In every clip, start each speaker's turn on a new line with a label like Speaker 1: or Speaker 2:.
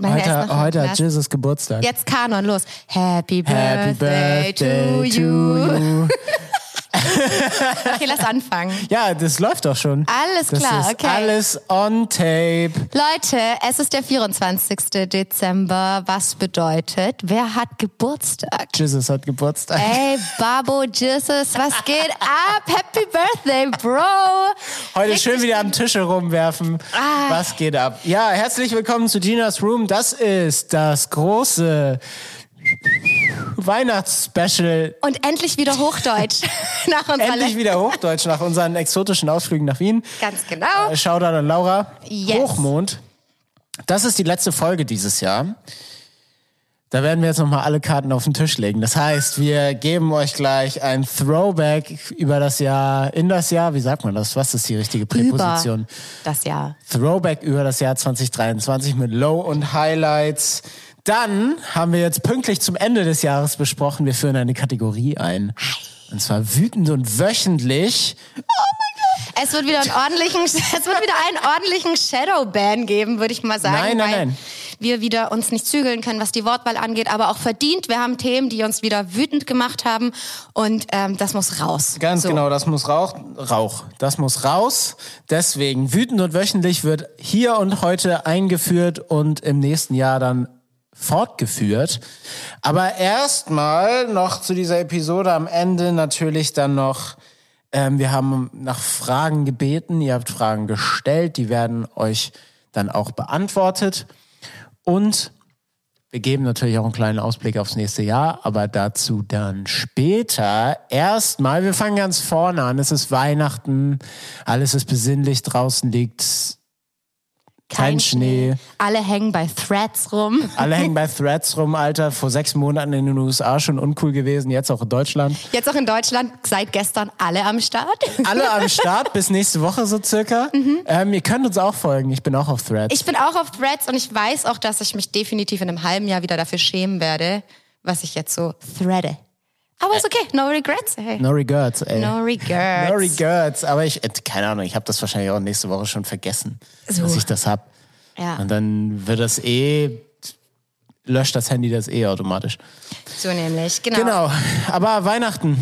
Speaker 1: Meine
Speaker 2: Heute, heute hat. Jesus Geburtstag.
Speaker 1: Jetzt Kanon, los. Happy Birthday,
Speaker 2: Happy Birthday
Speaker 1: to you.
Speaker 2: to you.
Speaker 1: Okay, lass anfangen.
Speaker 2: Ja, das läuft doch schon.
Speaker 1: Alles
Speaker 2: das
Speaker 1: klar, okay.
Speaker 2: Alles on tape.
Speaker 1: Leute, es ist der 24. Dezember, was bedeutet, wer hat Geburtstag?
Speaker 2: Jesus hat Geburtstag.
Speaker 1: Ey, Babo Jesus, was geht ab? Happy Birthday, Bro!
Speaker 2: Heute
Speaker 1: Richtig
Speaker 2: schön wieder am Tisch herumwerfen.
Speaker 1: Ah.
Speaker 2: Was geht ab? Ja, herzlich willkommen zu Ginas Room. Das ist das große Weihnachtsspecial.
Speaker 1: Und endlich wieder Hochdeutsch. Nach unserer
Speaker 2: Endlich wieder Hochdeutsch nach unseren exotischen Ausflügen nach Wien.
Speaker 1: Ganz genau.
Speaker 2: Äh, Shoutout an Laura.
Speaker 1: Yes.
Speaker 2: Hochmond. Das ist die letzte Folge dieses Jahr. Da werden wir jetzt nochmal alle Karten auf den Tisch legen. Das heißt, wir geben euch gleich ein Throwback über das Jahr, in das Jahr, wie sagt man das? Was ist die richtige Präposition?
Speaker 1: Über das Jahr.
Speaker 2: Throwback über das Jahr 2023 mit Low und Highlights. Dann haben wir jetzt pünktlich zum Ende des Jahres besprochen, wir führen eine Kategorie ein. Und zwar wütend und wöchentlich.
Speaker 1: Es wird wieder einen ordentlichen, es wird wieder einen ordentlichen Shadowban geben, würde ich mal sagen.
Speaker 2: Nein, nein, nein.
Speaker 1: Wir wieder uns nicht zügeln können, was die Wortwahl angeht, aber auch verdient. Wir haben Themen, die uns wieder wütend gemacht haben und ähm, das muss raus.
Speaker 2: Ganz
Speaker 1: So.
Speaker 2: genau, das muss Rauch, Rauch. Das muss raus. Deswegen wütend und wöchentlich wird hier und heute eingeführt und im nächsten Jahr dann fortgeführt. Aber erstmal noch zu dieser Episode am Ende natürlich dann noch, ähm, wir haben nach Fragen gebeten, ihr habt Fragen gestellt, die werden euch dann auch beantwortet. Und wir geben natürlich auch einen kleinen Ausblick aufs nächste Jahr, aber dazu dann später. Erstmal, wir fangen ganz vorne an. Es ist Weihnachten, alles ist besinnlich, draußen liegt kein, Schnee.
Speaker 1: Alle hängen bei Threads rum.
Speaker 2: Alle hängen bei Threads rum, Alter. Vor sechs Monaten in den USA schon uncool gewesen, jetzt auch in Deutschland.
Speaker 1: Jetzt auch in Deutschland seit gestern alle am Start.
Speaker 2: Alle am Start bis nächste Woche so circa. Ähm, ihr könnt uns auch folgen. Ich bin auch auf Threads.
Speaker 1: Ich bin auch auf Threads und ich weiß auch, dass ich mich definitiv in einem halben Jahr wieder dafür schämen werde, was ich jetzt so threade. Aber ist okay, no regrets. Hey.
Speaker 2: no regrets, ey.
Speaker 1: No regrets.
Speaker 2: No regrets. Aber ich, äh, keine Ahnung, ich habe das wahrscheinlich auch nächste Woche schon vergessen,
Speaker 1: So.
Speaker 2: dass ich das hab.
Speaker 1: Ja.
Speaker 2: Und dann wird das eh, löscht das Handy das eh automatisch.
Speaker 1: So nämlich, genau.
Speaker 2: Genau. Aber Weihnachten.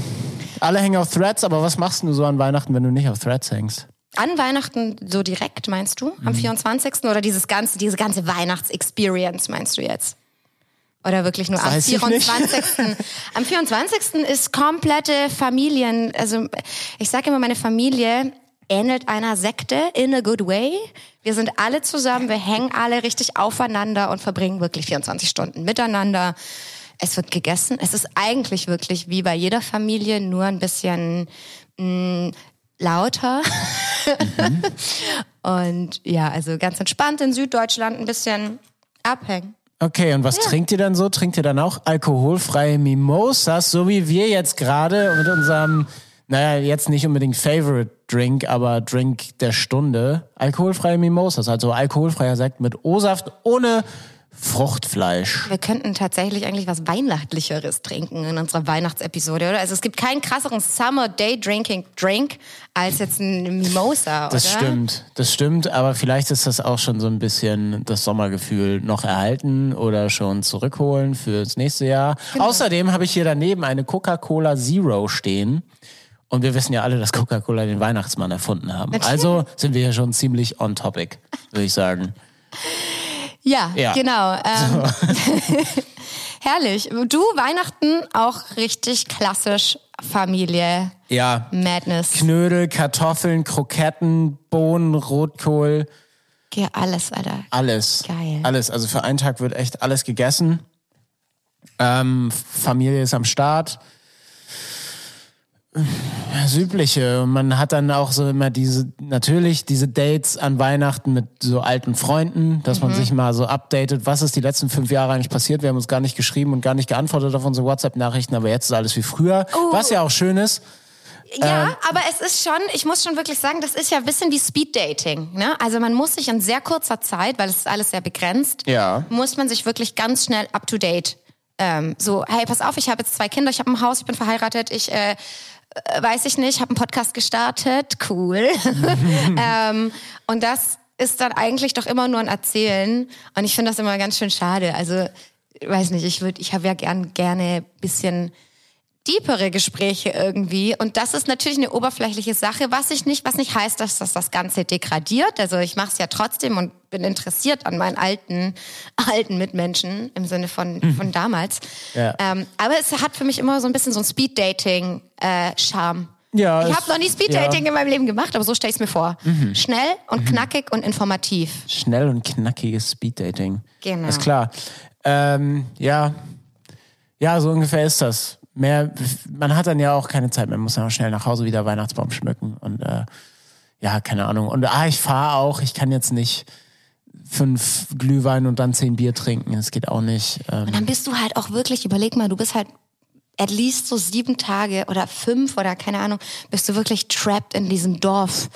Speaker 2: Alle hängen auf Threads, aber was machst du so an Weihnachten, wenn du nicht auf Threads hängst?
Speaker 1: An Weihnachten so direkt, meinst du?
Speaker 2: Mhm.
Speaker 1: Am 24. oder dieses ganze, diese ganze Weihnachtsexperience, meinst du jetzt? Oder wirklich nur am
Speaker 2: Weiß ich nicht.
Speaker 1: 24. am 24. ist komplette Familien, also ich sage immer, meine Familie ähnelt einer Sekte in a good way. Wir sind alle zusammen, wir hängen alle richtig aufeinander und verbringen wirklich 24 Stunden miteinander. Es wird gegessen. Es ist eigentlich wirklich wie bei jeder Familie, nur ein bisschen mh, lauter. Und ja, also ganz entspannt in Süddeutschland ein bisschen abhängen.
Speaker 2: Okay, und was trinkt ihr dann so? Trinkt ihr dann auch alkoholfreie Mimosas, so wie wir jetzt gerade mit unserem, naja, jetzt nicht unbedingt Favorite Drink, aber Drink der Stunde. Alkoholfreie Mimosas, also alkoholfreier Sekt mit O-Saft ohne Fruchtfleisch.
Speaker 1: Wir könnten tatsächlich eigentlich was Weihnachtlicheres trinken in unserer Weihnachtsepisode, oder? Also es gibt keinen krasseren Summer Day Drinking Drink als jetzt ein Mimosa,
Speaker 2: Das
Speaker 1: oder?
Speaker 2: stimmt, das stimmt, aber vielleicht ist das auch schon so ein bisschen das Sommergefühl noch erhalten oder schon zurückholen fürs nächste Jahr.
Speaker 1: Genau.
Speaker 2: Außerdem habe ich hier daneben eine Coca-Cola Zero stehen. Und wir wissen ja alle, dass Coca-Cola den Weihnachtsmann erfunden haben. Also sind wir hier schon ziemlich on topic, würde ich sagen.
Speaker 1: Ja,
Speaker 2: Ja.
Speaker 1: genau. Ähm, herrlich. Du, Weihnachten auch richtig klassisch Familie,
Speaker 2: Ja,
Speaker 1: Madness.
Speaker 2: Knödel, Kartoffeln, Kroketten, Bohnen, Rotkohl,
Speaker 1: Geh alles, Alter.
Speaker 2: alles.
Speaker 1: Geil.
Speaker 2: Alles. Also für einen Tag wird echt alles gegessen. Ähm, Familie ist am Start. Das Übliche. Man hat dann auch so immer diese, natürlich diese Dates an Weihnachten mit so alten Freunden, dass
Speaker 1: Mhm.
Speaker 2: man sich mal so updatet, was ist die letzten fünf Jahre eigentlich passiert. Wir haben uns gar nicht geschrieben und gar nicht geantwortet auf unsere WhatsApp-Nachrichten, aber jetzt ist alles wie früher.
Speaker 1: Oh.
Speaker 2: Was ja auch schön ist.
Speaker 1: Ja,
Speaker 2: Ähm,
Speaker 1: aber es ist schon, ich muss schon wirklich sagen, das ist ja ein bisschen wie Speed-Dating. Ne? Also man muss sich in sehr kurzer Zeit, weil es ist alles sehr begrenzt,
Speaker 2: Ja.
Speaker 1: muss man sich wirklich ganz schnell up-to-date. Ähm, so, hey, pass auf, ich habe jetzt zwei Kinder, ich habe ein Haus, ich bin verheiratet, ich äh, weiß ich nicht, habe einen Podcast gestartet, cool. ähm, und das ist dann eigentlich doch immer nur ein Erzählen. Und ich finde das immer ganz schön schade. Also, weiß nicht, ich würde, ich habe ja gern, gerne bisschen deepere Gespräche irgendwie. Und das ist natürlich eine oberflächliche Sache, was ich nicht, was nicht heißt, dass das das Ganze degradiert. Also ich mache es ja trotzdem und bin interessiert an meinen alten, alten Mitmenschen im Sinne von,
Speaker 2: Mhm.
Speaker 1: von damals.
Speaker 2: Ja.
Speaker 1: Ähm, aber es hat für mich immer so ein bisschen so ein Speed-Dating-Charme.
Speaker 2: Ja,
Speaker 1: ich habe noch nie Speed-Dating in meinem Leben gemacht, aber so stelle ich es mir vor.
Speaker 2: Mhm.
Speaker 1: Schnell und knackig und informativ.
Speaker 2: Schnell und knackiges Speeddating.
Speaker 1: Genau.
Speaker 2: Ist klar. Ähm, ja. Ja, so ungefähr ist das. Mehr, man hat dann ja auch keine Zeit mehr, muss dann auch schnell nach Hause wieder Weihnachtsbaum schmücken und äh, ja, keine Ahnung. Und ah, ich fahre auch, ich kann jetzt nicht fünf Glühwein und dann zehn Bier trinken. Das geht auch nicht. Ähm,
Speaker 1: Und dann bist du halt auch wirklich, überleg mal, du bist halt at least so sieben Tage oder fünf oder keine Ahnung, bist du wirklich trapped in diesem Dorf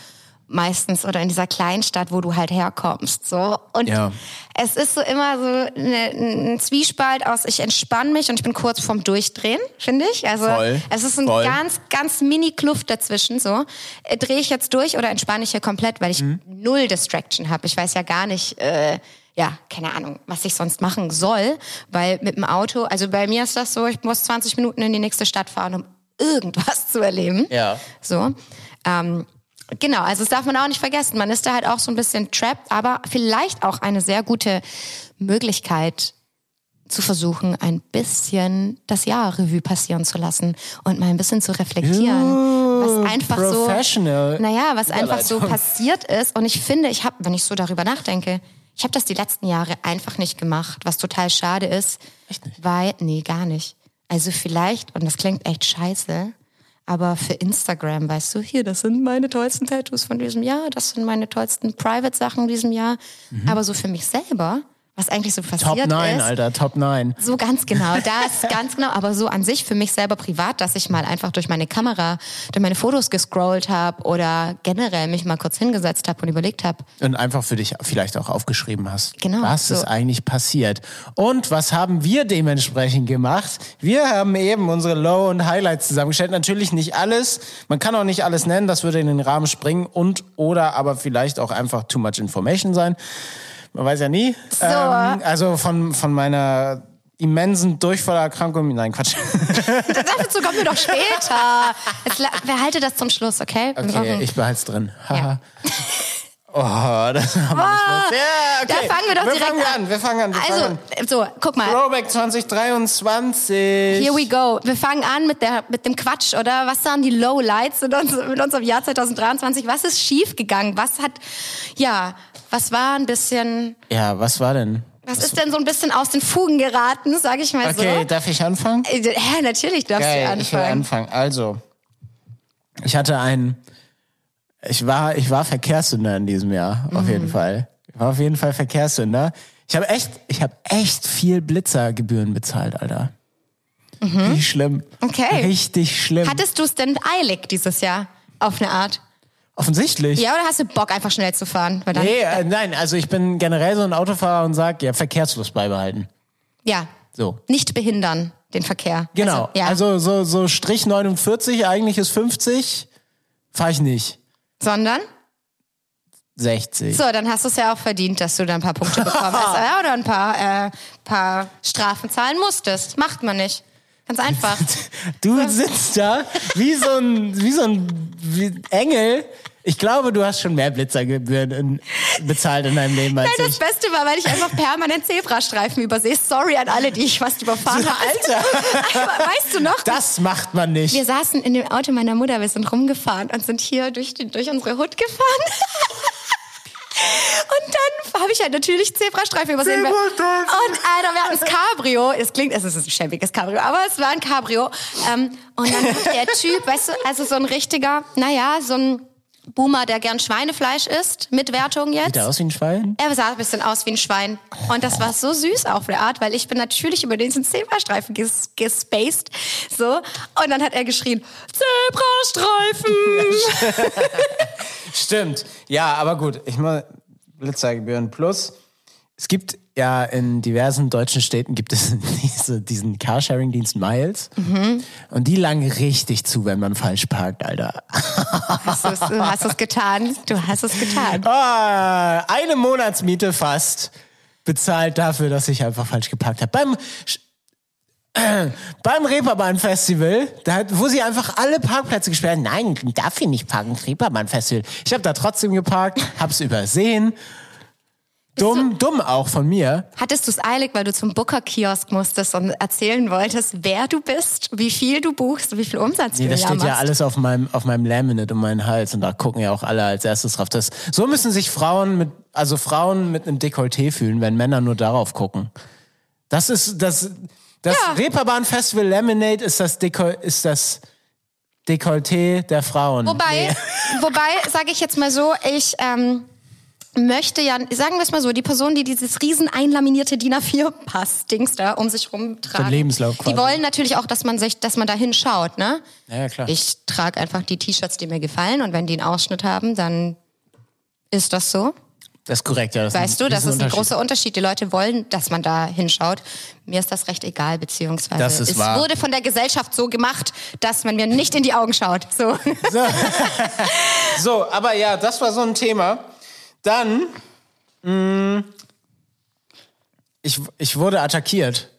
Speaker 1: meistens oder in dieser Kleinstadt, wo du halt herkommst. So. Und
Speaker 2: Ja.
Speaker 1: es ist so immer so eine, ein Zwiespalt aus, ich entspanne mich und ich bin kurz vorm Durchdrehen, finde ich. Also
Speaker 2: Voll.
Speaker 1: es ist ein
Speaker 2: Voll.
Speaker 1: ganz, ganz mini Kluft dazwischen. So. Äh, Drehe ich jetzt durch oder entspanne ich hier komplett, weil ich
Speaker 2: Mhm.
Speaker 1: null Distraction habe. Ich weiß ja gar nicht, äh, ja, keine Ahnung, was ich sonst machen soll, weil mit dem Auto, also bei mir ist das so, ich muss 20 Minuten in die nächste Stadt fahren, um irgendwas zu erleben.
Speaker 2: Ja.
Speaker 1: So. Ähm, genau, also das darf man auch nicht vergessen. Man ist da halt auch so ein bisschen trapped, aber vielleicht auch eine sehr gute Möglichkeit zu versuchen, ein bisschen das Jahr Revue passieren zu lassen und mal ein bisschen zu reflektieren, was einfach so, naja, was einfach so passiert ist. Und ich finde, ich habe, wenn ich so darüber nachdenke, ich habe das die letzten Jahre einfach nicht gemacht, was total schade ist.
Speaker 2: Echt nicht?
Speaker 1: Weil, nee, gar nicht. Also vielleicht, und das klingt echt scheiße, aber für Instagram, weißt du, hier, das sind meine tollsten Tattoos von diesem Jahr, das sind meine tollsten Private-Sachen diesem Jahr. Aber so für mich selber, was eigentlich so passiert
Speaker 2: Top 9,
Speaker 1: ist.
Speaker 2: Alter, Top 9.
Speaker 1: So ganz genau, das ganz genau, aber so an sich für mich selber privat, dass ich mal einfach durch meine Kamera, durch meine Fotos gescrollt habe oder generell mich mal kurz hingesetzt habe und überlegt habe,
Speaker 2: Und einfach für dich vielleicht auch aufgeschrieben hast.
Speaker 1: Genau,
Speaker 2: Was
Speaker 1: so.
Speaker 2: ist eigentlich passiert? Und was haben wir dementsprechend gemacht? Wir haben eben unsere Low- und Highlights zusammengestellt. Natürlich nicht alles. Man kann auch nicht alles nennen. Das würde in den Rahmen springen und oder aber vielleicht auch einfach too much information sein. Man weiß ja nie.
Speaker 1: So.
Speaker 2: Ähm, also von, von meiner immensen Durchfallerkrankung. Nein, Quatsch.
Speaker 1: dazu kommen wir doch später. Jetzt, la- behalte das zum Schluss, okay? Wir
Speaker 2: Okay, ich behalte es drin.
Speaker 1: Ja.
Speaker 2: Oh, das haben wir nicht. Ja, okay.
Speaker 1: Da fangen wir doch direkt
Speaker 2: fangen
Speaker 1: an.
Speaker 2: an. Wir fangen an. Wir
Speaker 1: Also,
Speaker 2: fangen an.
Speaker 1: so, guck mal.
Speaker 2: Throwback 2023.
Speaker 1: Here we go. Wir fangen an mit, der, mit dem Quatsch, oder? Was waren die Lowlights in uns, mit unserem Jahr 2023? Was ist schiefgegangen? Was hat, ja, was war ein bisschen,
Speaker 2: Ja, was war denn?
Speaker 1: was ist denn so ein bisschen aus den Fugen geraten, sag ich mal
Speaker 2: Okay,
Speaker 1: so?
Speaker 2: darf ich anfangen?
Speaker 1: Äh, Ja, natürlich darfst
Speaker 2: Geil,
Speaker 1: du
Speaker 2: ich will
Speaker 1: anfangen.
Speaker 2: anfangen. Also, ich hatte ein, ich war, ich war Verkehrssünder in diesem Jahr, auf
Speaker 1: Mhm.
Speaker 2: jeden Fall. Ich war auf jeden Fall Verkehrssünder. Ich habe echt, ich habe echt viel Blitzergebühren bezahlt, Alter. Richtig schlimm.
Speaker 1: Mhm. Okay.
Speaker 2: Richtig schlimm.
Speaker 1: Hattest du es denn eilig dieses Jahr? Auf eine Art?
Speaker 2: Offensichtlich.
Speaker 1: Ja, oder hast du Bock, einfach schnell zu fahren? Weil dann,
Speaker 2: Nee, äh, nein, also ich bin generell so ein Autofahrer und sag, ja, Verkehrsfluss beibehalten.
Speaker 1: Ja.
Speaker 2: So.
Speaker 1: Nicht behindern, den Verkehr.
Speaker 2: Genau.
Speaker 1: Also, ja.
Speaker 2: Also so, so Strich 49, eigentlich ist 50, fahre ich nicht.
Speaker 1: Sondern?
Speaker 2: 60.
Speaker 1: So, dann hast du es ja auch verdient, dass du da ein paar Punkte bekommen hast. Ja, oder ein paar, äh, paar Strafen zahlen musstest. Macht man nicht. Ganz einfach.
Speaker 2: Du sitzt da wie so ein, wie so ein wie Engel. Ich glaube, du hast schon mehr Blitzergebühren in, bezahlt in deinem Leben als
Speaker 1: Nein, das
Speaker 2: ich.
Speaker 1: Beste war, weil ich einfach permanent Zebrastreifen übersehe. Sorry an alle, die ich fast überfahren habe.
Speaker 2: Alter,
Speaker 1: Aber weißt du noch?
Speaker 2: das macht man nicht.
Speaker 1: Wir saßen in dem Auto meiner Mutter, wir sind rumgefahren und sind hier durch, die, durch unsere Hut gefahren. Und dann habe ich halt natürlich Zebrastreifen übersehen.
Speaker 2: Zebrastreifen.
Speaker 1: Und Alter, wir hatten das Cabrio. Es klingt, es ist ein schäbiges Cabrio, aber es war ein Cabrio. Ähm, und dann hat der Typ, weißt du, also so ein richtiger, naja, so ein Boomer, der gern Schweinefleisch isst, mit Wertung jetzt.
Speaker 2: Sieht er aus wie ein Schwein?
Speaker 1: Er sah ein bisschen aus wie ein Schwein. Und das war so süß auf der Art, weil ich bin natürlich über diesen Zebrastreifen ges gespaced. So. Und dann hat er geschrien, Zebrastreifen!
Speaker 2: Stimmt. Ja, aber gut. Ich mal Blitzergebühren plus. Es gibt ja, in diversen deutschen Städten gibt es diese, diesen Carsharing-Dienst Miles. Und die langen richtig zu, wenn man falsch parkt, Alter.
Speaker 1: Hast du's, du hast es getan. Du hast es getan.
Speaker 2: Ah, eine Monatsmiete fast bezahlt dafür, dass ich einfach falsch geparkt habe. Beim beim Reeperbahn-Festival, wo sie einfach alle Parkplätze gesperrt haben. Nein, darf hier nicht parken, Reeperbahn-Festival. Ich habe da trotzdem geparkt, hab's übersehen. Dumm, dumm auch von mir.
Speaker 1: Hattest du es eilig, weil du zum Booker-Kiosk musstest und erzählen wolltest, wer du bist, wie viel du buchst, wie viel Umsatz
Speaker 2: Nee,
Speaker 1: du
Speaker 2: das
Speaker 1: im Jahr
Speaker 2: steht ja alles auf meinem, auf meinem Laminate um meinen Hals und da gucken ja auch alle als erstes drauf. Das, so müssen sich Frauen mit, also Frauen mit einem Dekolleté fühlen, wenn Männer nur darauf gucken. Das ist, das, das
Speaker 1: Ja.
Speaker 2: Reeperbahn-Festival Laminate ist das, Deko, ist das Dekolleté der Frauen.
Speaker 1: Wobei, wobei, sage ich jetzt mal so, ich ähm, möchte ja, sagen wir es mal so, die Person, die dieses riesen einlaminierte DIN A4-Pass-Dings da um sich rumtragen,
Speaker 2: So Lebenslauf quasi.
Speaker 1: die wollen natürlich auch, dass man sich, dass man da hinschaut, ne?
Speaker 2: Ja, klar.
Speaker 1: Ich trage einfach die T-Shirts, die mir gefallen und wenn die einen Ausschnitt haben, dann ist das so.
Speaker 2: Das ist korrekt, ja. Das
Speaker 1: Weißt du, das ist ein großer Unterschied. Die Leute wollen, dass man da hinschaut. Mir ist das recht egal, beziehungsweise
Speaker 2: Das ist
Speaker 1: es
Speaker 2: wahr.
Speaker 1: wurde von der Gesellschaft so gemacht, dass man mir nicht in die Augen schaut. So.
Speaker 2: So. so, aber ja, das war so ein Thema. Dann, mh, ich, ich wurde attackiert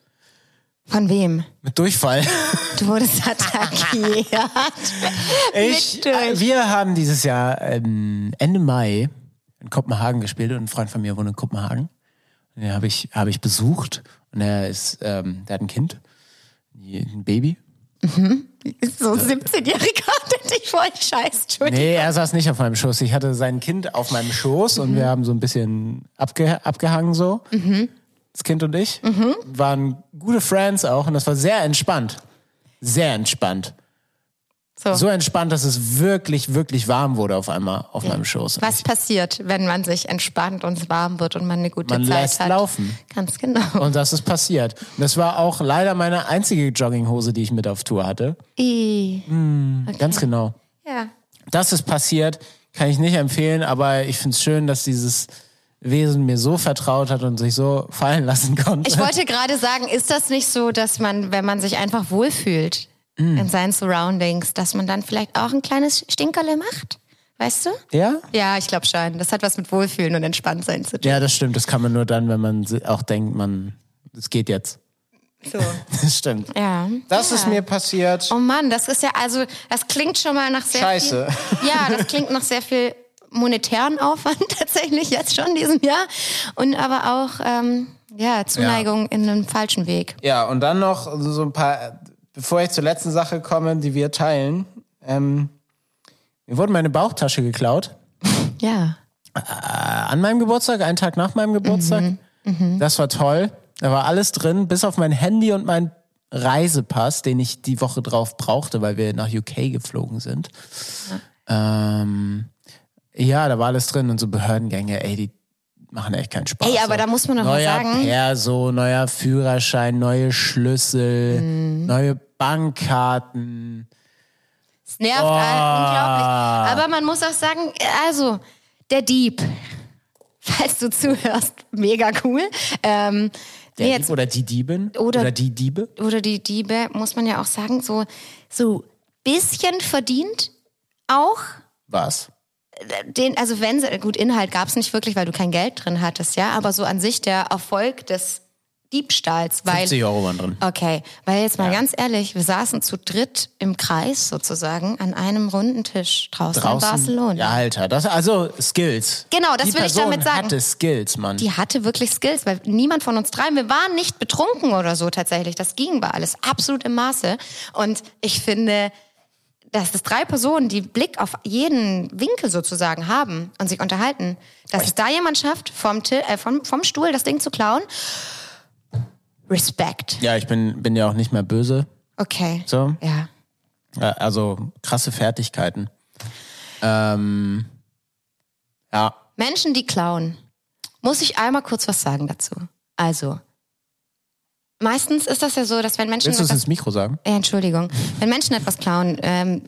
Speaker 1: Von wem?
Speaker 2: mit Durchfall.
Speaker 1: Du wurdest attackiert.
Speaker 2: Ich,
Speaker 1: Mit durch.
Speaker 2: äh, wir haben dieses Jahr ähm, Ende Mai in Kopenhagen gespielt und ein Freund von mir wohnt in Kopenhagen. Und den habe ich, habe ich besucht und er ist, ähm, der hat ein Kind, ein Baby.
Speaker 1: so 17-Jähriger hatte dich voll scheiß. Entschuldigung.
Speaker 2: Nee, er saß nicht auf meinem Schoß. Ich hatte sein Kind auf meinem Schoß und wir haben so ein bisschen abge abgehangen so. Das Kind und ich. Waren gute Friends auch und das war sehr entspannt. Sehr entspannt.
Speaker 1: So.
Speaker 2: So entspannt, dass es wirklich, wirklich warm wurde auf einmal auf meinem Schoß.
Speaker 1: Was passiert, wenn man sich entspannt und es warm wird und man eine gute
Speaker 2: Man
Speaker 1: Zeit
Speaker 2: lässt
Speaker 1: hat?
Speaker 2: laufen.
Speaker 1: Ganz genau.
Speaker 2: Und das ist passiert. Und das war auch leider meine einzige Jogginghose, die ich mit auf Tour hatte.
Speaker 1: I.
Speaker 2: Ganz genau.
Speaker 1: Ja.
Speaker 2: Das ist passiert, kann ich nicht empfehlen, aber ich finde es schön, dass dieses Wesen mir so vertraut hat und sich so fallen lassen konnte.
Speaker 1: Ich wollte gerade sagen, ist das nicht so, dass man, wenn man sich einfach wohlfühlt
Speaker 2: Mm.
Speaker 1: in seinen Surroundings, dass man dann vielleicht auch ein kleines Stinkerle macht? Weißt du?
Speaker 2: ja?
Speaker 1: Ja, ich glaube schon. Das hat was mit Wohlfühlen und Entspanntsein zu tun.
Speaker 2: Ja, das stimmt. Das kann man nur dann, wenn man auch denkt, man, es geht jetzt.
Speaker 1: So.
Speaker 2: Das stimmt.
Speaker 1: Ja.
Speaker 2: Das
Speaker 1: ja.
Speaker 2: ist mir passiert.
Speaker 1: Oh Mann, das ist ja, also, das klingt schon mal nach sehr
Speaker 2: Scheiße.
Speaker 1: viel. Ja, das klingt nach sehr viel monetären Aufwand tatsächlich jetzt schon in diesem Jahr. Und aber auch, ähm, ja, Zuneigung in einem falschen Weg.
Speaker 2: Ja, und dann noch so ein paar, bevor ich zur letzten Sache komme, die wir teilen. Ähm, mir wurde meine Bauchtasche geklaut.
Speaker 1: Ja.
Speaker 2: Äh, an meinem Geburtstag, einen Tag nach meinem Geburtstag. Das war toll. Da war alles drin, bis auf mein Handy und mein Reisepass, den ich die Woche drauf brauchte, weil wir nach UK geflogen sind. Ähm, ja, da war alles drin und so Behördengänge, ey, die machen echt keinen Spaß.
Speaker 1: Ey, aber da muss man doch mal
Speaker 2: neuer
Speaker 1: sagen-
Speaker 2: Perso, neuer Führerschein, neue Schlüssel,
Speaker 1: Mhm.
Speaker 2: neue Bankkarten.
Speaker 1: Es nervt oh. unglaublich. Aber man muss auch sagen, also, der Dieb, falls du zuhörst, mega cool. Ähm,
Speaker 2: Der
Speaker 1: nee,
Speaker 2: Dieb
Speaker 1: jetzt,
Speaker 2: oder die Diebin?
Speaker 1: Oder-
Speaker 2: oder die Diebe?
Speaker 1: oder die Diebe, muss man ja auch sagen, so, so bisschen verdient auch
Speaker 2: Was?
Speaker 1: Den, also wenn gut, Inhalt gab es nicht wirklich, weil du kein Geld drin hattest, ja, aber so an sich der Erfolg des Diebstahls, weil
Speaker 2: 50 Euro waren drin.
Speaker 1: Okay, weil jetzt mal ganz ehrlich, wir saßen zu dritt im Kreis sozusagen an einem runden Tisch draußen, in Barcelona.
Speaker 2: Ja, Alter, das, also Skills.
Speaker 1: Genau, das
Speaker 2: die
Speaker 1: will ich
Speaker 2: Person
Speaker 1: damit sagen.
Speaker 2: hatte Skills, Mann.
Speaker 1: Die hatte wirklich Skills, weil niemand von uns dreien, wir waren nicht betrunken oder so tatsächlich. Das ging war alles absolut im Maße. Und ich finde, dass es drei Personen, die Blick auf jeden Winkel sozusagen haben und sich unterhalten, dass es da jemand schafft, vom, Ti- äh, vom, vom Stuhl das Ding zu klauen. Respekt.
Speaker 2: ja, ich bin, bin ja auch nicht mehr böse.
Speaker 1: Okay.
Speaker 2: So.
Speaker 1: Ja.
Speaker 2: Ja, Also krasse Fertigkeiten. Ähm, ja,
Speaker 1: Menschen, die klauen, muss ich einmal kurz was sagen dazu. Also, meistens ist das ja so, dass wenn Menschen
Speaker 2: willst du es
Speaker 1: etwas,
Speaker 2: ins Mikro sagen?
Speaker 1: ja, Entschuldigung, wenn Menschen etwas klauen, ähm,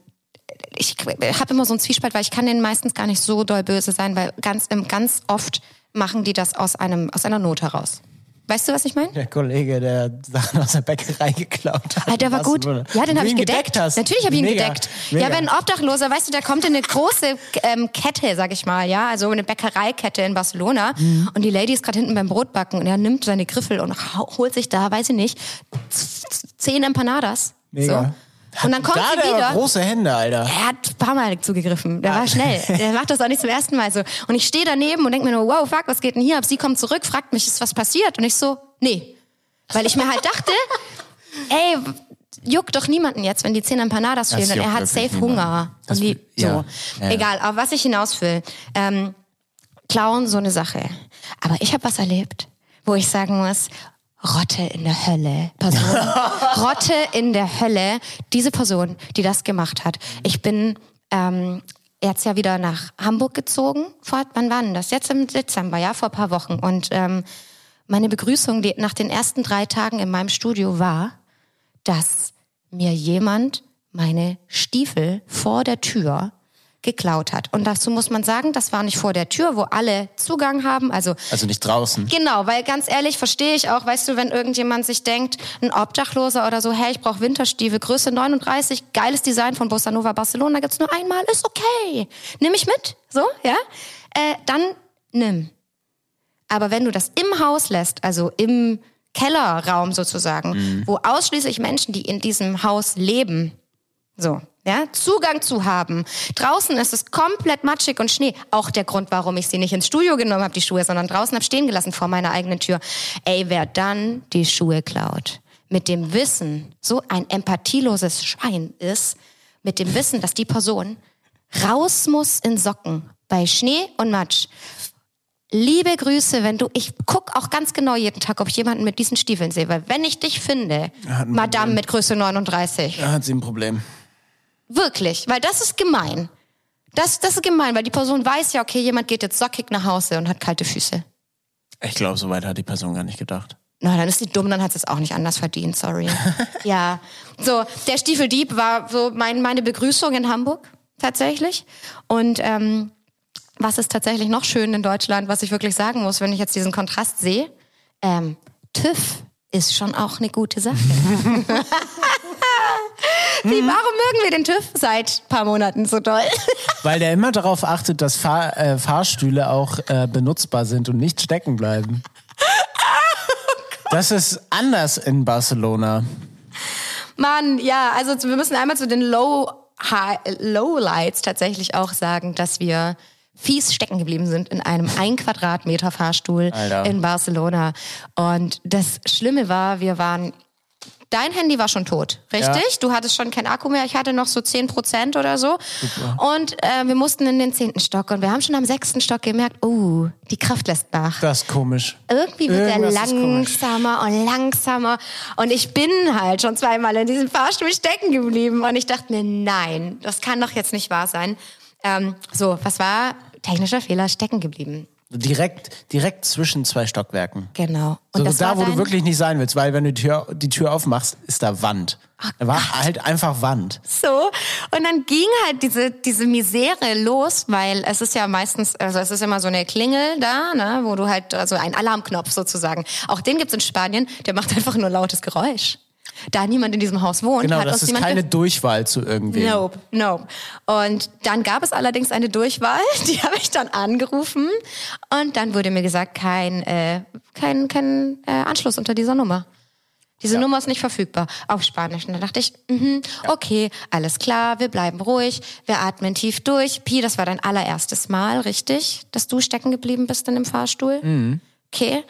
Speaker 1: ich habe immer so einen Zwiespalt, weil ich kann denen meistens gar nicht so doll böse sein, weil ganz, ganz oft machen die das aus einem aus einer Not heraus. Weißt du, was ich meine?
Speaker 2: Der Kollege, der Sachen aus der Bäckerei geklaut hat.
Speaker 1: Ah, der war gut.
Speaker 2: du-
Speaker 1: Ja, den habe ich gedeckt.
Speaker 2: gedeckt hast.
Speaker 1: Natürlich habe ich ihn
Speaker 2: Mega,
Speaker 1: gedeckt.
Speaker 2: Mega.
Speaker 1: Ja, wenn ein Obdachloser, weißt du, der kommt in eine große ähm, Kette, sag ich mal, ja, also eine Bäckereikette in Barcelona
Speaker 2: Mhm.
Speaker 1: und die Lady ist gerade hinten beim Brotbacken und er nimmt seine Griffel und holt sich da, weiß ich nicht, zehn Empanadas.
Speaker 2: Mega.
Speaker 1: So. Und dann kommt
Speaker 2: da
Speaker 1: sie
Speaker 2: der
Speaker 1: wieder.
Speaker 2: große Hände, Alter.
Speaker 1: Er hat ein paar Mal zugegriffen. Der war schnell. Der macht das auch nicht zum ersten Mal so. Und ich stehe daneben und denke mir nur, wow, fuck, was geht denn hier ab? Sie kommt zurück, fragt mich, ist was passiert? Und ich so, nee. Weil ich mir halt dachte, ey, juckt doch niemanden jetzt, wenn die zehn Empanadas
Speaker 2: Das
Speaker 1: fehlen. Und er hat safe
Speaker 2: niemanden.
Speaker 1: Hunger.
Speaker 2: Das
Speaker 1: und die,
Speaker 2: ja.
Speaker 1: so.
Speaker 2: Ja, ja.
Speaker 1: Egal, aber was ich hinaus will. Ähm, Klauen, so eine Sache. Aber ich habe was erlebt, wo ich sagen muss, Rotte in der Hölle. Person. Rotte in der Hölle. Diese Person, die das gemacht hat. Ich bin ähm, jetzt ja wieder nach Hamburg gezogen. Vor, wann war denn das? Jetzt im Dezember, ja, vor ein paar Wochen. Und ähm, meine Begrüßung die nach den ersten drei Tagen in meinem Studio war, dass mir jemand meine Stiefel vor der Tür geklaut hat. Und dazu muss man sagen, das war nicht vor der Tür, wo alle Zugang haben. Also
Speaker 2: Also nicht draußen.
Speaker 1: Genau, weil ganz ehrlich verstehe ich auch, weißt du, wenn irgendjemand sich denkt, ein Obdachloser oder so, hey, ich brauche Winterstiefel, Größe 39, geiles Design von Bossa Nova Barcelona, gibt's nur einmal, ist okay. Nimm ich mit, so, ja? Äh, dann nimm. Aber wenn du das im Haus lässt, also im Kellerraum sozusagen, wo ausschließlich Menschen, die in diesem Haus leben, so, ja, Zugang zu haben. Draußen ist es komplett matschig und Schnee. Auch der Grund, warum ich sie nicht ins Studio genommen habe, die Schuhe, sondern draußen habe stehen gelassen vor meiner eigenen Tür. Ey, wer dann die Schuhe klaut, mit dem Wissen, so ein empathieloses Schwein ist, mit dem Wissen, dass die Person raus muss in Socken bei Schnee und Matsch. Liebe Grüße, wenn du, ich guck auch ganz genau jeden Tag, ob ich jemanden mit diesen Stiefeln sehe, weil wenn ich dich finde, Madame
Speaker 2: Problem.
Speaker 1: mit Größe 39,
Speaker 2: Da hat sie ein Problem.
Speaker 1: Wirklich, weil das ist gemein. Das, das ist gemein, weil die Person weiß ja, okay, jemand geht jetzt sockig nach Hause und hat kalte Füße.
Speaker 2: Ich glaube, so weit hat die Person gar nicht gedacht.
Speaker 1: Na, dann ist sie dumm, dann hat sie es auch nicht anders verdient, sorry. ja. So, der Stiefeldieb war so mein, meine Begrüßung in Hamburg, tatsächlich. Und ähm, was ist tatsächlich noch schön in Deutschland, was ich wirklich sagen muss, wenn ich jetzt diesen Kontrast sehe? Ähm, TÜV ist schon auch eine gute Sache. Wie, warum mögen wir den TÜV seit ein paar Monaten so doll?
Speaker 2: Weil der immer darauf achtet, dass Fahr äh, Fahrstühle auch äh, benutzbar sind und nicht stecken bleiben. Das ist anders in Barcelona.
Speaker 1: Mann, ja, also wir müssen einmal zu den Low, High, Lowlights tatsächlich auch sagen, dass wir fies stecken geblieben sind in einem ein Quadratmeter Fahrstuhl
Speaker 2: Alter.
Speaker 1: in Barcelona. Und das Schlimme war, wir waren, dein Handy war schon tot, richtig?
Speaker 2: Ja.
Speaker 1: Du hattest schon kein Akku mehr, ich hatte noch so 10 Prozent oder so. Und äh, wir mussten in den zehnten Stock und wir haben schon am sechsten Stock gemerkt, oh, die Kraft lässt nach
Speaker 2: Das ist komisch.
Speaker 1: irgendwie wird er langsamer und langsamer. Und ich bin halt schon zweimal in diesem Fahrstuhl stecken geblieben. Und ich dachte mir, nein, das kann doch jetzt nicht wahr sein. Ähm, so, was war? Technischer Fehler, stecken geblieben.
Speaker 2: Direkt, direkt zwischen zwei Stockwerken.
Speaker 1: Genau.
Speaker 2: So,
Speaker 1: das
Speaker 2: da, wo du wirklich nicht sein willst, weil wenn du die Tür, die Tür aufmachst, ist da Wand. Da war halt einfach Wand.
Speaker 1: So. Und dann ging halt diese, diese Misere los, weil es ist ja meistens, also es ist immer so eine Klingel da, ne, wo du halt, also ein Alarmknopf sozusagen. Auch den gibt's in Spanien, der macht einfach nur lautes Geräusch. Da niemand in diesem Haus wohnt,
Speaker 2: Genau,
Speaker 1: hat
Speaker 2: das
Speaker 1: uns
Speaker 2: ist keine Durchwahl zu irgendwem.
Speaker 1: Nope, nope. Und dann gab es allerdings eine Durchwahl, die habe ich dann angerufen und dann wurde mir gesagt, kein, äh, kein, kein äh, Anschluss unter dieser Nummer. Diese Nummer ist nicht verfügbar auf Spanisch. Und da dachte ich, mhm, okay, alles klar, wir bleiben ruhig, wir atmen tief durch. Pi, das war dein allererstes Mal, richtig, dass du stecken geblieben bist in dem Fahrstuhl?
Speaker 2: Mhm.
Speaker 1: Okay.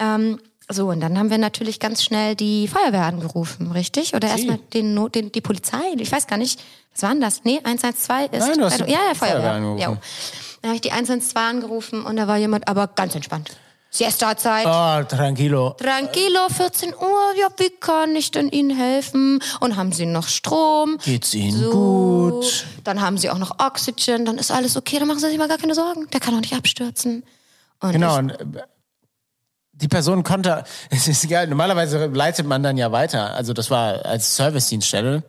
Speaker 1: Ähm, so, und dann haben wir natürlich ganz schnell die Feuerwehr angerufen, richtig? Oder erstmal den, Not- den, die Polizei? Ich weiß gar nicht. Was war denn das? Nee, 112 ist.
Speaker 2: Nein, du hast
Speaker 1: ja, ja,
Speaker 2: Feuerwehr
Speaker 1: Feuerwehr.
Speaker 2: angerufen.
Speaker 1: Ja. Dann habe ich die 112 angerufen und da war jemand aber ganz entspannt. Siesta-Zeit.
Speaker 2: Oh, tranquilo.
Speaker 1: Tranquilo, 14 Uhr, ja, wie kann ich denn Ihnen helfen? Und haben Sie noch Strom?
Speaker 2: Geht's Ihnen
Speaker 1: So.
Speaker 2: gut?
Speaker 1: Dann haben Sie auch noch Oxygen, dann ist alles okay, dann machen Sie sich mal gar keine Sorgen. Der kann auch nicht abstürzen. Und
Speaker 2: Genau.
Speaker 1: ich,
Speaker 2: Und äh, die Person konnte, es ist geil, normalerweise leitet man dann ja weiter. Also das war als Servicedienststelle.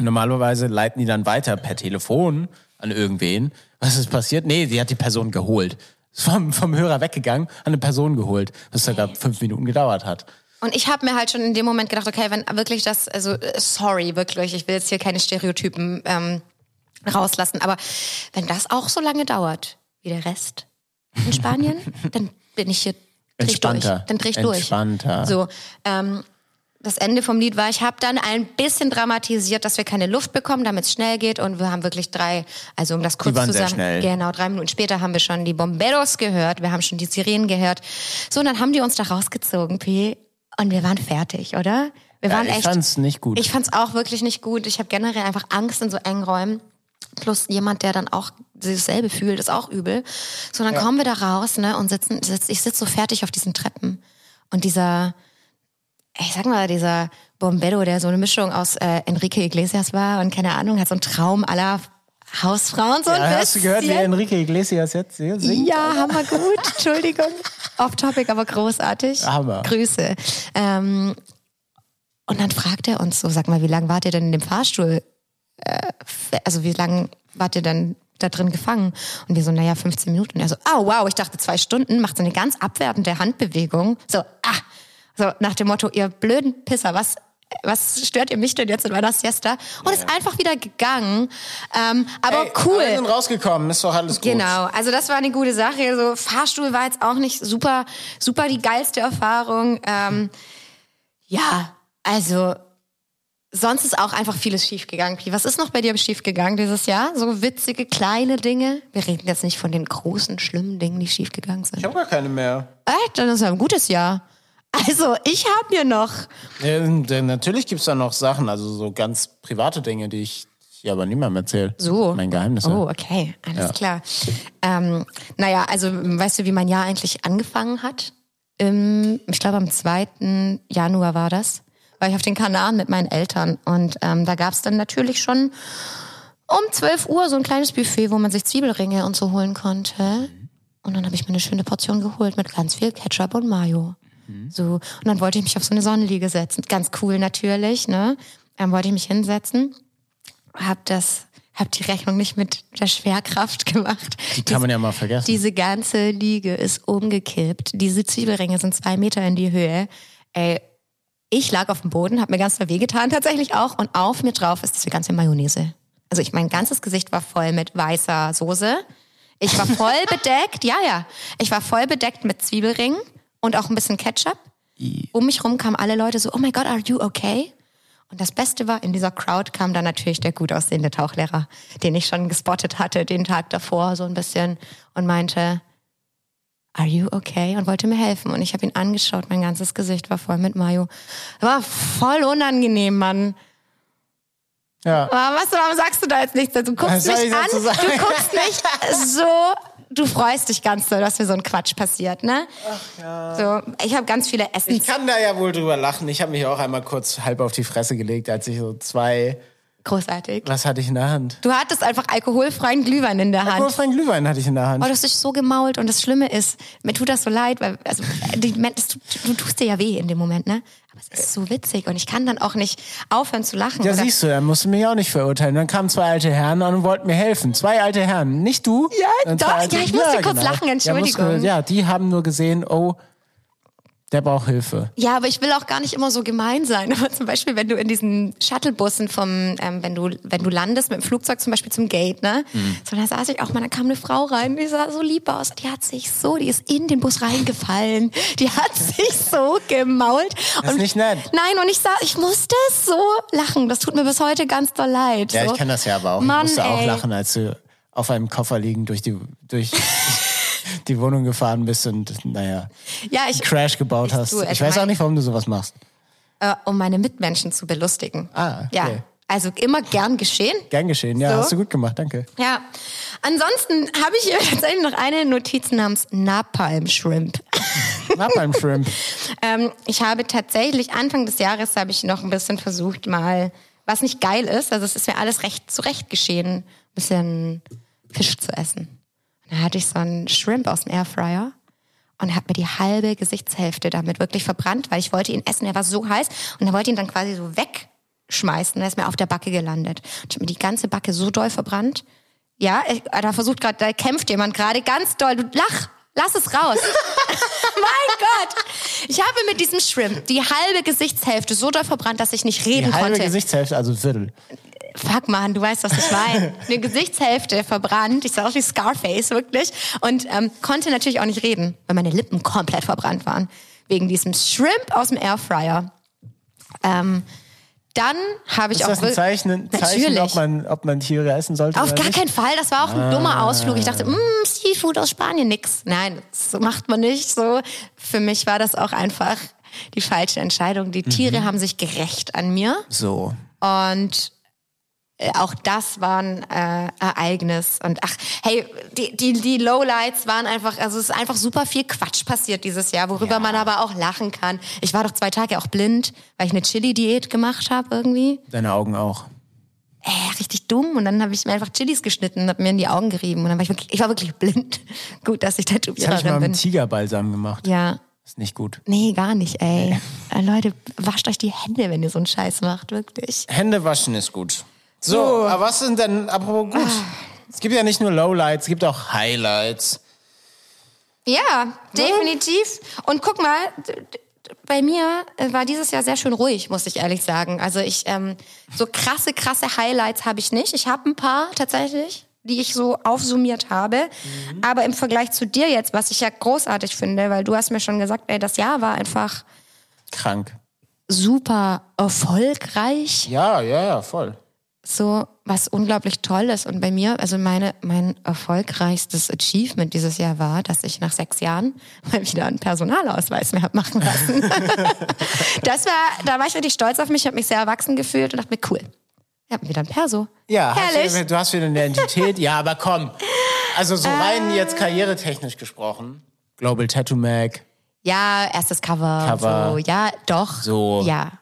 Speaker 2: Normalerweise leiten die dann weiter per Telefon an irgendwen. Was ist passiert? Nee, sie hat die Person geholt. Ist vom, vom Hörer weggegangen, hat eine Person geholt, was sogar fünf Minuten gedauert hat.
Speaker 1: Und ich habe mir halt schon in dem Moment gedacht, okay, wenn wirklich das, also sorry, wirklich, ich will jetzt hier keine Stereotypen ähm, rauslassen, aber wenn das auch so lange dauert wie der Rest in Spanien, dann bin ich hier.
Speaker 2: Entspannter.
Speaker 1: Dann dreh ich durch.
Speaker 2: Entspannter.
Speaker 1: So, ähm, das Ende vom Lied war, ich habe dann ein bisschen dramatisiert, dass wir keine Luft bekommen, damit es schnell geht und wir haben wirklich drei, also um das kurz zu sagen, genau, drei Minuten später haben wir schon die Bomberos gehört, wir haben schon die Sirenen gehört. So, und dann haben die uns da rausgezogen, P, und wir waren fertig, oder? Wir
Speaker 2: Ja,
Speaker 1: waren
Speaker 2: ich
Speaker 1: echt.
Speaker 2: fand's nicht gut.
Speaker 1: Ich fand's auch wirklich nicht gut. Ich habe generell einfach Angst in so engen Räumen. Plus jemand, der dann auch dasselbe fühlt, ist auch übel. So, dann kommen wir da raus, ne, und sitzen, sitz, ich sitze so fertig auf diesen Treppen. Und dieser, ich sag mal, dieser Bombero, der so eine Mischung aus äh, Enrique Iglesias war und keine Ahnung, hat so einen Traum aller Hausfrauen so ein
Speaker 2: ja,
Speaker 1: bisschen.
Speaker 2: hast du gehört, wie Enrique Iglesias jetzt singt?
Speaker 1: Ja, hammer gut. Entschuldigung. Off topic, aber großartig.
Speaker 2: Hammer.
Speaker 1: Grüße. Ähm, und dann fragt er uns so, sag mal, wie lange wart ihr denn in dem Fahrstuhl? Äh, also wie lange wart ihr denn da drin gefangen? Und wir so, naja, 15 Minuten. Und er so, oh wow, ich dachte zwei Stunden, macht so eine ganz abwertende Handbewegung. So, ah, so nach dem Motto, ihr blöden Pisser, was was stört ihr mich denn jetzt in meiner Siesta? Und ist einfach wieder gegangen. Ähm, aber
Speaker 2: Ey,
Speaker 1: cool.
Speaker 2: Wir sind rausgekommen, ist doch alles gut.
Speaker 1: Genau, also das war eine gute Sache. Also Fahrstuhl war jetzt auch nicht super, super die geilste Erfahrung. Ähm, ja, also sonst ist auch einfach vieles schiefgegangen. Pi. Was ist noch bei dir schiefgegangen dieses Jahr? So witzige kleine Dinge. Wir reden jetzt nicht von den großen, schlimmen Dingen, die schiefgegangen sind.
Speaker 2: Ich habe gar keine mehr.
Speaker 1: Echt? Dann ist ja ein gutes Jahr. Also ich habe mir noch.
Speaker 2: Ja, denn natürlich gibt's da noch Sachen, also so ganz private Dinge, die ich hier aber niemandem erzähle.
Speaker 1: So.
Speaker 2: Mein Geheimnis.
Speaker 1: Oh, okay, alles
Speaker 2: Ja.
Speaker 1: klar. Ähm, naja, also weißt du, wie mein Jahr eigentlich angefangen hat? Im, ich glaube, am 2. Januar war das. War ich auf den Kanaren mit meinen Eltern. Und ähm, da gab's dann natürlich schon um 12 Uhr so ein kleines Buffet, wo man sich Zwiebelringe und so holen konnte. Und dann habe ich mir eine schöne Portion geholt mit ganz viel Ketchup und Mayo. So. Und dann wollte ich mich auf so eine Sonnenliege setzen. Ganz cool natürlich, ne? Dann wollte ich mich hinsetzen hab das, hab die Rechnung nicht mit der Schwerkraft gemacht.
Speaker 2: Die kann man ja mal vergessen.
Speaker 1: Diese ganze Liege ist umgekippt. Diese Zwiebelringe sind zwei Meter in die Höhe. Ey, ich lag auf dem Boden, hab mir ganz doll wehgetan tatsächlich auch. Und auf mir drauf ist diese ganze Mayonnaise. Also ich, mein ganzes Gesicht war voll mit weißer Soße. Ich war voll bedeckt, ja, ja. Ich war voll bedeckt mit Zwiebelringen und auch ein bisschen Ketchup. Um mich rum kamen alle Leute so, oh my God, are you okay? Und das Beste war, in dieser Crowd kam dann natürlich der gut aussehende Tauchlehrer, den ich schon gespottet hatte den Tag davor so ein bisschen und meinte, are you okay? Und wollte mir helfen. Und ich habe ihn angeschaut, mein ganzes Gesicht war voll mit Mayo. War voll unangenehm, Mann.
Speaker 2: ja.
Speaker 1: Aber was, warum sagst du da jetzt nichts? Du guckst mich
Speaker 2: ich
Speaker 1: an, du guckst mich so, du freust dich ganz doll, dass mir so ein Quatsch passiert, ne? Ach ja. So, ich habe ganz viele Essens...
Speaker 2: Ich kann da ja wohl drüber lachen. Ich habe mich auch einmal kurz halb auf die Fresse gelegt, als ich so zwei.
Speaker 1: Großartig.
Speaker 2: Was hatte ich in der Hand?
Speaker 1: Du hattest einfach alkoholfreien Glühwein in der Hand.
Speaker 2: Alkoholfreien Glühwein hatte ich in der Hand.
Speaker 1: Oh, du hast dich so gemault und das Schlimme ist, mir tut das so leid, weil also, die, das, tut- du tust dir ja weh in dem Moment, ne? Aber es ist so witzig und ich kann dann auch nicht aufhören zu lachen.
Speaker 2: Ja,
Speaker 1: oder-
Speaker 2: siehst du, er musste mich auch nicht verurteilen. Dann kamen zwei alte Herren an und wollten mir helfen. Zwei alte Herren, nicht du.
Speaker 1: Ja, doch, ja, ich musste kurz lachen,
Speaker 2: Ja,
Speaker 1: Entschuldigung.
Speaker 2: musste- Ja, die haben nur gesehen, oh, der braucht Hilfe.
Speaker 1: Ja, aber ich will auch gar nicht immer so gemein sein. Aber zum Beispiel, wenn du in diesen Shuttlebussen vom, ähm, wenn du, wenn du landest mit dem Flugzeug zum Beispiel zum Gate, ne?
Speaker 2: Mhm.
Speaker 1: So, da saß ich auch mal, da kam eine Frau rein, die sah so lieb aus. Die hat sich so, die ist in den Bus reingefallen. Die hat sich so gemault.
Speaker 2: Das ist nicht nett.
Speaker 1: Nein, und ich sah, ich musste so lachen. Das tut mir bis heute ganz doll leid.
Speaker 2: Ja,
Speaker 1: so.
Speaker 2: ich kann das ja aber auch.
Speaker 1: Mann,
Speaker 2: ich musste auch
Speaker 1: ey.
Speaker 2: lachen, als du auf einem Koffer liegend durch die, durch die Wohnung gefahren bist und, naja,
Speaker 1: Ja, ich,
Speaker 2: Crash gebaut hast.
Speaker 1: du,
Speaker 2: Ich
Speaker 1: also
Speaker 2: weiß auch
Speaker 1: mein-
Speaker 2: nicht, warum du sowas machst.
Speaker 1: äh, um meine Mitmenschen zu belustigen.
Speaker 2: Ah, okay.
Speaker 1: Ja, also immer gern geschehen.
Speaker 2: Gern geschehen. Ja,
Speaker 1: So.
Speaker 2: hast du gut gemacht, danke.
Speaker 1: Ja. Ansonsten habe ich hier tatsächlich noch eine Notiz namens Napalm Shrimp.
Speaker 2: Napalm Shrimp.
Speaker 1: ähm, ich habe tatsächlich Anfang des Jahres habe ich noch ein bisschen versucht mal, was nicht geil ist, also es ist mir alles recht zurecht geschehen, ein bisschen Fisch zu essen. Da hatte ich so einen Shrimp aus dem Airfryer und habe mir die halbe Gesichtshälfte damit wirklich verbrannt, weil ich wollte ihn essen, er war so heiß und er wollte ihn dann quasi so wegschmeißen und er ist mir auf der Backe gelandet. Ich habe mir die ganze Backe so doll verbrannt. Ja, ich, da versucht gerade, da kämpft jemand gerade ganz doll. Du lach, Lass es raus. mein Gott. Ich habe mit diesem Shrimp die halbe Gesichtshälfte so doll verbrannt, dass ich nicht reden
Speaker 2: Die halbe
Speaker 1: konnte.
Speaker 2: Gesichtshälfte, also ein Viertel.
Speaker 1: Fuck man, du weißt, was ich meine. Eine Gesichtshälfte verbrannt. Ich sah aus wie Scarface, wirklich. Und ähm, konnte natürlich auch nicht reden, weil meine Lippen komplett verbrannt waren. Wegen diesem Shrimp aus dem Airfryer. Ähm, dann habe ich
Speaker 2: Ist
Speaker 1: auch...
Speaker 2: das ein Zeichen, ein Zeichen
Speaker 1: Natürlich.
Speaker 2: ob, man, ob man Tiere essen sollte?
Speaker 1: Auf gar
Speaker 2: nicht?
Speaker 1: keinen Fall, das war auch ein dummer Ausflug. Ich dachte, mmm, Seafood aus Spanien, nix. Nein, das macht man nicht so. Für mich war das auch einfach die falsche Entscheidung. Die Tiere haben sich gerecht an mir
Speaker 2: So.
Speaker 1: und auch das war ein äh, Ereignis. Und ach, hey, die, die, die Lowlights waren einfach, also es ist einfach super viel Quatsch passiert dieses Jahr, worüber man aber auch lachen kann. Ich war doch zwei Tage auch blind, weil ich eine Chili-Diät gemacht habe irgendwie
Speaker 2: Deine Augen auch.
Speaker 1: äh, richtig dumm und dann habe ich mir einfach Chilis geschnitten und habe mir in die Augen gerieben und dann war ich wirklich, ich war wirklich blind. Gut, dass ich
Speaker 2: Das habe ich mal
Speaker 1: Tätowiererin
Speaker 2: mit
Speaker 1: bin.
Speaker 2: Tigerbalsam gemacht.
Speaker 1: Ja.
Speaker 2: Ist nicht gut.
Speaker 1: Nee, gar nicht, ey. Äh, Leute, wascht euch die Hände, wenn ihr so einen Scheiß macht, wirklich.
Speaker 2: Hände waschen ist gut. So, aber was sind denn, apropos gut, es gibt ja nicht nur Lowlights, es gibt auch Highlights.
Speaker 1: Ja, definitiv. Und guck mal, bei mir äh, war dieses Jahr sehr schön ruhig, muss ich ehrlich sagen. Also ich, ähm, so krasse, krasse Highlights habe ich nicht. Ich habe ein paar tatsächlich, die ich so aufsummiert habe. Aber im Vergleich zu dir jetzt, was ich ja großartig finde, weil du hast mir schon gesagt, ey, das Jahr war einfach
Speaker 2: Krank.
Speaker 1: super erfolgreich.
Speaker 2: Ja, ja, ja, voll.
Speaker 1: So was unglaublich Tolles. Und bei mir, also meine, mein erfolgreichstes Achievement dieses Jahr war, dass ich nach sechs Jahren mal wieder einen Personalausweis mehr hab machen lassen. das war, da war ich richtig stolz auf mich, habe mich sehr erwachsen gefühlt und dachte mir, cool. Ich habe wieder ein Perso.
Speaker 2: Ja, hast
Speaker 1: Herrlich.
Speaker 2: du, du hast wieder eine Identität. ja, aber komm. Also so rein jetzt karrieretechnisch gesprochen. Global Tattoo Mag.
Speaker 1: Ja, erstes Cover.
Speaker 2: Cover.
Speaker 1: So, ja, doch.
Speaker 2: So.
Speaker 1: Ja.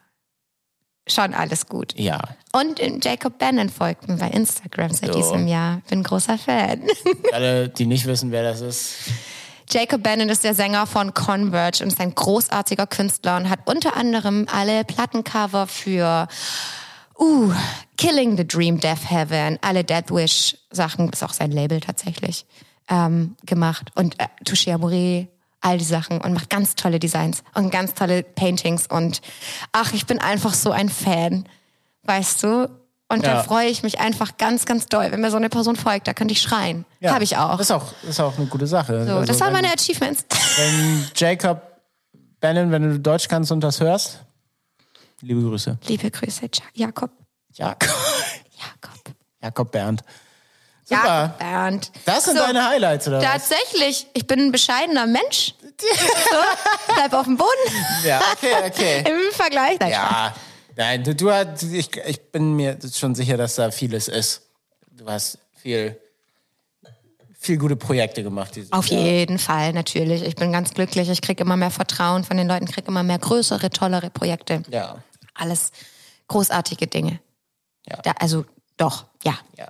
Speaker 1: Schon alles gut.
Speaker 2: Ja.
Speaker 1: Und Jacob Bannon folgt mir bei Instagram seit
Speaker 2: So.
Speaker 1: diesem Jahr. Bin großer Fan.
Speaker 2: Alle, die nicht wissen, wer das ist.
Speaker 1: Jacob Bannon ist der Sänger von Converge und ist ein großartiger Künstler und hat unter anderem alle Plattencover für uh, Killing the Dream, Death Heaven, alle Death Wish Sachen, ist auch sein Label tatsächlich, ähm, gemacht. Und äh, Touché Amore, all die Sachen und macht ganz tolle Designs und ganz tolle Paintings und ach, ich bin einfach so ein Fan, weißt du? Und
Speaker 2: Ja.
Speaker 1: da freue ich mich einfach ganz, ganz doll, wenn mir so eine Person folgt, da könnte ich schreien.
Speaker 2: Ja,
Speaker 1: Habe ich auch.
Speaker 2: Ist auch, ist auch eine gute Sache.
Speaker 1: So,
Speaker 2: Also,
Speaker 1: das waren meine Achievements.
Speaker 2: wenn Jacob Bannon, wenn du Deutsch kannst und das hörst, liebe Grüße.
Speaker 1: Liebe Grüße, Ja- Jakob.
Speaker 2: Jakob.
Speaker 1: Jakob.
Speaker 2: Jakob Bernd. Super.
Speaker 1: Jakob Bernd.
Speaker 2: Das sind
Speaker 1: So,
Speaker 2: deine Highlights, oder was?
Speaker 1: Tatsächlich, ich bin ein bescheidener Mensch. So, bleib auf dem Boden.
Speaker 2: Ja, okay, okay.
Speaker 1: Im Vergleich. Nein,
Speaker 2: Ja, nein, du, du hast, ich, ich bin mir schon sicher, dass da vieles ist. Du hast viel, viel gute Projekte gemacht.
Speaker 1: Auf
Speaker 2: Jahr.
Speaker 1: jeden Fall, natürlich. Ich bin ganz glücklich. Ich kriege immer mehr Vertrauen von den Leuten, kriege immer mehr größere, tollere Projekte.
Speaker 2: Ja,
Speaker 1: Alles großartige Dinge.
Speaker 2: Ja.
Speaker 1: Da, also doch, ja.
Speaker 2: ja.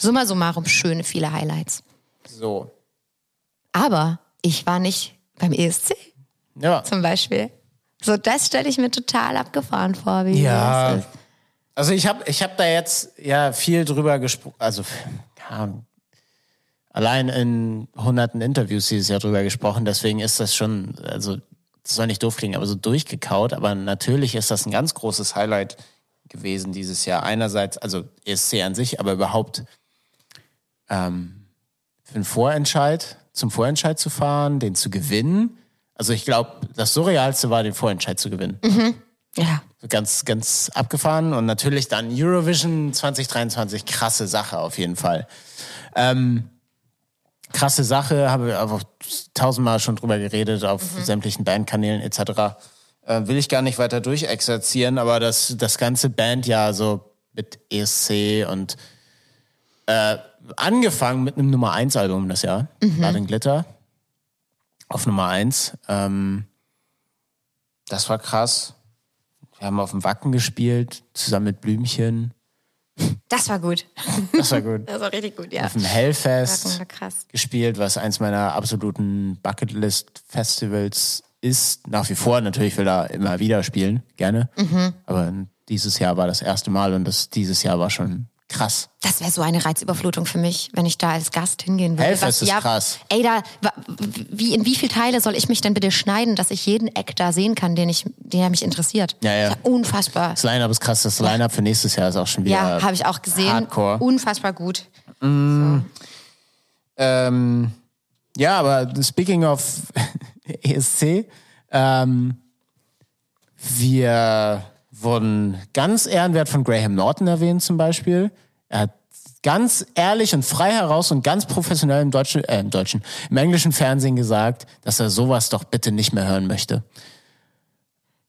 Speaker 1: Summa summarum schöne, viele Highlights.
Speaker 2: So.
Speaker 1: Aber ich war nicht beim ESC
Speaker 2: Ja.
Speaker 1: zum Beispiel. So, das stelle ich mir total abgefahren vor. Wie
Speaker 2: Ja.
Speaker 1: das ist.
Speaker 2: Also ich habe ich hab da jetzt ja viel drüber gesprochen, also ja, allein in hunderten Interviews dieses Jahr drüber gesprochen, deswegen ist das schon, also das soll nicht doof klingen, aber so durchgekaut, aber natürlich ist das ein ganz großes Highlight gewesen dieses Jahr. Einerseits, also ESC an sich, aber überhaupt ähm, für den Vorentscheid, zum Vorentscheid zu fahren, den zu gewinnen. Also ich glaube, das Surrealste war, den Vorentscheid zu gewinnen.
Speaker 1: Ja.
Speaker 2: Ganz, ganz abgefahren und natürlich dann Eurovision 2023, krasse Sache auf jeden Fall. Ähm, krasse Sache, habe ich einfach tausendmal schon drüber geredet auf sämtlichen Bandkanälen etc. Äh, will ich gar nicht weiter durchexerzieren, aber das, das ganze Bandjahr so mit ESC und äh, angefangen mit einem Nummer 1 Album das Jahr, Blood and Glitter auf Nummer 1. Ähm, das war krass. Wir haben auf dem Wacken gespielt, zusammen mit Blümchen.
Speaker 1: Das war gut.
Speaker 2: Das war gut.
Speaker 1: Das war richtig gut, ja.
Speaker 2: Auf dem Hellfest
Speaker 1: Das war krass.
Speaker 2: gespielt, was eins meiner absoluten Bucketlist-Festivals ist. Nach wie vor natürlich will er immer wieder spielen, gerne.
Speaker 1: Mhm.
Speaker 2: Aber dieses Jahr war das erste Mal und das dieses Jahr war schon krass.
Speaker 1: Das wäre so eine Reizüberflutung für mich, wenn ich da als Gast hingehen würde.
Speaker 2: Hellfest ist krass.
Speaker 1: Ey, da, wie, in wie viele Teile soll ich mich denn bitte schneiden, dass ich jeden Eck da sehen kann, den ich, der mich interessiert?
Speaker 2: Ja, ja.
Speaker 1: Ist unfassbar.
Speaker 2: Das Line-Up ist krass. Das Line-Up für nächstes Jahr ist auch schon wieder
Speaker 1: Ja, habe ich auch gesehen.
Speaker 2: Hardcore.
Speaker 1: Unfassbar gut.
Speaker 2: Ähm, ja, aber speaking of ESC, ähm, wir wurden ganz ehrenwert von Graham Norton erwähnt zum Beispiel. Er hat ganz ehrlich und frei heraus und ganz professionell im deutschen, äh, im deutschen, im englischen Fernsehen gesagt, dass er sowas doch bitte nicht mehr hören möchte.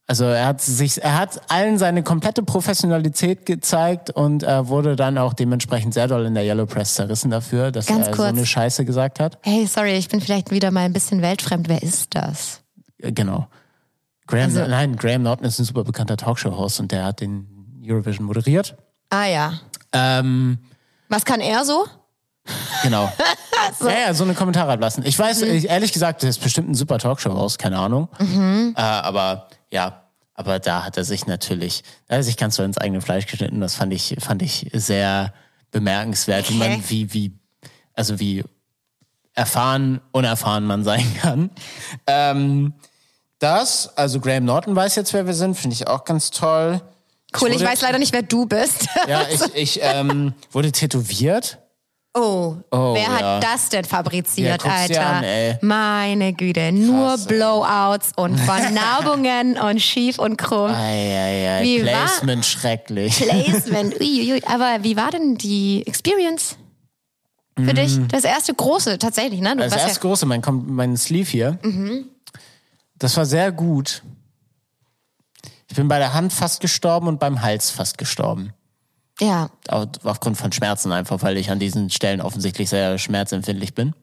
Speaker 2: Also er hat sich, er hat allen seine komplette Professionalität gezeigt und er wurde dann auch dementsprechend sehr doll in der Yellow Press zerrissen dafür, dass
Speaker 1: Ganz
Speaker 2: er so
Speaker 1: kurz.
Speaker 2: eine Scheiße gesagt hat.
Speaker 1: Hey, sorry, ich bin vielleicht wieder mal ein bisschen weltfremd. Wer ist das?
Speaker 2: Äh, Genau. Graham,
Speaker 1: Also-
Speaker 2: nein, Graham Norton ist ein super bekannter Talkshow-Host und der hat den Eurovision moderiert.
Speaker 1: Ah ja.
Speaker 2: Ähm,
Speaker 1: Was kann er so?
Speaker 2: genau. Ja, ja, so eine Kommentare ablassen. Ich weiß,
Speaker 1: Mhm.
Speaker 2: ich, ehrlich gesagt, der ist bestimmt ein super Talkshow-Host, keine Ahnung.
Speaker 1: Mhm.
Speaker 2: Äh, aber ja, aber da hat er sich natürlich, da hat er sich ganz so ins eigene Fleisch geschnitten. Das fand ich, fand ich sehr bemerkenswert, wie man, wie, wie, also wie erfahren, unerfahren man sein kann. Ähm, das, also Graham Norton weiß jetzt, wer wir sind, finde ich auch ganz toll.
Speaker 1: Cool, ich
Speaker 2: wurde-
Speaker 1: weiß leider nicht, wer du bist.
Speaker 2: Ja, ich, ich ähm, wurde tätowiert.
Speaker 1: Oh,
Speaker 2: Oh,
Speaker 1: wer
Speaker 2: ja.
Speaker 1: hat das denn
Speaker 2: Ja,
Speaker 1: fabriziert,
Speaker 2: dir
Speaker 1: Alter?
Speaker 2: an.
Speaker 1: Meine Güte, nur
Speaker 2: Krass, ey.
Speaker 1: Blowouts und Vernarbungen und schief und krumm.
Speaker 2: Eieiei,
Speaker 1: Wie war-
Speaker 2: Placement schrecklich.
Speaker 1: Placement, uiuiui. Aber wie war denn die Experience für dich? Das erste große, tatsächlich, ne? Du
Speaker 2: Mm. Das erste große, mein, mein Sleeve hier.
Speaker 1: Mhm.
Speaker 2: Das war sehr gut. Ich bin bei der Hand fast gestorben und beim Hals fast gestorben.
Speaker 1: ja, ja,
Speaker 2: Au- Aufgrund von Schmerzen einfach, weil ich an diesen Stellen offensichtlich sehr schmerzempfindlich bin.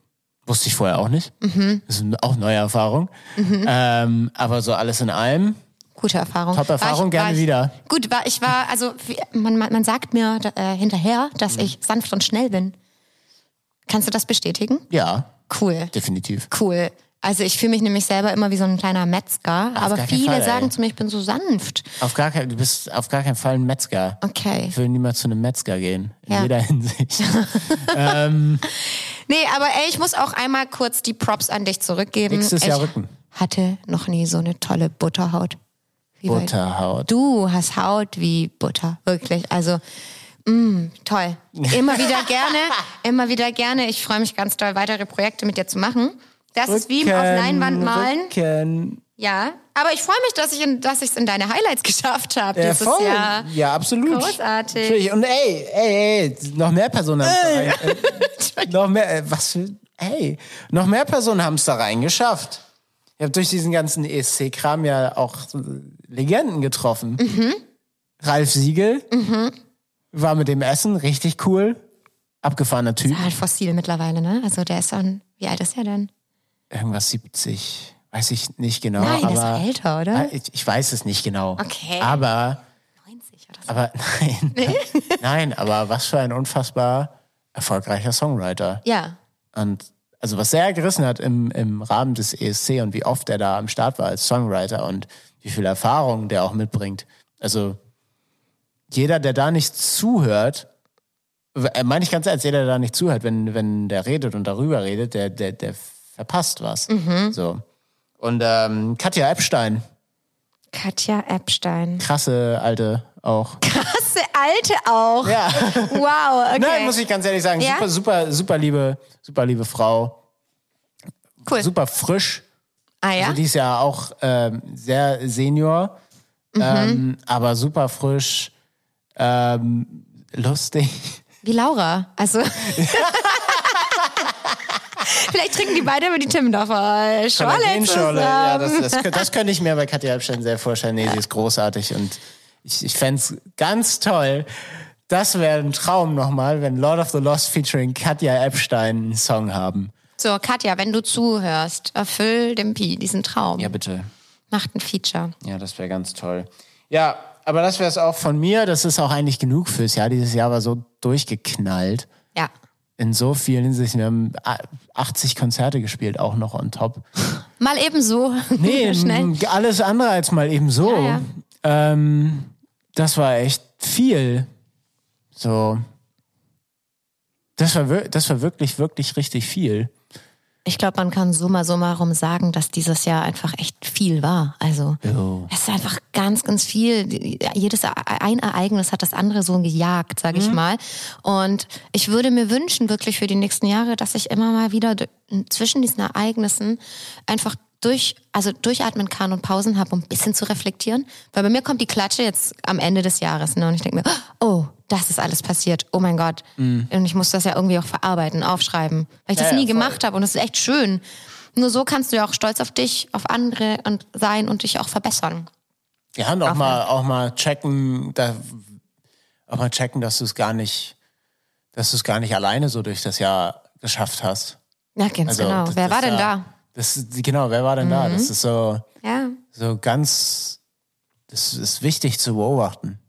Speaker 2: Wusste ich vorher auch nicht.
Speaker 1: Mhm.
Speaker 2: Das ist auch neue Erfahrung. Ähm, aber so alles in allem.
Speaker 1: gute Erfahrung.
Speaker 2: Top-Erfahrung,
Speaker 1: War ich-
Speaker 2: gerne
Speaker 1: ich,
Speaker 2: wieder.
Speaker 1: Gut, war, ich war, also man, man sagt mir äh, hinterher, dass
Speaker 2: Mhm.
Speaker 1: ich sanft und schnell bin. Kannst du das bestätigen?
Speaker 2: Ja,
Speaker 1: Cool.
Speaker 2: definitiv.
Speaker 1: Cool. Also ich fühle mich nämlich selber immer wie so ein kleiner Metzger, aber
Speaker 2: gar keinen
Speaker 1: viele
Speaker 2: Fall,
Speaker 1: sagen zu mir, ich bin so sanft.
Speaker 2: Auf gar kein, du bist auf gar keinen Fall ein Metzger.
Speaker 1: Okay.
Speaker 2: Ich will niemals zu einem Metzger gehen. In
Speaker 1: Ja.
Speaker 2: jeder Hinsicht.
Speaker 1: Nee, aber ey, ich muss auch einmal kurz die Props an dich zurückgeben.
Speaker 2: Nächstes Jahr
Speaker 1: ich
Speaker 2: Rücken.
Speaker 1: hatte noch nie so eine tolle Butterhaut. Wie
Speaker 2: Butterhaut.
Speaker 1: Du hast Haut wie Butter, wirklich. Also mm, toll. Immer wieder gerne, immer wieder gerne. Ich freue mich ganz doll, weitere Projekte mit dir zu machen. Das ist wie im auf Leinwand malen.
Speaker 2: Rücken.
Speaker 1: Ja, aber ich freue mich, dass ich in, dass ich es in deine Highlights geschafft habe
Speaker 2: Ja,
Speaker 1: dieses
Speaker 2: voll.
Speaker 1: Jahr.
Speaker 2: Ja, absolut.
Speaker 1: Großartig.
Speaker 2: Natürlich. Und ey, ey, ey, noch mehr Personen haben es da rein. Äh, noch mehr, äh, was für, ey, noch mehr Personen haben es da reingeschafft. Ich habe durch diesen ganzen ESC-Kram ja auch so Legenden getroffen.
Speaker 1: Mhm.
Speaker 2: Ralf Siegel war mit dem Essen richtig cool. Abgefahrener Typ.
Speaker 1: Halt fossil mittlerweile, ne? Also der ist schon, wie alt ist er denn?
Speaker 2: Irgendwas 70. Weiß ich nicht genau.
Speaker 1: Nein, der ist
Speaker 2: aber
Speaker 1: älter, oder?
Speaker 2: Ah, Ich, ich weiß es nicht genau.
Speaker 1: Okay.
Speaker 2: Aber
Speaker 1: 90 oder so.
Speaker 2: Aber nein. nein, aber was für ein unfassbar erfolgreicher Songwriter.
Speaker 1: Ja.
Speaker 2: Und also was sehr gerissen hat im, im Rahmen des ESC und wie oft er da am Start war als Songwriter und wie viel Erfahrung der auch mitbringt. Also jeder, der da nicht zuhört, äh, meine ich ganz ernst, jeder, der da nicht zuhört, wenn, wenn der redet und darüber redet, der, der, der verpasst was. So. Und ähm, Katja Epstein,
Speaker 1: Katja Epstein.
Speaker 2: krasse alte auch.
Speaker 1: Krasse Alte auch.
Speaker 2: Ja.
Speaker 1: Wow, okay.
Speaker 2: Nein, muss ich ganz ehrlich sagen,
Speaker 1: Ja?
Speaker 2: super, super, super liebe, super liebe Frau,
Speaker 1: cool.
Speaker 2: super frisch.
Speaker 1: Ah ja?
Speaker 2: Also die ist ja auch ähm, sehr Senior,
Speaker 1: Mhm.
Speaker 2: ähm, aber super frisch, ähm, lustig.
Speaker 1: Wie Laura. Also. Vielleicht trinken die beide über die Timmendorfer Schorle
Speaker 2: Kollagenschorle. Ja, das, das, das könnte ich mir bei Katja Epstein sehr vorstellen. Nee, sie ist großartig und ich, ich fände es ganz toll. Das wäre ein Traum nochmal, wenn Lord of the Lost featuring Katja Epstein einen Song haben.
Speaker 1: So, Katja, wenn du zuhörst, erfüll dem Pi diesen Traum.
Speaker 2: Ja, bitte.
Speaker 1: Macht ein Feature.
Speaker 2: Ja, das wäre ganz toll. Ja, aber das wäre es auch von mir. Das ist auch eigentlich genug fürs Jahr. Dieses Jahr war so durchgeknallt.
Speaker 1: Ja.
Speaker 2: In so vielen Hinsichten. Wir haben 80 Konzerte gespielt, auch noch on top.
Speaker 1: Mal eben so.
Speaker 2: Nee,
Speaker 1: Schnell.
Speaker 2: alles andere als mal eben so.
Speaker 1: Ja,
Speaker 2: Ähm, das war echt viel. So, Das war, das war wirklich, wirklich richtig viel.
Speaker 1: Ich glaube, man kann summa summarum sagen, dass dieses Jahr einfach echt viel war. Also
Speaker 2: Jo.
Speaker 1: es ist einfach ganz, ganz viel. Jedes E- ein Ereignis hat das andere so gejagt, sage ich mal. Und ich würde mir wünschen, wirklich für die nächsten Jahre, dass ich immer mal wieder zwischen diesen Ereignissen einfach durch, also durchatmen kann und Pausen habe, um ein bisschen zu reflektieren. Weil bei mir kommt die Klatsche jetzt am Ende des Jahres. Ne? Und ich denke mir, oh, das ist alles passiert. Oh mein Gott. Und ich muss das ja irgendwie auch verarbeiten, aufschreiben. Weil ich das
Speaker 2: Ja, ja,
Speaker 1: nie
Speaker 2: voll.
Speaker 1: gemacht habe. Und das ist echt schön. Nur so kannst du ja auch stolz auf dich, auf andere und sein und dich auch verbessern.
Speaker 2: Ja, und auch mal, auch mal checken, da, auch mal checken, dass du es gar nicht, dass du es gar nicht alleine so durch das Jahr geschafft hast.
Speaker 1: Ja, ganz
Speaker 2: Also,
Speaker 1: genau.
Speaker 2: das-
Speaker 1: Wer
Speaker 2: das
Speaker 1: war denn
Speaker 2: ja-
Speaker 1: da? Mhm.
Speaker 2: Das, genau, wer war denn da? Das ist so,
Speaker 1: Ja,
Speaker 2: so ganz, das ist wichtig zu beobachten.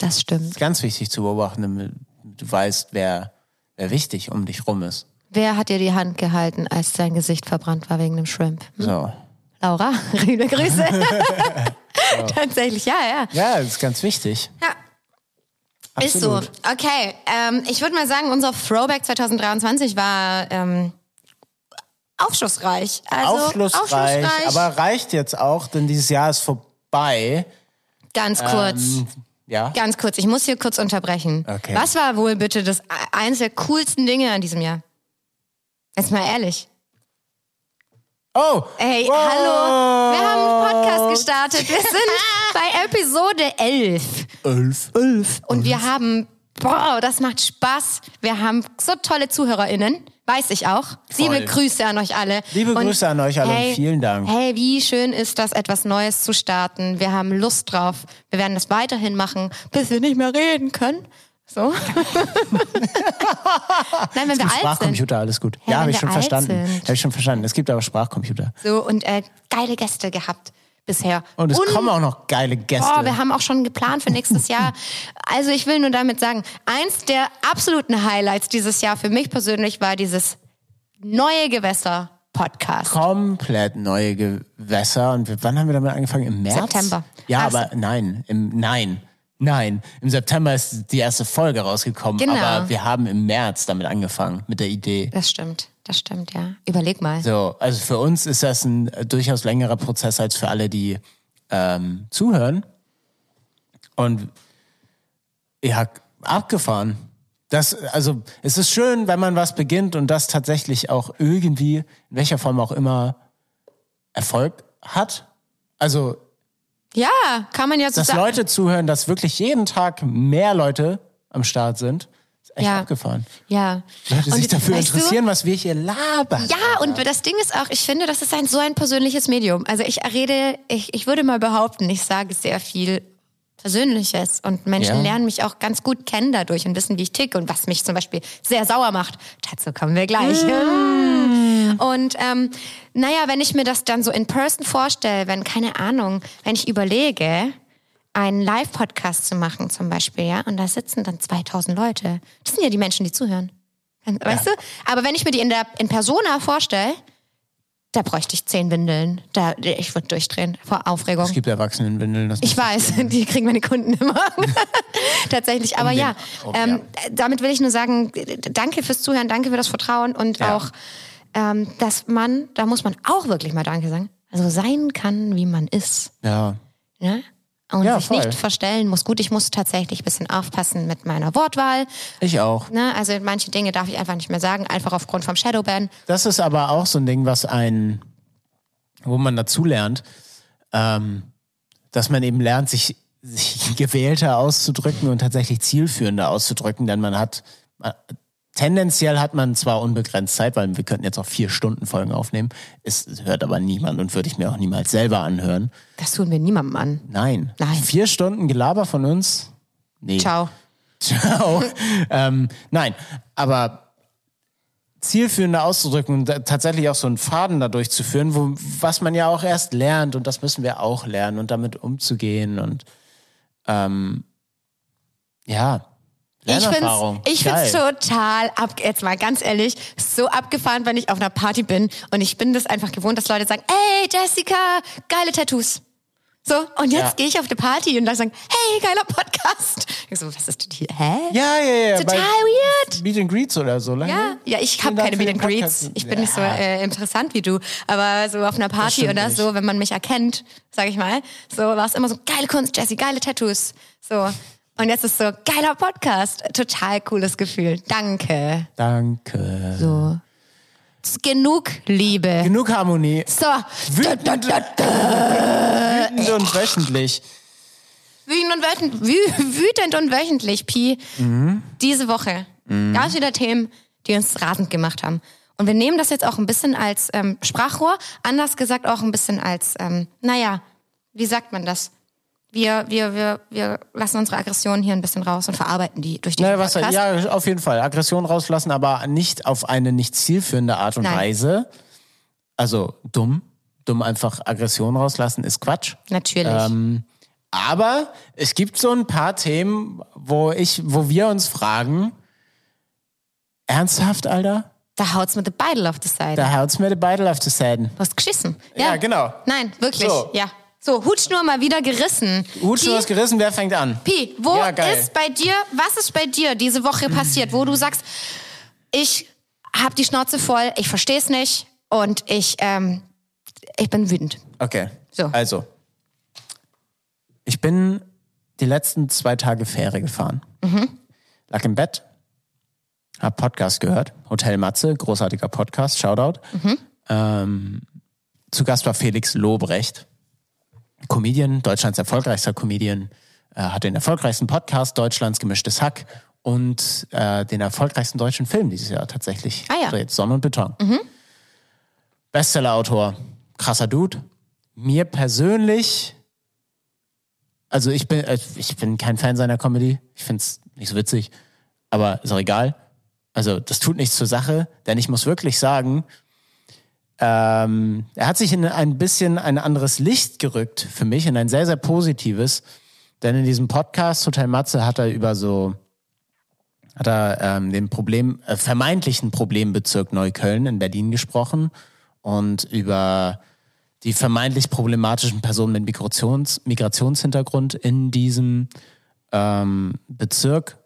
Speaker 1: Das stimmt.
Speaker 2: Ganz wichtig zu beobachten, damit du weißt, wer, wer wichtig um dich rum ist.
Speaker 1: Wer hat dir die Hand gehalten, als dein Gesicht verbrannt war wegen dem Shrimp?
Speaker 2: So.
Speaker 1: Laura, liebe Grüße. Tatsächlich, ja, ja.
Speaker 2: Ja, das ist ganz wichtig.
Speaker 1: Ja. Ist so.
Speaker 2: Absolut.
Speaker 1: Okay, ähm, ich würde mal sagen, unser Throwback 2023 war ähm, aufschlussreich. Also,
Speaker 2: Aufschlussreich, aber reicht jetzt auch, denn dieses Jahr ist vorbei.
Speaker 1: Ganz kurz.
Speaker 2: Ähm, ja.
Speaker 1: Ganz kurz, ich muss hier kurz unterbrechen.
Speaker 2: Okay.
Speaker 1: Was war wohl bitte das eines der coolsten Dinge an diesem Jahr? Jetzt mal ehrlich.
Speaker 2: Oh!
Speaker 1: Ey,
Speaker 2: Wow.
Speaker 1: hallo, wir haben einen Podcast gestartet. Wir sind bei Episode 11.
Speaker 2: Elf.
Speaker 1: 11. Und wir haben, boah, das macht Spaß. Wir haben so tolle ZuhörerInnen. Weiß ich auch. Liebe Grüße an euch alle.
Speaker 2: Liebe
Speaker 1: Und
Speaker 2: Grüße an euch alle und vielen Dank.
Speaker 1: Hey, wie schön ist das, etwas Neues zu starten. Wir haben Lust drauf. Wir werden das weiterhin machen, bis wir nicht mehr reden können. So. Nein, wenn wir alt sind.
Speaker 2: Sprachcomputer, alles gut.
Speaker 1: Ja,
Speaker 2: Ja, habe ich schon verstanden. Habe ich schon verstanden. Es gibt aber Sprachcomputer.
Speaker 1: So, und äh, geile Gäste gehabt bisher.
Speaker 2: Und es kommen auch noch geile Gäste.
Speaker 1: Oh, wir haben auch schon geplant für nächstes Jahr. Also ich will nur damit sagen, eins der absoluten Highlights dieses Jahr für mich persönlich war dieses neue Gewässer Podcast.
Speaker 2: komplett neue Gewässer. Und wann haben wir damit angefangen? Im März?
Speaker 1: September.
Speaker 2: Ja,
Speaker 1: Ah,
Speaker 2: aber nein, im, nein, nein. Im September ist die erste Folge rausgekommen.
Speaker 1: Genau.
Speaker 2: Aber wir haben im März damit angefangen, mit der Idee.
Speaker 1: Das stimmt, das stimmt, ja. Überleg mal.
Speaker 2: So, also für uns ist das ein äh, durchaus längerer Prozess als für alle, die ähm, zuhören. Und ja, abgefahren. Das, also, es ist schön, wenn man was beginnt und das tatsächlich auch irgendwie, in welcher Form auch immer, Erfolg hat. Also,
Speaker 1: Ja, kann man ja so
Speaker 2: dass
Speaker 1: sagen.
Speaker 2: Leute zuhören, dass wirklich jeden Tag mehr Leute am Start sind, ist echt
Speaker 1: Ja.
Speaker 2: abgefahren.
Speaker 1: Ja.
Speaker 2: Leute sich
Speaker 1: Und
Speaker 2: dafür
Speaker 1: weißt du,
Speaker 2: interessieren, was wir hier labern.
Speaker 1: Ja, und das Ding ist auch, ich finde, das ist ein so ein persönliches Medium. Also ich rede, ich, ich würde mal behaupten, ich sage sehr viel Persönliches und Menschen
Speaker 2: Ja.
Speaker 1: lernen mich auch ganz gut kennen dadurch und wissen, wie ich ticke und was mich zum Beispiel sehr sauer macht. Dazu kommen wir gleich. Und ähm, naja, wenn ich mir das dann so in person vorstelle, wenn, keine Ahnung, wenn ich überlege, einen Live-Podcast zu machen zum Beispiel, ja, und da sitzen dann 2000 Leute. Das sind ja die Menschen, die zuhören. Weißt du? Aber wenn ich mir die in der in Persona vorstelle, da bräuchte ich zehn Windeln. Da, ich würde durchdrehen vor Aufregung.
Speaker 2: Es gibt Erwachsenenwindeln. Das
Speaker 1: Ich weiß, die kriegen meine Kunden immer. Tatsächlich. Aber
Speaker 2: Um
Speaker 1: ja,
Speaker 2: oh,
Speaker 1: ähm, damit will ich nur sagen, danke fürs Zuhören, danke für das Vertrauen und
Speaker 2: Ja.
Speaker 1: auch, ähm, dass man, da muss man auch wirklich mal Danke sagen, also sein kann, wie man ist.
Speaker 2: Ja.
Speaker 1: Ne? Und
Speaker 2: Ja,
Speaker 1: sich
Speaker 2: voll.
Speaker 1: nicht verstellen muss. Gut, ich muss tatsächlich ein bisschen aufpassen mit meiner Wortwahl.
Speaker 2: Ich auch.
Speaker 1: Ne? Also manche Dinge darf ich einfach nicht mehr sagen, einfach aufgrund vom Shadowban.
Speaker 2: Das ist aber auch so ein Ding, was ein, wo man dazu lernt, ähm, dass man eben lernt, sich, sich gewählter auszudrücken und tatsächlich zielführender auszudrücken, denn man hat, tendenziell hat man zwar unbegrenzt Zeit, weil wir könnten jetzt auch vier Stunden Folgen aufnehmen, es hört aber niemand und würde ich mir auch niemals selber anhören.
Speaker 1: Das tun wir niemandem an.
Speaker 2: Nein.
Speaker 1: Nein.
Speaker 2: Vier Stunden Gelaber von uns? Nee.
Speaker 1: Ciao.
Speaker 2: Ciao. ähm, nein, aber zielführender auszudrücken und tatsächlich auch so einen Faden dadurch zu führen, wo, was man ja auch erst lernt und das müssen wir auch lernen und damit umzugehen und ähm, ja,
Speaker 1: Ich find's, ich find's
Speaker 2: Geil.
Speaker 1: total ab, jetzt mal ganz ehrlich, so abgefahren, wenn ich auf einer Party bin und ich bin das einfach gewohnt, dass Leute sagen, ey Jessica, geile Tattoos. So, und jetzt
Speaker 2: Ja.
Speaker 1: gehe ich auf die Party und da sagen, hey, geiler Podcast. Ich so, was ist denn hier? Hä?
Speaker 2: Ja, ja, ja.
Speaker 1: Total weird.
Speaker 2: Meet and Greets oder so. ne?
Speaker 1: Ja, ja, ich habe keine Meet and Greets. Ich bin nicht so
Speaker 2: Ja.
Speaker 1: äh, interessant wie du. Aber so auf einer Party oder
Speaker 2: nicht.
Speaker 1: so, wenn man mich erkennt, sag ich mal, so war es immer so, geile Kunst, Jessie, geile Tattoos. So. Und jetzt ist so, geiler Podcast. Total cooles Gefühl. Danke.
Speaker 2: Danke.
Speaker 1: So. Genug Liebe.
Speaker 2: Genug Harmonie.
Speaker 1: So.
Speaker 2: Wütend, wütend und wöchentlich.
Speaker 1: Wütend und, wöchentlich, wü wütend und wöchentlich, Pi.
Speaker 2: Mhm.
Speaker 1: Diese Woche. Da ist wieder Themen, die uns rasend gemacht haben. Und wir nehmen das jetzt auch ein bisschen als ähm, Sprachrohr, anders gesagt auch ein bisschen als, ähm, naja, wie sagt man das? Wir, wir, wir, wir lassen unsere Aggressionen hier ein bisschen raus und verarbeiten die durch die
Speaker 2: Ne, was, ja, auf jeden Fall. Aggression rauslassen, aber nicht auf eine nicht zielführende Art und
Speaker 1: Nein.
Speaker 2: Weise. Also dumm. Dumm einfach Aggression rauslassen ist Quatsch.
Speaker 1: Natürlich.
Speaker 2: Ähm, aber es gibt so ein paar Themen, wo ich, wo wir uns fragen, ernsthaft, Alter?
Speaker 1: da haut's mit the Beidel auf die Seite.
Speaker 2: Da haut's mir die Beidel auf die Säden.
Speaker 1: Du hast geschissen.
Speaker 2: Ja, genau.
Speaker 1: Nein, wirklich.
Speaker 2: So.
Speaker 1: Ja. So, Hutschnur mal wieder gerissen.
Speaker 2: Hut schon
Speaker 1: Pi,
Speaker 2: was gerissen, wer fängt an?
Speaker 1: Pi, wo
Speaker 2: Ja,
Speaker 1: ist bei dir, was ist bei dir diese Woche passiert, wo du sagst, ich hab die Schnauze voll, ich verstehe es nicht und ich, ähm, ich bin wütend.
Speaker 2: Okay.
Speaker 1: So.
Speaker 2: Also. Ich bin die letzten zwei Tage Fähre gefahren.
Speaker 1: Mhm.
Speaker 2: Lag im Bett, hab Podcast gehört. Hotel Matze, großartiger Podcast, Shoutout.
Speaker 1: Mhm.
Speaker 2: Ähm, zu Gast war Felix Lobrecht, Comedian, Deutschlands erfolgreichster Comedian, äh, hat den erfolgreichsten Podcast Deutschlands Gemischtes Hack und äh, den erfolgreichsten deutschen Film dieses Jahr tatsächlich
Speaker 1: Ah ja.
Speaker 2: gedreht, Sonne und Beton. Bestsellerautor, krasser Dude. Mir persönlich, also ich bin, äh, ich bin kein Fan seiner Comedy. Ich find's nicht so witzig, aber ist auch egal. Also das tut nichts zur Sache, denn ich muss wirklich sagen, ähm, er hat sich in ein bisschen ein anderes Licht gerückt für mich, in ein sehr, sehr positives. Denn in diesem Podcast Hotel Matze hat er über so, hat er ähm, den Problem, äh, vermeintlichen Problembezirk Neukölln in Berlin gesprochen und über die vermeintlich problematischen Personen mit Migrations, Migrationshintergrund in diesem ähm, Bezirk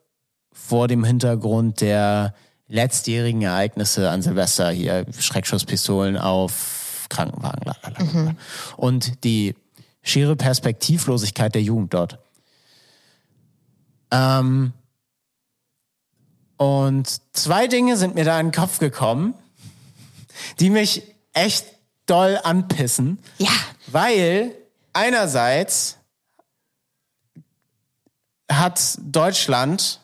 Speaker 2: vor dem Hintergrund der letztjährigen Ereignisse an Silvester hier, Schreckschusspistolen auf Krankenwagen, lalalala. und die schiere Perspektivlosigkeit der Jugend dort. Ähm, und zwei Dinge sind mir da in den Kopf gekommen, die mich echt doll anpissen.
Speaker 1: Ja.
Speaker 2: Weil einerseits hat Deutschland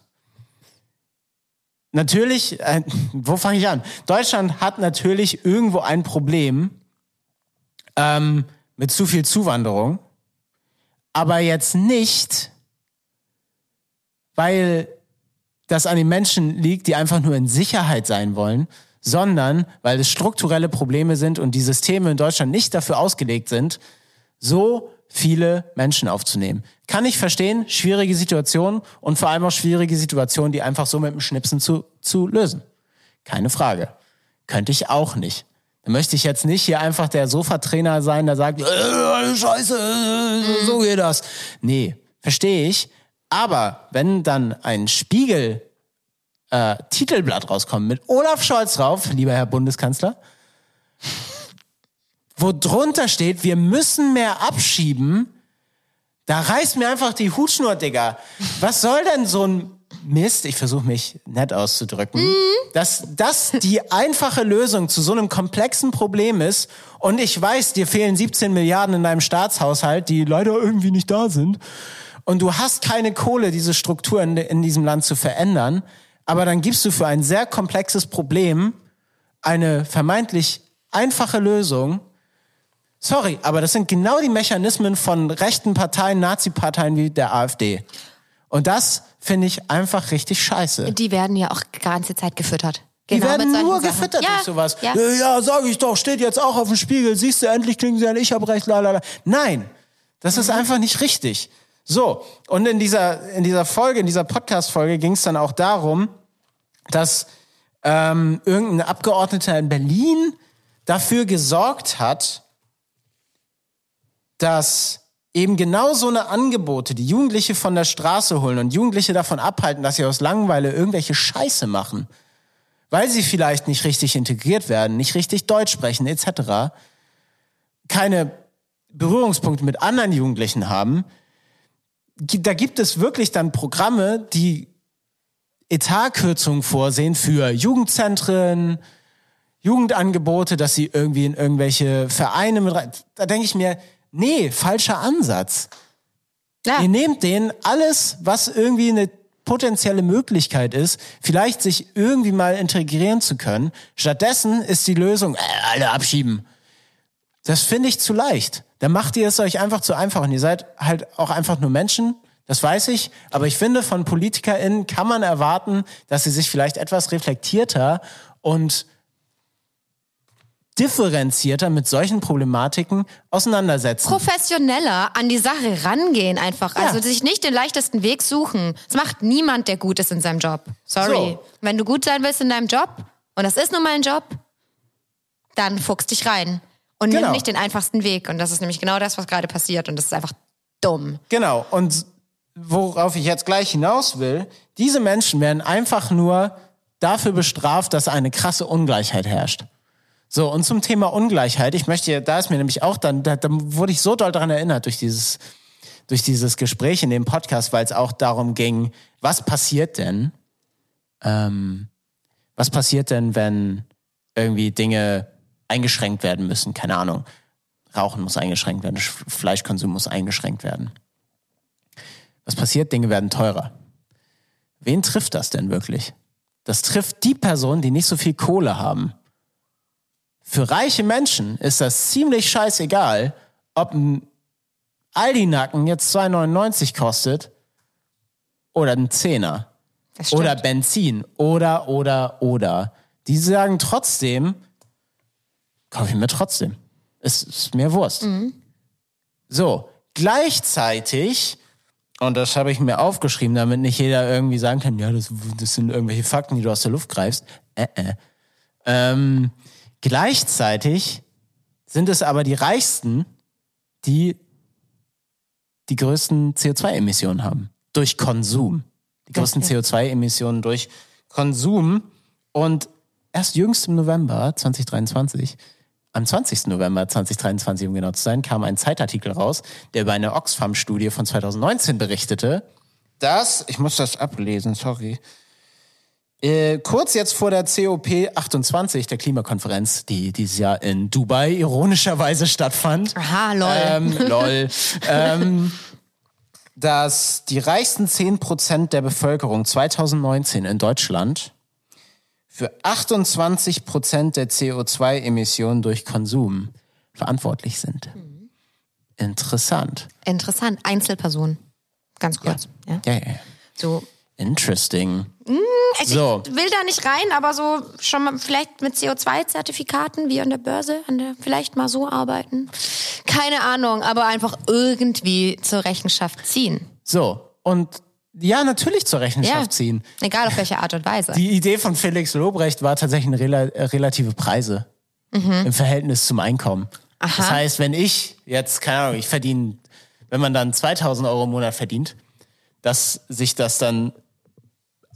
Speaker 2: natürlich, äh, wo fange ich an? Deutschland hat natürlich irgendwo ein Problem ähm, mit zu viel Zuwanderung, aber jetzt nicht, weil das an den Menschen liegt, die einfach nur in Sicherheit sein wollen, sondern weil es strukturelle Probleme sind und die Systeme in Deutschland nicht dafür ausgelegt sind, so viele Menschen aufzunehmen. Kann ich verstehen, schwierige Situationen und vor allem auch schwierige Situationen, die einfach so mit dem Schnipsen zu, zu lösen. Keine Frage. Könnte ich auch nicht. Da möchte ich jetzt nicht hier einfach der Sofatrainer sein, der sagt, äh, Scheiße, äh, so geht das. Nee, verstehe ich. Aber wenn dann ein Spiegel äh, Titelblatt rauskommt mit Olaf Scholz drauf, lieber Herr Bundeskanzler, wo drunter steht, wir müssen mehr abschieben, da reißt mir einfach die Hutschnur, Digga. Was soll denn so ein Mist, ich versuche mich nett auszudrücken, dass das die einfache Lösung zu so einem komplexen Problem ist. Und ich weiß, dir fehlen 17 Milliarden in deinem Staatshaushalt, die leider irgendwie nicht da sind. Und du hast keine Kohle, diese Struktur in, in diesem Land zu verändern, aber dann gibst du für ein sehr komplexes Problem eine vermeintlich einfache Lösung. Sorry, aber das sind genau die Mechanismen von rechten Parteien, Nazi-Parteien wie der AfD. Und das finde ich einfach richtig scheiße.
Speaker 1: Die werden ja auch die ganze Zeit gefüttert.
Speaker 2: Die
Speaker 1: Genau
Speaker 2: werden
Speaker 1: mit solchen
Speaker 2: nur gefüttert
Speaker 1: ja,
Speaker 2: durch sowas.
Speaker 1: Ja.
Speaker 2: Ja, sag ich doch, steht jetzt auch auf dem Spiegel. Siehst du, endlich klingen sie an, ich habe recht, lalala. Nein, das ist einfach nicht richtig. So, und in dieser, in dieser Folge, in dieser Podcast-Folge ging es dann auch darum, dass ähm, irgendein Abgeordneter in Berlin dafür gesorgt hat, dass eben genau so eine Angebote, die Jugendliche von der Straße holen und Jugendliche davon abhalten, dass sie aus Langeweile irgendwelche Scheiße machen, weil sie vielleicht nicht richtig integriert werden, nicht richtig Deutsch sprechen etc., keine Berührungspunkte mit anderen Jugendlichen haben, da gibt es wirklich dann Programme, die Etatkürzungen vorsehen für Jugendzentren, Jugendangebote, dass sie irgendwie in irgendwelche Vereine mit rein. Da denke ich mir, nee, falscher Ansatz.
Speaker 1: Ja.
Speaker 2: Ihr nehmt denen alles, was irgendwie eine potenzielle Möglichkeit ist, vielleicht sich irgendwie mal integrieren zu können. Stattdessen ist die Lösung, äh, alle abschieben. Das finde ich zu leicht. Dann macht ihr es euch einfach zu einfach. Und ihr seid halt auch einfach nur Menschen. Das weiß ich. Aber ich finde, von PolitikerInnen kann man erwarten, dass sie sich vielleicht etwas reflektierter und differenzierter mit solchen Problematiken auseinandersetzen.
Speaker 1: professioneller an die Sache rangehen einfach.
Speaker 2: Ja.
Speaker 1: Also sich nicht den leichtesten Weg suchen. Das macht niemand, der gut ist in seinem Job. Sorry.
Speaker 2: So.
Speaker 1: Wenn du gut sein willst in deinem Job, und das ist nun mal ein Job, dann fuchs dich rein. Und
Speaker 2: Genau.
Speaker 1: nimm nicht den einfachsten Weg. Und das ist nämlich genau das, was gerade passiert. Und das ist einfach dumm.
Speaker 2: Genau. Und worauf ich jetzt gleich hinaus will, diese Menschen werden einfach nur dafür bestraft, dass eine krasse Ungleichheit herrscht. So, und zum Thema Ungleichheit, ich möchte, da ist mir nämlich auch dann, da, da wurde ich so doll daran erinnert durch dieses, durch dieses Gespräch in dem Podcast, weil es auch darum ging, was passiert denn, ähm, was passiert denn, wenn irgendwie Dinge eingeschränkt werden müssen, keine Ahnung. Rauchen muss eingeschränkt werden, Sch- Fleischkonsum muss eingeschränkt werden. Was passiert? Dinge werden teurer. Wen trifft das denn wirklich? Das trifft die Personen, die nicht so viel Kohle haben. Für reiche Menschen ist das ziemlich scheißegal, ob ein Aldi-Nacken jetzt 2,99 kostet oder ein Zehner. Oder Benzin. Oder, oder, oder. Die sagen trotzdem, kaufe ich mir trotzdem. Es ist mir Wurst. So, gleichzeitig, und das habe ich mir aufgeschrieben, damit nicht jeder irgendwie sagen kann, ja, das, das sind irgendwelche Fakten, die du aus der Luft greifst. Äh, äh. Ähm, gleichzeitig sind es aber die Reichsten, die die größten CO2-Emissionen haben. Durch Konsum. Die größten CO2-Emissionen durch Konsum. Und erst jüngst im November 2023, am 20. November 2023, um genau zu sein, kam ein Zeitartikel raus, der über eine Oxfam-Studie von 2019 berichtete, dass, ich muss das ablesen, sorry, äh, kurz jetzt vor der COP28, der Klimakonferenz, die dieses Jahr in Dubai ironischerweise stattfand,
Speaker 1: Aha, lol.
Speaker 2: ähm, lol. ähm, dass die reichsten 10% der Bevölkerung 2019 in Deutschland für 28% der CO2-Emissionen durch Konsum verantwortlich sind. Interessant.
Speaker 1: Interessant. Einzelperson. Ganz kurz. Ja.
Speaker 2: Ja, ja, ja.
Speaker 1: So.
Speaker 2: Interesting.
Speaker 1: Also
Speaker 2: So.
Speaker 1: Ich will da nicht rein, aber so schon mal vielleicht mit CO2-Zertifikaten wie an der Börse, an der vielleicht mal so arbeiten. Keine Ahnung, aber einfach irgendwie zur Rechenschaft ziehen.
Speaker 2: So. Und ja, natürlich zur Rechenschaft
Speaker 1: Ja.
Speaker 2: ziehen.
Speaker 1: Egal auf welche Art und Weise.
Speaker 2: Die Idee von Felix Lobrecht war tatsächlich äh, relative Preise im Verhältnis zum Einkommen.
Speaker 1: Aha.
Speaker 2: Das heißt, wenn ich jetzt, keine Ahnung, ich verdiene, wenn man dann 2000 Euro im Monat verdient, dass sich das dann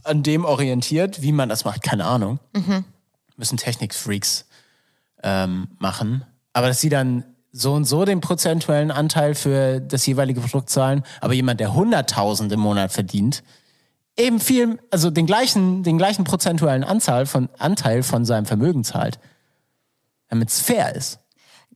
Speaker 2: an dem orientiert, wie man das macht, keine Ahnung. Müssen Technikfreaks ähm, machen. Aber dass sie dann so und so den prozentuellen Anteil für das jeweilige Produkt zahlen, aber jemand, der 100.000 im Monat verdient, eben viel, also den gleichen, den gleichen prozentuellen Anzahl von, Anteil von seinem Vermögen zahlt. Damit es fair ist.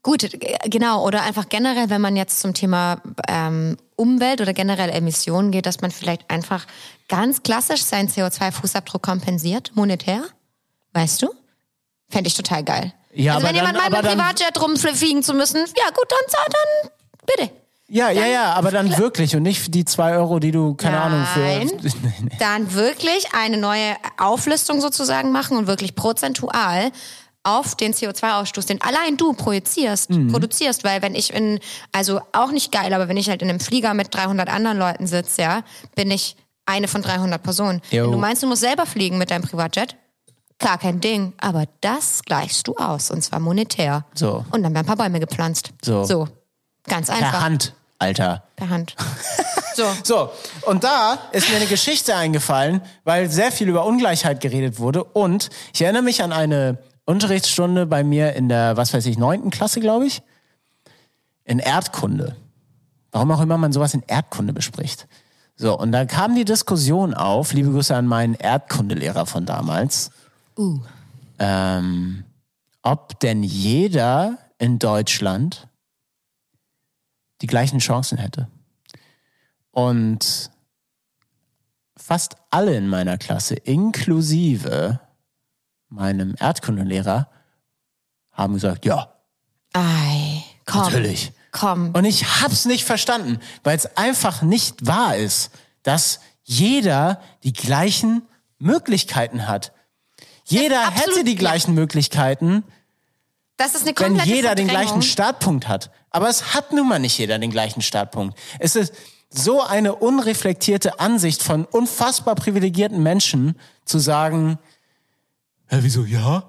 Speaker 1: Gut, genau. Oder einfach generell, wenn man jetzt zum Thema ähm, Umwelt oder generell Emissionen geht, dass man vielleicht einfach ganz klassisch seinen CO2-Fußabdruck kompensiert, monetär. Weißt du? Fände ich total geil.
Speaker 2: Ja,
Speaker 1: also wenn jemand
Speaker 2: dann-
Speaker 1: meint, mit
Speaker 2: dann-
Speaker 1: Privatjet rumfliegen zu müssen, ja gut, dann zahlt dann bitte.
Speaker 2: Ja, ja, ja, aber dann wirklich und nicht die zwei Euro, die du, keine Ahnung, für.
Speaker 1: Nein.
Speaker 2: Nee, nee.
Speaker 1: Dann wirklich eine neue Auflistung sozusagen machen und wirklich prozentual auf den CO2-Ausstoß, den allein du projizierst,
Speaker 2: Mhm.
Speaker 1: produzierst, weil wenn ich in, also auch nicht geil, aber wenn ich halt in einem Flieger mit 300 anderen Leuten sitze, ja, bin ich eine von 300 Personen. Wenn du meinst, du musst selber fliegen mit deinem Privatjet, gar kein Ding, aber das gleichst du aus und zwar monetär.
Speaker 2: So.
Speaker 1: Und dann werden ein paar Bäume gepflanzt.
Speaker 2: So.
Speaker 1: So. Ganz einfach.
Speaker 2: Per Hand. Alter.
Speaker 1: Per Hand. So.
Speaker 2: So, und da ist mir eine Geschichte eingefallen, weil sehr viel über Ungleichheit geredet wurde. Und ich erinnere mich an eine Unterrichtsstunde bei mir in der, was weiß ich, neunten Klasse, glaube ich, in Erdkunde. Warum auch immer man sowas in Erdkunde bespricht. So, und da kam die Diskussion auf, liebe Grüße an meinen Erdkundelehrer von damals,
Speaker 1: Uh.
Speaker 2: ähm, ob denn jeder in Deutschland die gleichen Chancen hätte. Und fast alle in meiner Klasse, inklusive meinem Erdkundelehrer, haben gesagt, ja,
Speaker 1: Ei, komm.
Speaker 2: natürlich.
Speaker 1: Komm.
Speaker 2: Und ich hab's nicht verstanden, weil es einfach nicht wahr ist, dass jeder die gleichen Möglichkeiten hat. Jeder hätte die gleichen Möglichkeiten,
Speaker 1: Das ist eine
Speaker 2: wenn jeder den gleichen Startpunkt hat. Aber es hat nun mal nicht jeder den gleichen Startpunkt. Es ist so eine unreflektierte Ansicht von unfassbar privilegierten Menschen zu sagen, Hä, wieso ja?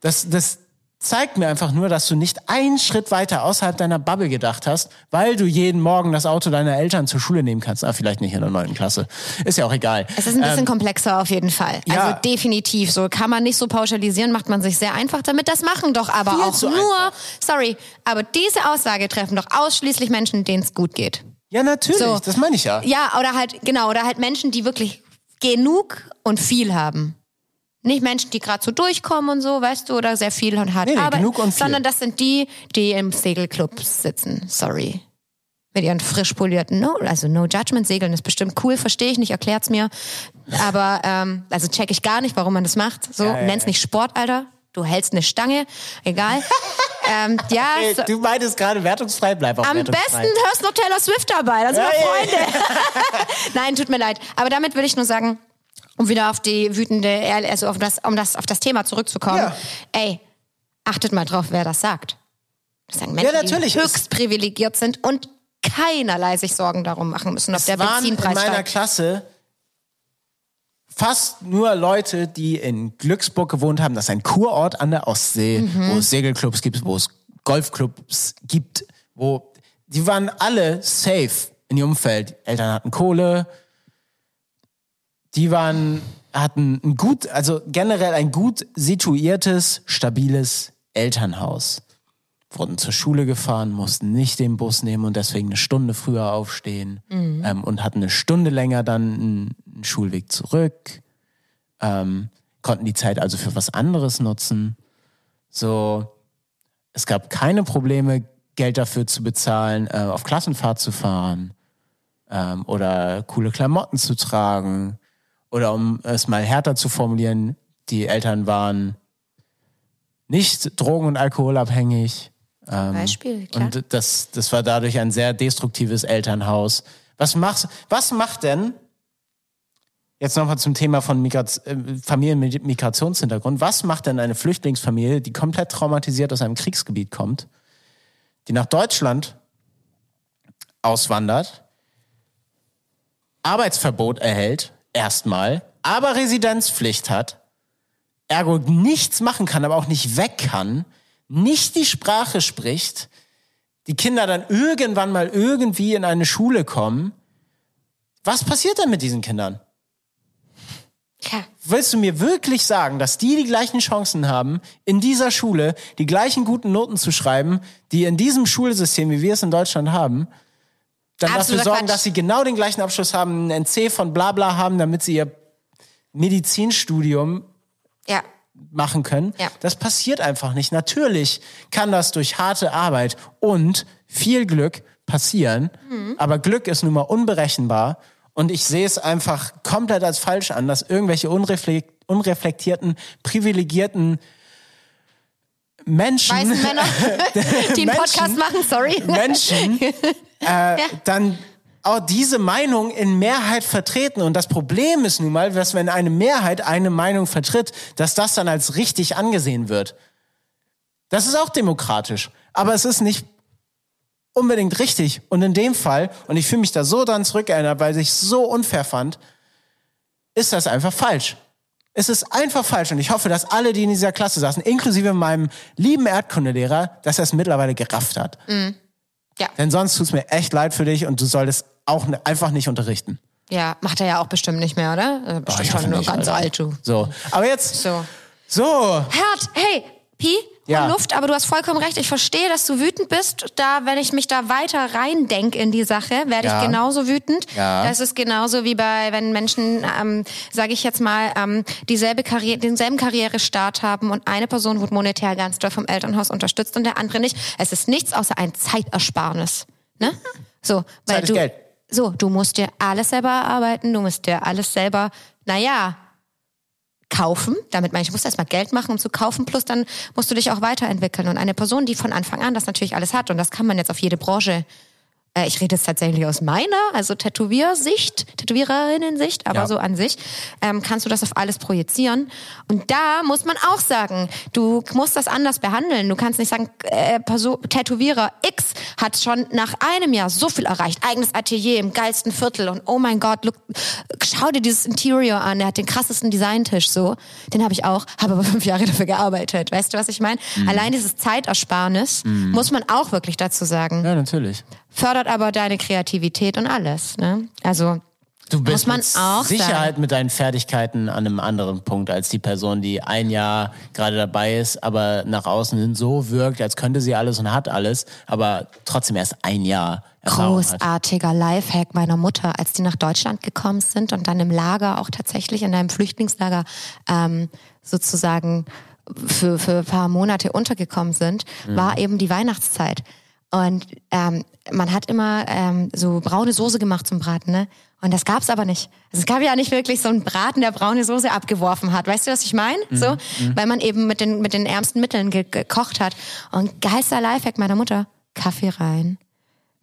Speaker 2: Das, das zeigt mir einfach nur, dass du nicht einen Schritt weiter außerhalb deiner Bubble gedacht hast, weil du jeden Morgen das Auto deiner Eltern zur Schule nehmen kannst. Ah, vielleicht nicht in der neunten Klasse. Ist ja auch egal.
Speaker 1: Es ist ein bisschen komplexer auf jeden Fall.
Speaker 2: Ähm, ja.
Speaker 1: Also definitiv so. Kann man nicht so pauschalisieren, macht man sich sehr einfach damit. Das machen doch aber
Speaker 2: Viel
Speaker 1: auch
Speaker 2: zu
Speaker 1: nur,
Speaker 2: einfach.
Speaker 1: sorry, aber diese Aussage treffen doch ausschließlich Menschen, denen es gut geht.
Speaker 2: Ja, natürlich.
Speaker 1: So.
Speaker 2: Das meine ich ja.
Speaker 1: Ja, oder halt, genau, oder halt Menschen, die wirklich genug und viel haben. Nicht Menschen, die gerade so durchkommen und so, weißt du, oder sehr viel und hart
Speaker 2: Nee, nee,
Speaker 1: arbeiten, sondern das sind die, die im Segelclub sitzen. Sorry. Mit ihren frisch polierten, no, also no judgment, Segeln ist bestimmt cool, verstehe ich nicht, erklärt's mir. Aber, ähm, also check ich gar nicht, warum man das macht. So,
Speaker 2: Ja, ja,
Speaker 1: nenn's
Speaker 2: ja.
Speaker 1: nicht Sport, Alter. Du hältst eine Stange, egal. ähm, ja,
Speaker 2: Ey,
Speaker 1: so,
Speaker 2: du meintest gerade wertungsfrei, bleib auch
Speaker 1: am
Speaker 2: wertungsfrei.
Speaker 1: besten hörst du noch Taylor Swift dabei, da sind wir Freunde. Nein, tut mir leid. Aber damit will ich nur sagen, um wieder auf die wütende, also auf das, um das, auf das Thema zurückzukommen.
Speaker 2: Ja.
Speaker 1: Ey, achtet mal drauf, wer das sagt. Das sagen Menschen,
Speaker 2: natürlich.
Speaker 1: die höchst privilegiert sind und keinerlei sich Sorgen darum machen müssen, ob
Speaker 2: Es
Speaker 1: der
Speaker 2: waren in
Speaker 1: Benzinpreis
Speaker 2: meiner
Speaker 1: steigt.
Speaker 2: Klasse fast nur Leute, die in Glücksburg gewohnt haben. Das ist ein Kurort an der Ostsee,
Speaker 1: Mhm.
Speaker 2: wo es Segelclubs gibt, wo es Golfclubs gibt, wo die waren alle safe in ihrem Umfeld. Eltern hatten Kohle, die waren hatten ein gut, also generell ein gut situiertes, stabiles Elternhaus. Wurden zur Schule gefahren, mussten nicht den Bus nehmen und deswegen eine Stunde früher aufstehen ähm, und hatten eine Stunde länger dann einen, einen Schulweg zurück. Ähm, konnten die Zeit also für was anderes nutzen. So, es gab keine Probleme, Geld dafür zu bezahlen, äh, auf Klassenfahrt zu fahren ähm, oder coole Klamotten zu tragen. Oder um es mal härter zu formulieren, die Eltern waren nicht drogen- und alkoholabhängig.
Speaker 1: Beispiel, klar.
Speaker 2: Und das, das war dadurch ein sehr destruktives Elternhaus. Was machst, was macht denn, jetzt nochmal zum Thema von Migraz, äh, Familien mit Migrationshintergrund, was macht denn eine Flüchtlingsfamilie, die komplett traumatisiert aus einem Kriegsgebiet kommt, die nach Deutschland auswandert, Arbeitsverbot erhält, erstmal, aber Residenzpflicht hat, ergo nichts machen kann, aber auch nicht weg kann, nicht die Sprache spricht, die Kinder dann irgendwann mal irgendwie in eine Schule kommen. Was passiert denn mit diesen Kindern?
Speaker 1: Ja.
Speaker 2: Willst du mir wirklich sagen, dass die die gleichen Chancen haben, in dieser Schule die gleichen guten Noten zu schreiben, die in diesem Schulsystem, wie wir es in Deutschland haben, dann dafür
Speaker 1: Absoluter
Speaker 2: sorgen,
Speaker 1: Quatsch.
Speaker 2: dass sie genau den gleichen Abschluss haben, einen NC von bla bla haben, damit sie ihr Medizinstudium
Speaker 1: Ja.
Speaker 2: machen können.
Speaker 1: Ja.
Speaker 2: Das passiert einfach nicht. Natürlich kann das durch harte Arbeit und viel Glück passieren,
Speaker 1: Mhm.
Speaker 2: aber Glück ist nun mal unberechenbar und ich sehe es einfach komplett als falsch an, dass irgendwelche unreflekt unreflektierten, privilegierten Menschen,
Speaker 1: Weißen Männer, die einen Podcast machen, sorry.
Speaker 2: Menschen äh, dann auch diese Meinung in Mehrheit vertreten. Und das Problem ist nun mal, dass wenn eine Mehrheit eine Meinung vertritt, dass das dann als richtig angesehen wird. Das ist auch demokratisch. Aber es ist nicht unbedingt richtig. Und in dem Fall, und ich fühle mich da so dran zurückerinnert, weil ich es so unfair fand, ist das einfach falsch. Es ist einfach falsch und ich hoffe, dass alle, die in dieser Klasse saßen, inklusive meinem lieben Erdkundelehrer, dass er es mittlerweile gerafft hat.
Speaker 1: Ja.
Speaker 2: Denn sonst tut's mir echt leid für dich und du solltest auch ne, einfach nicht unterrichten.
Speaker 1: Ja, macht er ja auch bestimmt nicht mehr, oder? Äh,
Speaker 2: Oh,
Speaker 1: Bestimmt
Speaker 2: ich hoffe
Speaker 1: schon nur
Speaker 2: nicht,
Speaker 1: ganz
Speaker 2: Alter.
Speaker 1: alt, du.
Speaker 2: So, aber jetzt,
Speaker 1: So.
Speaker 2: so,
Speaker 1: Herd, hey, Pi,
Speaker 2: Ja.
Speaker 1: Luft, aber du hast vollkommen recht. Ich verstehe, dass du wütend bist. Da, wenn ich mich da weiter reindenk in die Sache, werde
Speaker 2: Ja.
Speaker 1: ich genauso wütend.
Speaker 2: Ja.
Speaker 1: Das ist genauso wie bei, wenn Menschen, ähm, sage ich jetzt mal, ähm, dieselbe Karriere, denselben Karrierestart haben und eine Person wird monetär ganz doll vom Elternhaus unterstützt und der andere nicht. Es ist nichts außer ein Zeitersparnis. Ne? So, weil
Speaker 2: Zeit ist
Speaker 1: du,
Speaker 2: Geld.
Speaker 1: so, du musst dir alles selber erarbeiten, du musst dir alles selber, naja, kaufen. Damit meine ich, du musst erstmal Geld machen, um zu kaufen, plus dann musst du dich auch weiterentwickeln. Und eine Person, die von Anfang an das natürlich alles hat, und das kann man jetzt auf jede Branche, äh, ich rede jetzt tatsächlich aus meiner, also Tätowiersicht, Tätowiererinnen-Sicht, aber
Speaker 2: Ja.
Speaker 1: so an sich, ähm, kannst du das auf alles projizieren. Und da muss man auch sagen, du musst das anders behandeln. Du kannst nicht sagen, äh, Tätowierer X hat schon nach einem Jahr so viel erreicht, eigenes Atelier im geilsten Viertel und oh mein Gott, look, schau dir dieses Interior an, er hat den krassesten Designtisch so. Den habe ich auch, habe aber fünf Jahre dafür gearbeitet. Weißt du, was ich meine? Allein dieses Zeitersparnis muss man auch wirklich dazu sagen
Speaker 2: ja, natürlich.
Speaker 1: Fördert aber deine Kreativität und alles. Ne? Also
Speaker 2: Du bist
Speaker 1: Muss man
Speaker 2: mit
Speaker 1: auch
Speaker 2: Sicherheit mit deinen Fertigkeiten an einem anderen Punkt als die Person, die ein Jahr gerade dabei ist, aber nach außen hin so wirkt, als könnte sie alles und hat alles, aber trotzdem erst ein Jahr Erfahrung hat.
Speaker 1: großartiger Lifehack meiner Mutter, als die nach Deutschland gekommen sind und dann im Lager auch tatsächlich in einem Flüchtlingslager ähm, sozusagen für, für ein paar Monate untergekommen sind, war eben die Weihnachtszeit. Und ähm, man hat immer ähm, so braune Soße gemacht zum Braten, ne? Und das gab's aber nicht. Also es gab ja nicht wirklich so einen Braten, der braune Soße abgeworfen hat. Weißt du, was ich meine? So, weil man eben mit den mit den ärmsten Mitteln ge gekocht hat. Und geilster Lifehack meiner Mutter: Kaffee rein.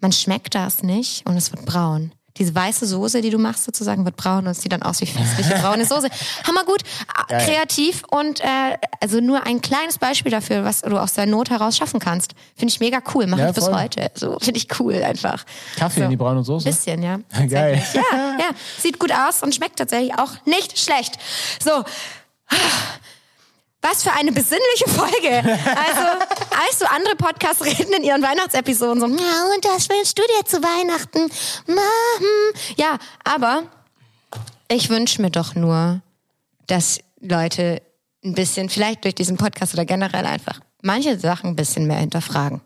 Speaker 1: Man schmeckt das nicht und es wird braun. Diese weiße Soße, die du machst sozusagen, wird braun und sieht dann aus wie festliche braune Soße. Hammer gut, äh,
Speaker 2: Geil.
Speaker 1: kreativ und äh, also nur ein kleines Beispiel dafür, was du aus der Not heraus schaffen kannst. Finde ich mega cool, mache
Speaker 2: Ja,
Speaker 1: ich bis heute. So finde ich cool einfach.
Speaker 2: Kaffee
Speaker 1: so.
Speaker 2: in die braune Soße?
Speaker 1: Bisschen, ja.
Speaker 2: Geil.
Speaker 1: Ja, ja. Sieht gut aus und schmeckt tatsächlich auch nicht schlecht. So. Was für eine besinnliche Folge. Also, als so andere Podcasts reden in ihren Weihnachtsepisoden so, ja, und das wünschst du dir zu Weihnachten? Ma, hm. Ja, aber ich wünsche mir doch nur, dass Leute ein bisschen, vielleicht durch diesen Podcast oder generell einfach, manche Sachen ein bisschen mehr hinterfragen.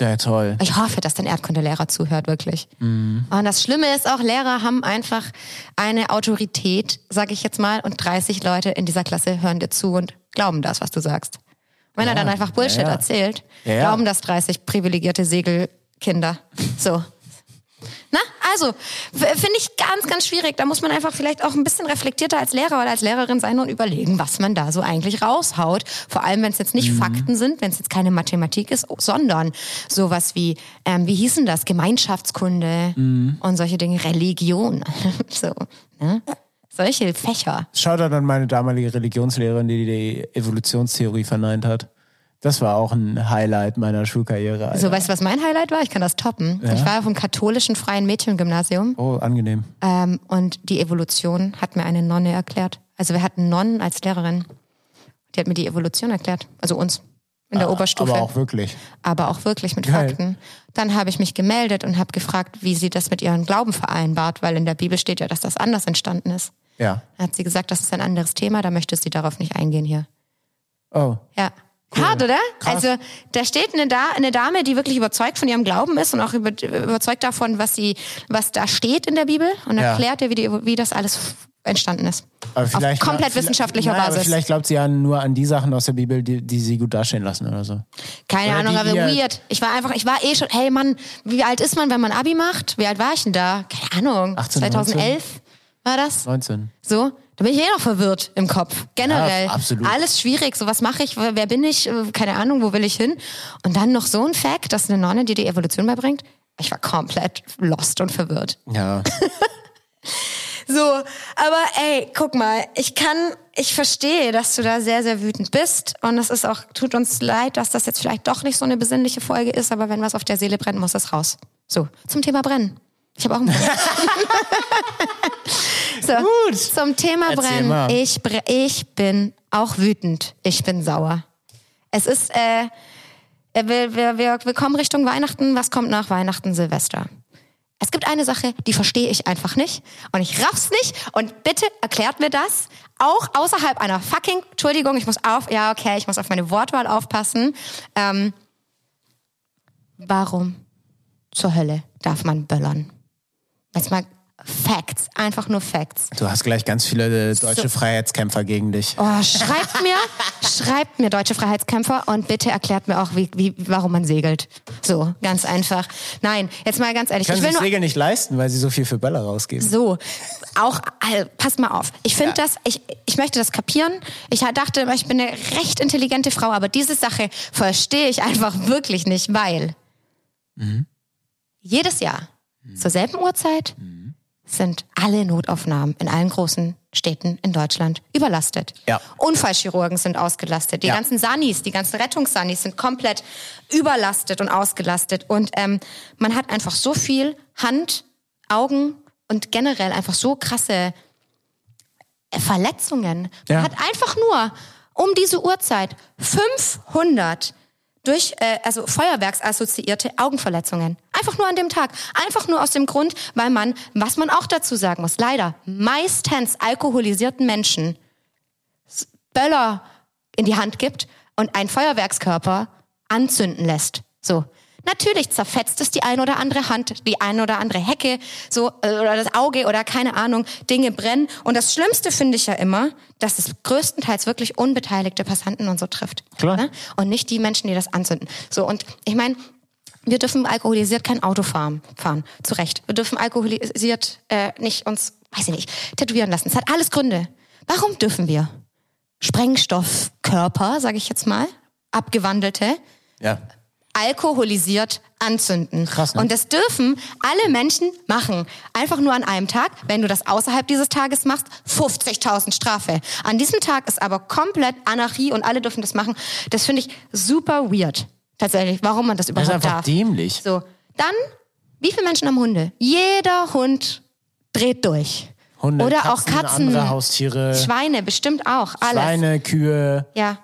Speaker 2: Ja, toll.
Speaker 1: Ich hoffe, dass dein Erdkundelehrer zuhört, wirklich. Und das Schlimme ist auch, Lehrer haben einfach eine Autorität, sage ich jetzt mal, und 30 Leute in dieser Klasse hören dir zu und glauben das, was du sagst. Wenn er dann einfach Bullshit
Speaker 2: ja, ja.
Speaker 1: erzählt,
Speaker 2: Ja, ja.
Speaker 1: glauben das 30 privilegierte Segelkinder. So. Na, also, finde ich ganz, ganz schwierig. Da muss man einfach vielleicht auch ein bisschen reflektierter als Lehrer oder als Lehrerin sein und überlegen, was man da so eigentlich raushaut. Vor allem, wenn es jetzt nicht
Speaker 2: Mhm.
Speaker 1: Fakten sind, wenn es jetzt keine Mathematik ist, sondern sowas wie, ähm, wie hießen das? Gemeinschaftskunde
Speaker 2: Mhm.
Speaker 1: und solche Dinge, Religion. so, ne? Solche Fächer.
Speaker 2: Shoutout an meine damalige Religionslehrerin, die die Evolutionstheorie verneint hat. Das war auch ein Highlight meiner Schulkarriere. Alter.
Speaker 1: So, weißt du, was mein Highlight war? Ich kann das toppen. Ich war auf dem katholischen freien Mädchengymnasium
Speaker 2: Oh, angenehm.
Speaker 1: Ähm, und die Evolution hat mir eine Nonne erklärt. Also wir hatten Nonnen als Lehrerin. Die hat mir die Evolution erklärt. Also uns in der Oberstufe.
Speaker 2: Ah, Aber auch wirklich.
Speaker 1: Aber auch wirklich mit
Speaker 2: Geil.
Speaker 1: Fakten. Dann habe ich mich gemeldet und habe gefragt, wie sie das mit ihrem Glauben vereinbart, weil in der Bibel steht ja, dass das anders entstanden ist.
Speaker 2: Ja.
Speaker 1: Dann hat sie gesagt, das ist ein anderes Thema, da möchte sie darauf nicht eingehen hier.
Speaker 2: Oh.
Speaker 1: Ja. Hart, oder?
Speaker 2: Krass.
Speaker 1: Also da steht eine, da eine Dame, die wirklich überzeugt von ihrem Glauben ist und auch über, überzeugt davon, was sie, was da steht in der Bibel und
Speaker 2: Ja.
Speaker 1: erklärt ihr, wie, die, wie das alles entstanden ist.
Speaker 2: Aber
Speaker 1: Auf
Speaker 2: vielleicht,
Speaker 1: komplett
Speaker 2: vielleicht-
Speaker 1: wissenschaftlicher
Speaker 2: nein, Aber
Speaker 1: Basis.
Speaker 2: vielleicht glaubt sie ja nur an die Sachen aus der Bibel, die, die sie gut dastehen lassen oder so.
Speaker 1: Keine
Speaker 2: Oder
Speaker 1: Ahnung,
Speaker 2: die
Speaker 1: aber weird. Ich war einfach, ich war eh schon, hey Mann, wie alt ist man, wenn man Abi macht? Wie alt war ich denn da? Keine Ahnung.
Speaker 2: 18,
Speaker 1: 2011 war das?
Speaker 2: 19.
Speaker 1: So? Da bin ich eh noch verwirrt im Kopf. Generell.
Speaker 2: Ja, absolut.
Speaker 1: Alles schwierig. So, was mache ich? Wer bin ich? Äh, Keine Ahnung, wo will ich hin? Und dann noch so ein Fact, dass eine Nonne dir die Evolution beibringt. Ich war komplett lost und verwirrt.
Speaker 2: Ja.
Speaker 1: So, aber ey, guck mal, ich kann, ich verstehe, dass du da sehr, sehr wütend bist. Und es ist auch, tut uns leid, dass das jetzt vielleicht doch nicht so eine besinnliche Folge ist, aber wenn was auf der Seele brennt, muss das raus. So, zum Thema Brennen. Ich habe auch einen Brennen. so,
Speaker 2: Gut.
Speaker 1: zum Thema
Speaker 2: Erzähl
Speaker 1: Brennen.
Speaker 2: mal.
Speaker 1: Ich, bre ich bin auch wütend. Ich bin sauer. Es ist, äh, Äh, Wir, wir, wir, wir kommen Richtung Weihnachten. Was kommt nach Weihnachten, Silvester? Es gibt eine Sache, die verstehe ich einfach nicht. Und ich raff's nicht. Und bitte erklärt mir das. Auch außerhalb einer fucking, Entschuldigung, ich muss auf, ja, okay, ich muss auf meine Wortwahl aufpassen. Ähm, warum zur Hölle darf man böllern? Jetzt mal Facts, einfach nur Facts.
Speaker 2: Du hast gleich ganz viele äh, deutsche Freiheitskämpfer gegen dich.
Speaker 1: Oh, schreibt mir, schreibt mir deutsche Freiheitskämpfer und bitte erklärt mir auch, wie, wie, warum man segelt. So, ganz einfach. Nein, jetzt mal ganz ehrlich.
Speaker 2: Können
Speaker 1: ich
Speaker 2: sich
Speaker 1: will nur
Speaker 2: Segel nicht leisten, weil sie so viel für Böller rausgeben.
Speaker 1: so, auch, äh, passt mal auf. Ich finde das, ich, ich möchte das kapieren. Ich dachte immer, ich bin eine recht intelligente Frau, aber diese Sache verstehe ich einfach wirklich nicht, weil jedes Jahr zur selben Uhrzeit sind alle Notaufnahmen in allen großen Städten in Deutschland überlastet.
Speaker 2: Ja.
Speaker 1: Unfallchirurgen sind ausgelastet. Die
Speaker 2: Ja.
Speaker 1: ganzen Sanis, die ganzen Rettungssanis sind komplett überlastet und ausgelastet. Und ähm, man hat einfach so viel Hand, Augen und generell einfach so krasse äh, Verletzungen.
Speaker 2: Ja.
Speaker 1: Man hat einfach nur um diese Uhrzeit 500 durch, äh, also Feuerwerksassoziierte Augenverletzungen. Einfach nur an dem Tag. Einfach nur aus dem Grund, weil man, was man auch dazu sagen muss, leider meistens alkoholisierten Menschen Böller in die Hand gibt und einen Feuerwerkskörper anzünden lässt. So. Natürlich zerfetzt es die eine oder andere Hand, die eine oder andere Hecke, so, äh, oder das Auge oder keine Ahnung, Dinge brennen. Und das Schlimmste finde ich ja immer, dass es größtenteils wirklich unbeteiligte Passanten und so trifft.
Speaker 2: Klar.
Speaker 1: Ne? Und nicht die Menschen, die das anzünden. So, und ich meine, wir dürfen alkoholisiert kein Auto fahren, fahren. Zu Recht. Wir dürfen alkoholisiert äh, nicht uns, weiß ich nicht, tätowieren lassen. Es hat alles Gründe. Warum dürfen wir Sprengstoffkörper, sage ich jetzt mal, abgewandelte,
Speaker 2: Ja.
Speaker 1: Alkoholisiert anzünden.
Speaker 2: Krass, ne?
Speaker 1: Und das dürfen alle Menschen machen. Einfach nur an einem Tag. Wenn du das außerhalb dieses Tages machst, 50.000 Strafe. An diesem Tag ist aber komplett Anarchie und alle dürfen das machen. Das finde ich super weird. Tatsächlich, warum man das
Speaker 2: Das
Speaker 1: überhaupt
Speaker 2: ist einfach
Speaker 1: darf.
Speaker 2: dämlich.
Speaker 1: So, dann, wie viele Menschen haben Hunde? Jeder Hund dreht durch.
Speaker 2: Hunde,
Speaker 1: Oder
Speaker 2: Katzen,
Speaker 1: auch Katzen,
Speaker 2: andere Haustiere,
Speaker 1: Schweine, bestimmt auch, alles.
Speaker 2: Schweine, Kühe.
Speaker 1: Ja.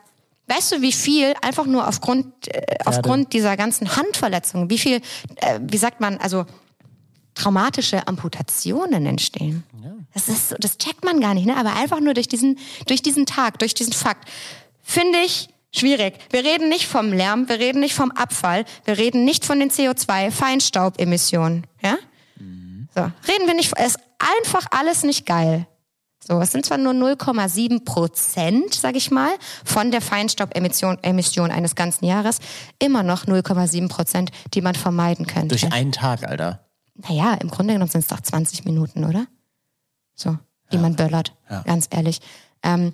Speaker 1: Weißt du, wie viel einfach nur aufgrund, äh, aufgrund dieser ganzen Handverletzungen, wie viel, äh, wie sagt man, also traumatische Amputationen entstehen? Das ist, so- das checkt man gar nicht, ne? Aber einfach nur durch diesen, durch diesen Tag, durch diesen Fakt, finde ich schwierig. Wir reden nicht vom Lärm, wir reden nicht vom Abfall, wir reden nicht von den CO2-Feinstaubemissionen, ja? So, reden wir nicht, es ist einfach alles nicht geil. So, es sind zwar nur 0,7 Prozent, sag ich mal, von der Feinstaubemission Emission eines ganzen Jahres, immer noch 0,7 Prozent, die man vermeiden könnte.
Speaker 2: Durch einen Tag, Alter.
Speaker 1: naja, im Grunde genommen sind es doch 20 Minuten, oder? So, die man böllert, ganz ehrlich. Ähm,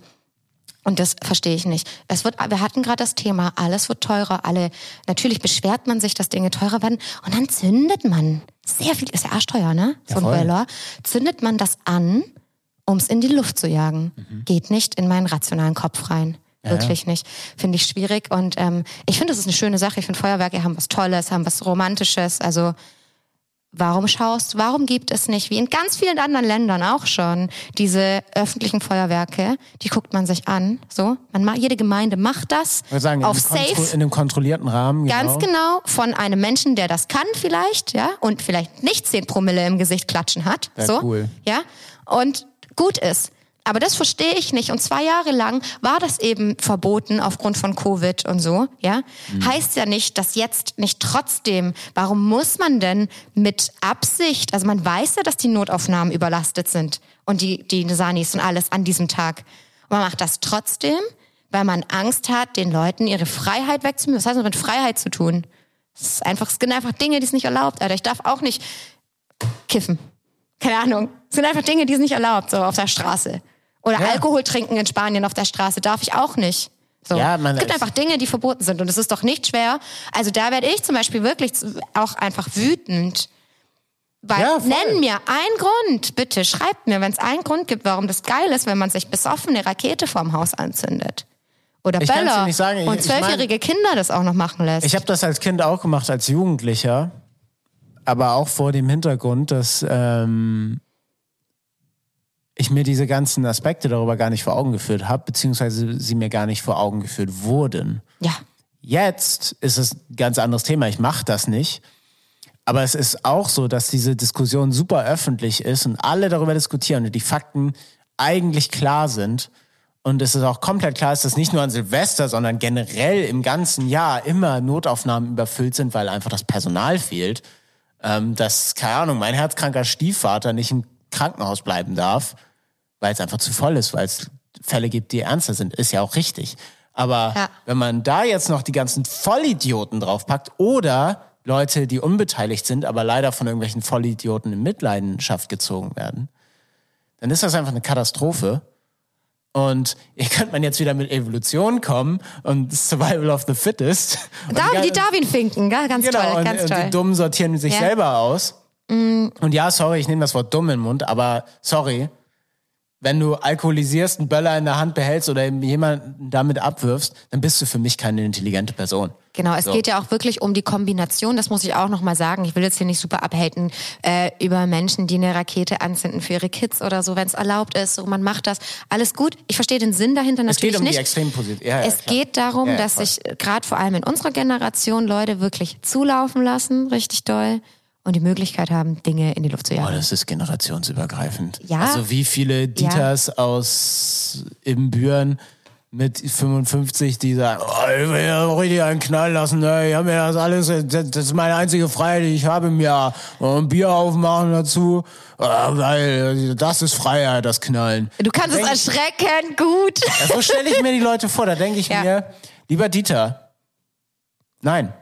Speaker 1: und das verstehe ich nicht. Es wird, wir hatten gerade das Thema, alles wird teurer, alle, natürlich beschwert man sich, dass Dinge teurer werden und dann zündet man, sehr viel, ist ja arschteuer, ne? So ein. Böller, zündet man das an, um es in die Luft zu jagen. Geht nicht in meinen rationalen Kopf rein. Wirklich nicht. Finde ich schwierig. Und ähm, ich finde, das ist eine schöne Sache. Ich finde, Feuerwerke haben was Tolles, haben was Romantisches. Also Warum schaust, warum gibt es nicht, wie in ganz vielen anderen Ländern auch schon, diese öffentlichen Feuerwerke, die guckt man sich an, so. Man, ma- jede Gemeinde macht das
Speaker 2: sagen,
Speaker 1: auf
Speaker 2: in, einem kontro-
Speaker 1: safe,
Speaker 2: in einem kontrollierten Rahmen.
Speaker 1: ganz
Speaker 2: genau.
Speaker 1: genau, von einem Menschen, der das kann vielleicht, ja, und vielleicht nicht 10 Promille im Gesicht klatschen hat,
Speaker 2: Wär
Speaker 1: so.
Speaker 2: cool.
Speaker 1: Ja, und gut ist. Aber das verstehe ich nicht. Und zwei Jahre lang war das eben verboten aufgrund von Covid und so, ja. Heißt ja nicht, dass jetzt nicht trotzdem, warum muss man denn mit Absicht, also man weiß ja, dass die Notaufnahmen überlastet sind und die, die Sanis und alles an diesem Tag. Und man macht das trotzdem, weil man Angst hat, den Leuten ihre Freiheit wegzunehmen. Was heißt das mit Freiheit zu tun? Es ist einfach, es sind einfach Dinge, die es nicht erlaubt, Alter. Ich darf auch nicht kiffen. Keine Ahnung. Es sind einfach Dinge, die es nicht erlaubt, so auf der Straße. Oder
Speaker 2: Ja.
Speaker 1: Alkohol trinken in Spanien auf der Straße darf ich auch nicht. So.
Speaker 2: Ja, man-
Speaker 1: es gibt einfach Dinge, die verboten sind und es ist doch nicht schwer. Also da werde ich zum Beispiel wirklich auch einfach wütend. Weil,
Speaker 2: Ja,
Speaker 1: nenn mir einen Grund, bitte, schreibt mir, wenn es einen Grund gibt, warum das geil ist, wenn man sich besoffen eine Rakete vorm Haus anzündet. Oder
Speaker 2: Ich
Speaker 1: Böller
Speaker 2: nicht sagen. Ich-
Speaker 1: und
Speaker 2: mein-
Speaker 1: zwölfjährige Kinder das auch noch machen lässt.
Speaker 2: Ich habe das als Kind auch gemacht, als Jugendlicher. Aber auch vor dem Hintergrund, dass ähm, ich mir diese ganzen Aspekte darüber gar nicht vor Augen geführt habe, beziehungsweise sie mir gar nicht vor Augen geführt wurden.
Speaker 1: ja.
Speaker 2: Jetzt ist es ein ganz anderes Thema. Ich mache das nicht. Aber es ist auch so, dass diese Diskussion super öffentlich ist und alle darüber diskutieren und die Fakten eigentlich klar sind. Und es ist auch komplett klar, dass nicht nur an Silvester, sondern generell im ganzen Jahr immer Notaufnahmen überfüllt sind, weil einfach das Personal fehlt. Ähm, dass, keine Ahnung, mein herzkranker Stiefvater nicht im Krankenhaus bleiben darf, weil es einfach zu voll ist, weil es Fälle gibt, die ernster sind. Ist ja auch richtig. Aber
Speaker 1: Ja.
Speaker 2: wenn man da jetzt noch die ganzen Vollidioten draufpackt oder Leute, die unbeteiligt sind, aber leider von irgendwelchen Vollidioten in Mitleidenschaft gezogen werden, dann ist das einfach eine Katastrophe. Und ihr könnt man jetzt wieder mit Evolution kommen und Survival of the Fittest. Und
Speaker 1: Da, die Darwin-Finken, ganz
Speaker 2: Genau,
Speaker 1: toll,
Speaker 2: und,
Speaker 1: ganz
Speaker 2: und
Speaker 1: toll.
Speaker 2: die Dummen sortieren sich
Speaker 1: Ja.
Speaker 2: selber aus. Und ja, sorry, ich nehme das Wort dumm in den Mund, aber sorry, wenn du alkoholisierst, einen Böller in der Hand behältst oder jemanden damit abwirfst, dann bist du für mich keine intelligente Person.
Speaker 1: Genau, es
Speaker 2: So.
Speaker 1: geht ja auch wirklich um die Kombination, das muss ich auch nochmal sagen. Ich will jetzt hier nicht super abhaten äh, über Menschen, die eine Rakete anzünden für ihre Kids oder so, wenn es erlaubt ist, so man macht das. Alles gut. Ich verstehe den Sinn dahinter
Speaker 2: Es
Speaker 1: natürlich
Speaker 2: geht um
Speaker 1: nicht.
Speaker 2: die Extremposition. Ja, ja,
Speaker 1: es
Speaker 2: klar.
Speaker 1: geht darum,
Speaker 2: Ja, ja,
Speaker 1: dass sich gerade vor allem in unserer Generation Leute wirklich zulaufen lassen, richtig doll, und die Möglichkeit haben, Dinge in die Luft zu
Speaker 2: Oh,
Speaker 1: jagen.
Speaker 2: das ist generationsübergreifend.
Speaker 1: Ja.
Speaker 2: Also wie viele Dieters aus Ibbenbüren mit 55, die sagen, oh, ich will ja richtig einen Knall lassen, ey, ich habe mir das alles, das das ist meine einzige Freiheit, die ich habe im Jahr. Und ein Bier aufmachen dazu, ah, weil das ist Freiheit, das Knallen.
Speaker 1: Du kannst es erschreckend gut.
Speaker 2: Ja, so stelle ich mir die Leute vor, da denke ich
Speaker 1: Ja.
Speaker 2: mir, lieber Dieter, nein.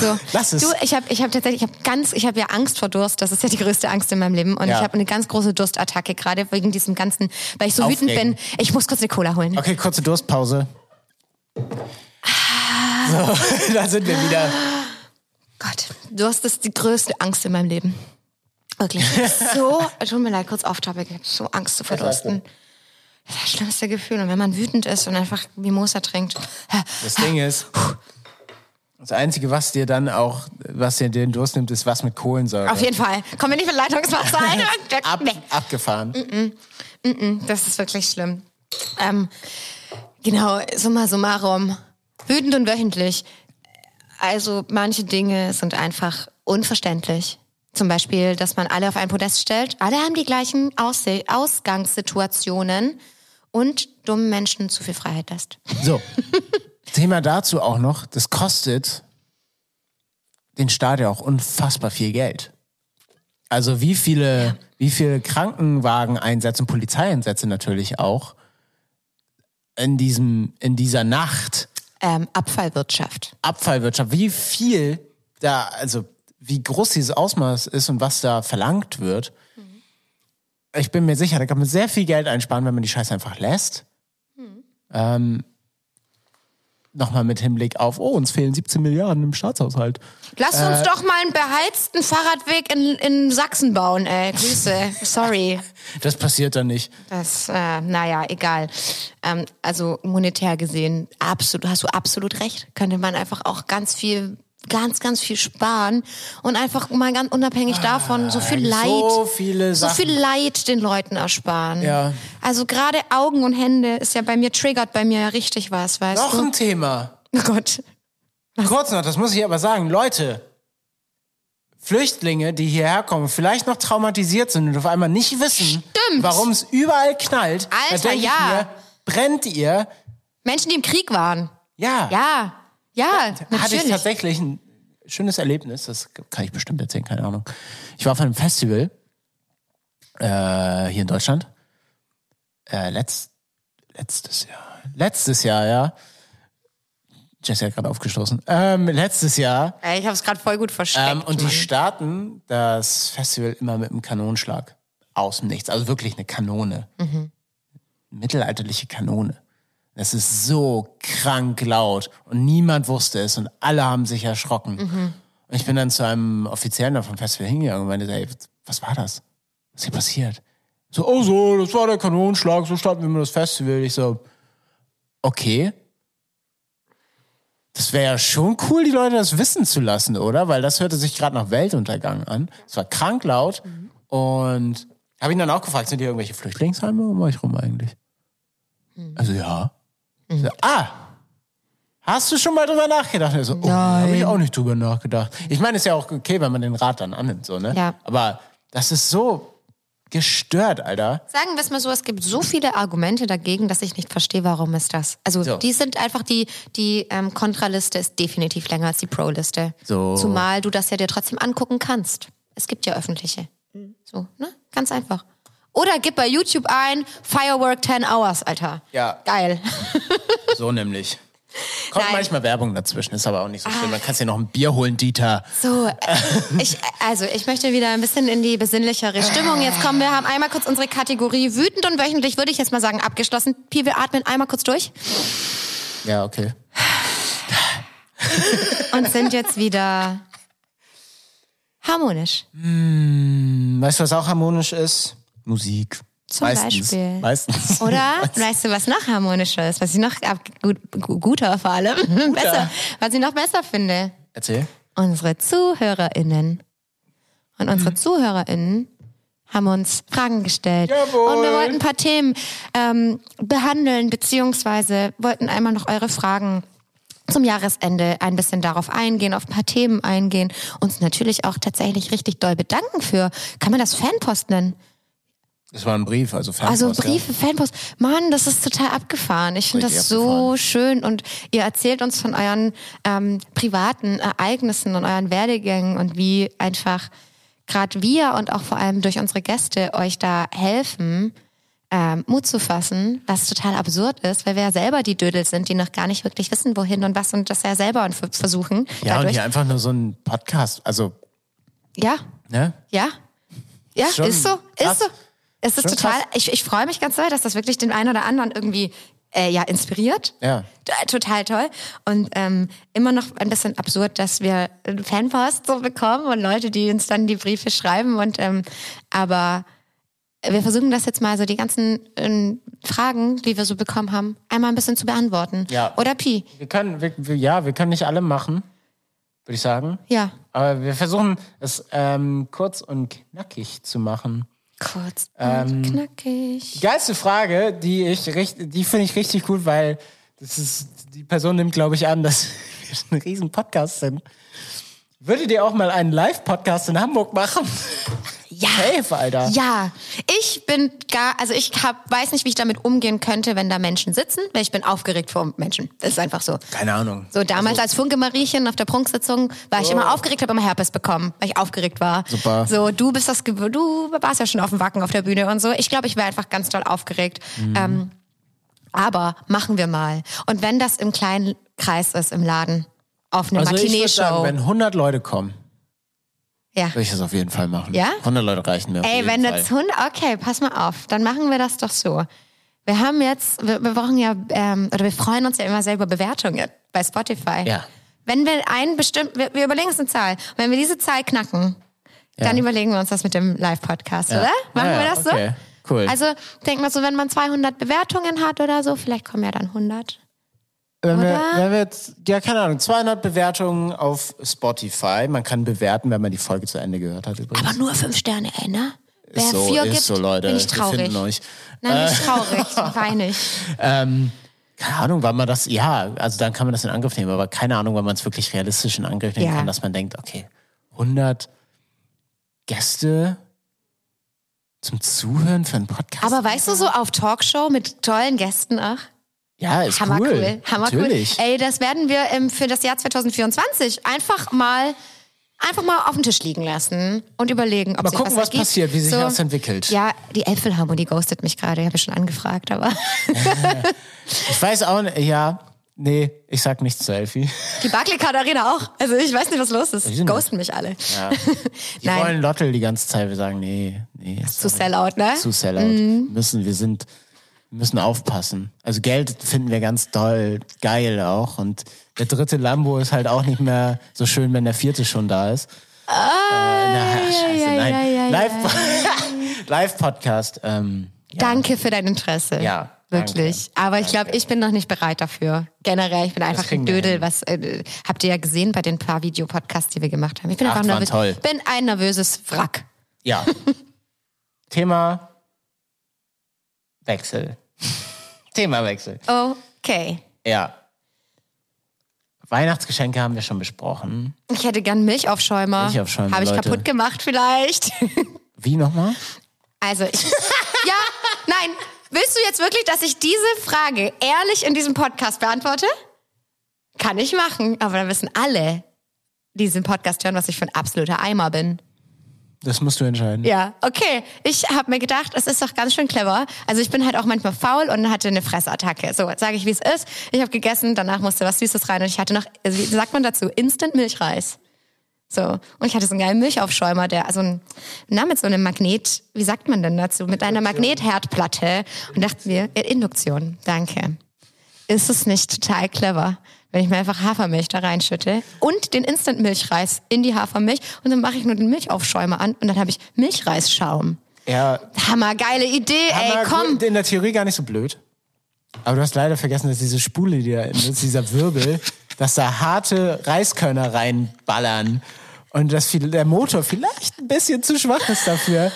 Speaker 1: So.
Speaker 2: Lass es.
Speaker 1: Du, ich habe ich hab tatsächlich, ich habe ganz, ich habe ja Angst vor Durst. Das ist ja die größte Angst in meinem Leben. Und
Speaker 2: Ja.
Speaker 1: ich habe eine ganz große Durstattacke, gerade wegen diesem ganzen, weil ich so wütend
Speaker 2: Aufregen.
Speaker 1: bin. Ich muss kurz eine Cola holen.
Speaker 2: Okay, kurze Durstpause. So, da sind wir wieder.
Speaker 1: Gott, Durst ist die größte Angst in meinem Leben. Wirklich. So, tut mir leid, kurz off topic. Ich habe so Angst zu verdursten. Das ist das schlimmste Gefühl. Und wenn man wütend ist und einfach Mimosa trinkt.
Speaker 2: Das Ding ist, das Einzige, was dir dann auch, was dir den Durst nimmt, ist was mit Kohlensäure.
Speaker 1: Auf jeden Fall. Kommen wir nicht mit Leitungswasser ein.
Speaker 2: Ab,
Speaker 1: Nee.
Speaker 2: abgefahren.
Speaker 1: Das ist wirklich schlimm. Ähm, genau, summa summarum. Wütend und wöchentlich. Also manche Dinge sind einfach unverständlich. Zum Beispiel, dass man alle auf ein Podest stellt. Alle haben die gleichen Ausse Ausgangssituationen und dummen Menschen zu viel Freiheit lässt.
Speaker 2: So. Thema dazu auch noch, das kostet den Staat ja auch unfassbar viel Geld. Also wie viele, wie viele Krankenwageneinsätze und Polizeieinsätze natürlich auch in diesem, in dieser Nacht
Speaker 1: Ähm, Abfallwirtschaft.
Speaker 2: Abfallwirtschaft, wie viel da, also wie groß dieses Ausmaß ist und was da verlangt wird. Ich bin mir sicher, da kann man sehr viel Geld einsparen, wenn man die Scheiße einfach lässt. Ähm, Nochmal mit Hinblick auf, oh, uns fehlen 17 Milliarden im Staatshaushalt.
Speaker 1: Lass
Speaker 2: Äh.
Speaker 1: uns doch mal einen beheizten Fahrradweg in, in Sachsen bauen, ey. Grüße. Sorry.
Speaker 2: Das passiert dann nicht.
Speaker 1: Das, äh, naja, egal. Ähm, also monetär gesehen, absolut, hast du absolut recht. Könnte man einfach auch ganz viel, ganz, ganz viel sparen und einfach mal ganz unabhängig davon so viel Leid,
Speaker 2: Ah, So viele
Speaker 1: so viel Leid den Leuten ersparen.
Speaker 2: Ja.
Speaker 1: Also gerade Augen und Hände ist ja bei mir triggert bei mir ja richtig was, weißt
Speaker 2: Noch
Speaker 1: du?
Speaker 2: ein Thema.
Speaker 1: Oh Gott.
Speaker 2: Kurz noch, das muss ich aber sagen. Leute, Flüchtlinge, die hierher kommen, vielleicht noch traumatisiert sind und auf einmal nicht wissen, warum es überall knallt.
Speaker 1: Alter, ja.
Speaker 2: Mir, brennt ihr?
Speaker 1: Menschen, die im Krieg waren.
Speaker 2: Ja.
Speaker 1: Ja, ja,
Speaker 2: Hatte ich
Speaker 1: natürlich.
Speaker 2: tatsächlich ein schönes Erlebnis, das kann ich bestimmt erzählen, keine Ahnung. Ich war auf einem Festival äh, hier in Deutschland. Äh, letzt, letztes Jahr. Letztes Jahr, ja. Jesse hat gerade aufgestoßen. Ähm, letztes Jahr.
Speaker 1: Ich habe es gerade voll gut versteckt.
Speaker 2: Ähm, und die starten das Festival immer mit einem Kanonenschlag. Aus dem Nichts. Also wirklich eine Kanone. Mittelalterliche Kanone. Das ist so krank laut. Und niemand wusste es. Und alle haben sich erschrocken. Und ich bin dann zu einem Offiziellen da vom Festival hingegangen und meinte, ey, was war das? Was ist hier passiert? So, oh so, das war der Kanonenschlag, so starten wir immer das Festival. Ich so, okay. Das wäre ja schon cool, die Leute das wissen zu lassen, oder? Weil das hörte sich gerade nach Weltuntergang an. Es war krank laut. Und habe ihn dann auch gefragt, sind hier irgendwelche Flüchtlingsheime um euch rum eigentlich? Also ja. Ich So, ah, Hast du schon mal drüber nachgedacht? Er so, oh, habe ich auch nicht drüber nachgedacht. Ich meine, ist ja auch okay, wenn man den Rat dann annimmt, so, ne?
Speaker 1: Ja.
Speaker 2: Aber das ist so gestört, Alter.
Speaker 1: Sagen wir es mal so, es gibt so viele Argumente dagegen, dass ich nicht verstehe, warum ist das. Also
Speaker 2: So.
Speaker 1: die sind einfach, die, die ähm, Kontraliste ist definitiv länger als die Pro-Liste.
Speaker 2: So.
Speaker 1: Zumal du das ja dir trotzdem angucken kannst. Es gibt ja öffentliche. So, ne? Ganz einfach. Oder gib bei YouTube ein, Firework 10 Hours, Alter.
Speaker 2: Ja.
Speaker 1: Geil.
Speaker 2: So nämlich. Kommt
Speaker 1: Nein.
Speaker 2: manchmal Werbung dazwischen, ist aber auch nicht so schlimm. Man kann dir noch ein Bier holen, Dieter.
Speaker 1: So, äh, ich, also ich möchte wieder ein bisschen in die besinnlichere Stimmung jetzt kommen. Wir haben einmal kurz unsere Kategorie wütend und wöchentlich, würde ich jetzt mal sagen, abgeschlossen. Pi, wir atmen einmal kurz durch
Speaker 2: Ja, okay.
Speaker 1: und sind jetzt wieder harmonisch.
Speaker 2: Weißt du, was auch harmonisch ist? Musik.
Speaker 1: Zum
Speaker 2: Meistens.
Speaker 1: Beispiel.
Speaker 2: Meistens.
Speaker 1: Oder weißt du, was noch harmonischer ist? Was ich noch gut, gu- guter vor allem, besser, was ich noch besser finde?
Speaker 2: Erzähl.
Speaker 1: Unsere ZuhörerInnen. Und
Speaker 2: Mhm.
Speaker 1: unsere ZuhörerInnen haben uns Fragen gestellt.
Speaker 2: Jawohl.
Speaker 1: Und wir wollten ein paar Themen ähm, behandeln, beziehungsweise wollten einmal noch eure Fragen zum Jahresende ein bisschen darauf eingehen, auf ein paar Themen eingehen, uns natürlich auch tatsächlich richtig doll bedanken für, kann man das Fanpost nennen?
Speaker 2: Das war ein Brief, also Fanpost,
Speaker 1: Also Briefe, Fanpost. Mann, das ist total abgefahren. Ich finde das so schön und ihr erzählt uns von euren ähm, privaten Ereignissen und euren Werdegängen und wie einfach gerade wir und auch vor allem durch unsere Gäste euch da helfen, ähm, Mut zu fassen, was total absurd ist, weil wir ja selber die Dödel sind, die noch gar nicht wirklich wissen, wohin und was und das ja selber und versuchen.
Speaker 2: Ja, und
Speaker 1: dadurch.
Speaker 2: hier einfach nur so ein Podcast. Also,
Speaker 1: ja,
Speaker 2: ne?
Speaker 1: ja. Ja,
Speaker 2: Ist
Speaker 1: ist so,
Speaker 2: krass.
Speaker 1: ist so. Es ist
Speaker 2: Schon
Speaker 1: total,
Speaker 2: krass.
Speaker 1: ich, ich freue mich ganz doll, dass das wirklich den einen oder anderen irgendwie äh, ja inspiriert.
Speaker 2: Ja.
Speaker 1: Total toll. Und ähm, immer noch ein bisschen absurd, dass wir äh, Fanpost so bekommen und Leute, die uns dann die Briefe schreiben. Und ähm, aber wir versuchen das jetzt mal so die ganzen ähm, Fragen, die wir so bekommen haben, einmal ein bisschen zu beantworten.
Speaker 2: Ja.
Speaker 1: Oder Pi?
Speaker 2: Wir können, wir, wir, ja, wir können nicht alle machen, würde ich sagen.
Speaker 1: Ja.
Speaker 2: Aber wir versuchen es ähm, kurz und knackig zu machen.
Speaker 1: Kurz
Speaker 2: Ähm,
Speaker 1: knackig.
Speaker 2: Die geilste Frage, die ich richtig, die finde ich richtig gut, weil das ist, die Person nimmt, glaube ich, an, dass wir ein riesen Podcast sind. Würdet ihr auch mal einen Live-Podcast in Hamburg machen?
Speaker 1: Ja.
Speaker 2: Safe, Alter.
Speaker 1: Ja, ich bin gar, also ich hab, weiß nicht, wie ich damit umgehen könnte, wenn da Menschen sitzen, weil ich bin aufgeregt vor Menschen. Das ist einfach so.
Speaker 2: Keine Ahnung.
Speaker 1: So damals als Funke Mariechen auf der Prunksitzung war ich immer aufgeregt, habe immer Herpes bekommen, weil ich aufgeregt war.
Speaker 2: Super.
Speaker 1: So du bist das, du warst ja schon auf dem Wacken auf der Bühne und so. Ich glaube, ich wäre einfach ganz doll aufgeregt. Ähm, aber machen wir mal. Und wenn das im kleinen Kreis ist im Laden auf eine
Speaker 2: Also
Speaker 1: Matinee-Show,
Speaker 2: wenn 100 Leute kommen,
Speaker 1: ja.
Speaker 2: würde ich das auf jeden Fall machen.
Speaker 1: Ja?
Speaker 2: 100 Leute reichen mir
Speaker 1: Ey, wenn jetzt 100, okay, pass mal auf, dann machen wir das doch so. Wir haben jetzt, wir, wir brauchen ja, ähm, oder wir freuen uns ja immer sehr über Bewertungen bei Spotify.
Speaker 2: Ja.
Speaker 1: Wenn wir einen bestimmt, wir, wir überlegen uns eine Zahl. Und wenn wir diese Zahl knacken, dann überlegen wir uns das mit dem Live-Podcast,
Speaker 2: Ja.
Speaker 1: oder? Machen
Speaker 2: Ja,
Speaker 1: wir
Speaker 2: ja,
Speaker 1: das
Speaker 2: okay.
Speaker 1: so?
Speaker 2: Cool.
Speaker 1: Also, denk mal so, wenn man 200 Bewertungen hat oder so, vielleicht kommen ja dann 100.
Speaker 2: Wenn wir, wenn wir jetzt, ja, keine Ahnung, 200 Bewertungen auf Spotify. Man kann bewerten, wenn man die Folge zu Ende gehört hat übrigens.
Speaker 1: Aber nur fünf Sterne, ey, ne? Wer
Speaker 2: ist so,
Speaker 1: vier
Speaker 2: ist
Speaker 1: gibt,
Speaker 2: so, Leute.
Speaker 1: bin ich traurig. Nein, nicht traurig, weine ich.
Speaker 2: Ähm, keine Ahnung, wann man das, ja, also dann kann man das in Angriff nehmen, aber keine Ahnung, wann man es wirklich realistisch in Angriff nehmen
Speaker 1: Ja.
Speaker 2: kann, dass man denkt, okay, 100 Gäste zum Zuhören für einen Podcast.
Speaker 1: Aber weißt du, so auf Talkshow mit tollen Gästen auch?
Speaker 2: Ja, ist
Speaker 1: Hammer
Speaker 2: cool.
Speaker 1: cool. Hammer
Speaker 2: Natürlich.
Speaker 1: cool. Ey, das werden wir ähm, für das Jahr 2024 einfach mal einfach mal auf den Tisch liegen lassen und überlegen, ob
Speaker 2: Mal
Speaker 1: sich
Speaker 2: gucken, was
Speaker 1: ergibt.
Speaker 2: passiert, wie sich das entwickelt.
Speaker 1: Ja, die Elbphilharmonie ghostet mich gerade, habe ich schon angefragt, aber
Speaker 2: Ich weiß auch nicht, ja, nee, ich sag nichts zu Elfie.
Speaker 1: die Barclaycard Arena auch. Also ich weiß nicht, was los ist. Ghosten mich alle.
Speaker 2: Ja. Die
Speaker 1: Nein.
Speaker 2: wollen Lottel die ganze Zeit. Wir sagen, nee, nee.
Speaker 1: Zu Sellout, ne?
Speaker 2: Zu Sellout. Müssen, wir sind, müssen aufpassen. Also Geld finden wir ganz toll, geil auch. Und der dritte Lambo ist halt auch nicht mehr so schön, wenn der vierte schon da ist. äh, na, scheiße,
Speaker 1: ja,
Speaker 2: nein.
Speaker 1: ja, ja,
Speaker 2: Live, Live-Podcast. Ähm.
Speaker 1: Danke für dein Interesse.
Speaker 2: Ja,
Speaker 1: Wirklich.
Speaker 2: danke.
Speaker 1: Aber ich glaube, ich bin noch nicht bereit dafür. Generell, ich bin einfach ein Dödel, was äh, habt ihr ja gesehen bei den paar Videopodcasts, die wir gemacht haben. Ich bin
Speaker 2: Ach,
Speaker 1: einfach nervös.
Speaker 2: toll.
Speaker 1: bin ein nervöses Wrack.
Speaker 2: Ja. Thema Wechsel. Thema Wechsel.
Speaker 1: Okay.
Speaker 2: Ja. Weihnachtsgeschenke haben wir schon besprochen.
Speaker 1: Ich hätte gern Milchaufschäumer.
Speaker 2: Milchaufschäumer,
Speaker 1: Habe ich
Speaker 2: Leute.
Speaker 1: kaputt gemacht vielleicht.
Speaker 2: Wie nochmal?
Speaker 1: Also ich. ja, nein. Willst du jetzt wirklich, dass ich diese Frage ehrlich in diesem Podcast beantworte? Kann ich machen, aber dann wissen alle, die diesen Podcast hören, was ich für ein absoluter Eimer bin.
Speaker 2: Das musst du entscheiden.
Speaker 1: Ja, okay. Ich habe mir gedacht, es ist doch ganz schön clever. Also ich bin halt auch manchmal faul und hatte eine Fressattacke. So, sage ich, wie es ist. Ich habe gegessen, danach musste was Süßes rein und ich hatte noch, also wie sagt man dazu, Instant Milchreis. So, und ich hatte so einen geilen Milchaufschäumer, der, also ein, na, mit so einem Magnet, wie sagt man denn dazu, mit einer Magnetherdplatte und dachte mir, Induktion, danke. Ist es nicht total clever, wenn ich mir einfach Hafermilch da reinschütte und den Instant-Milchreis in die Hafermilch und dann mache ich nur den Milchaufschäumer an und dann habe ich Milchreisschaum.
Speaker 2: Ja,
Speaker 1: Hammer, geile Idee, ey,
Speaker 2: aber
Speaker 1: komm.
Speaker 2: in der Theorie gar nicht so blöd. Aber du hast leider vergessen, dass diese Spule, die da ist, dieser Wirbel, dass da harte Reiskörner reinballern. Und dass der Motor vielleicht ein bisschen zu schwach ist dafür.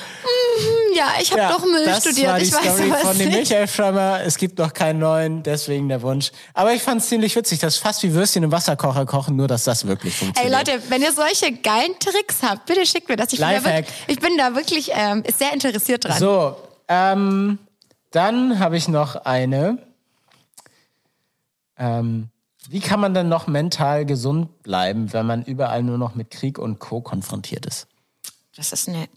Speaker 1: Ja, ich habe doch Müll
Speaker 2: das
Speaker 1: studiert,
Speaker 2: war die
Speaker 1: ich weiß
Speaker 2: Story
Speaker 1: was
Speaker 2: von dem
Speaker 1: nicht.
Speaker 2: Milchaufschäumer. Es gibt noch keinen neuen, deswegen der Wunsch. Aber ich fand es ziemlich witzig. Das ist fast wie Würstchen im Wasserkocher kochen, nur dass das wirklich
Speaker 1: Ey
Speaker 2: funktioniert.
Speaker 1: Leute, wenn ihr solche geilen Tricks habt, bitte schickt mir das. Ich bin, da wirklich, ich bin da wirklich ähm, sehr interessiert dran.
Speaker 2: So, ähm, dann habe ich noch eine. Ähm, wie kann man denn noch mental gesund bleiben, wenn man überall nur noch mit Krieg und Co. konfrontiert ist?
Speaker 1: Das ist eine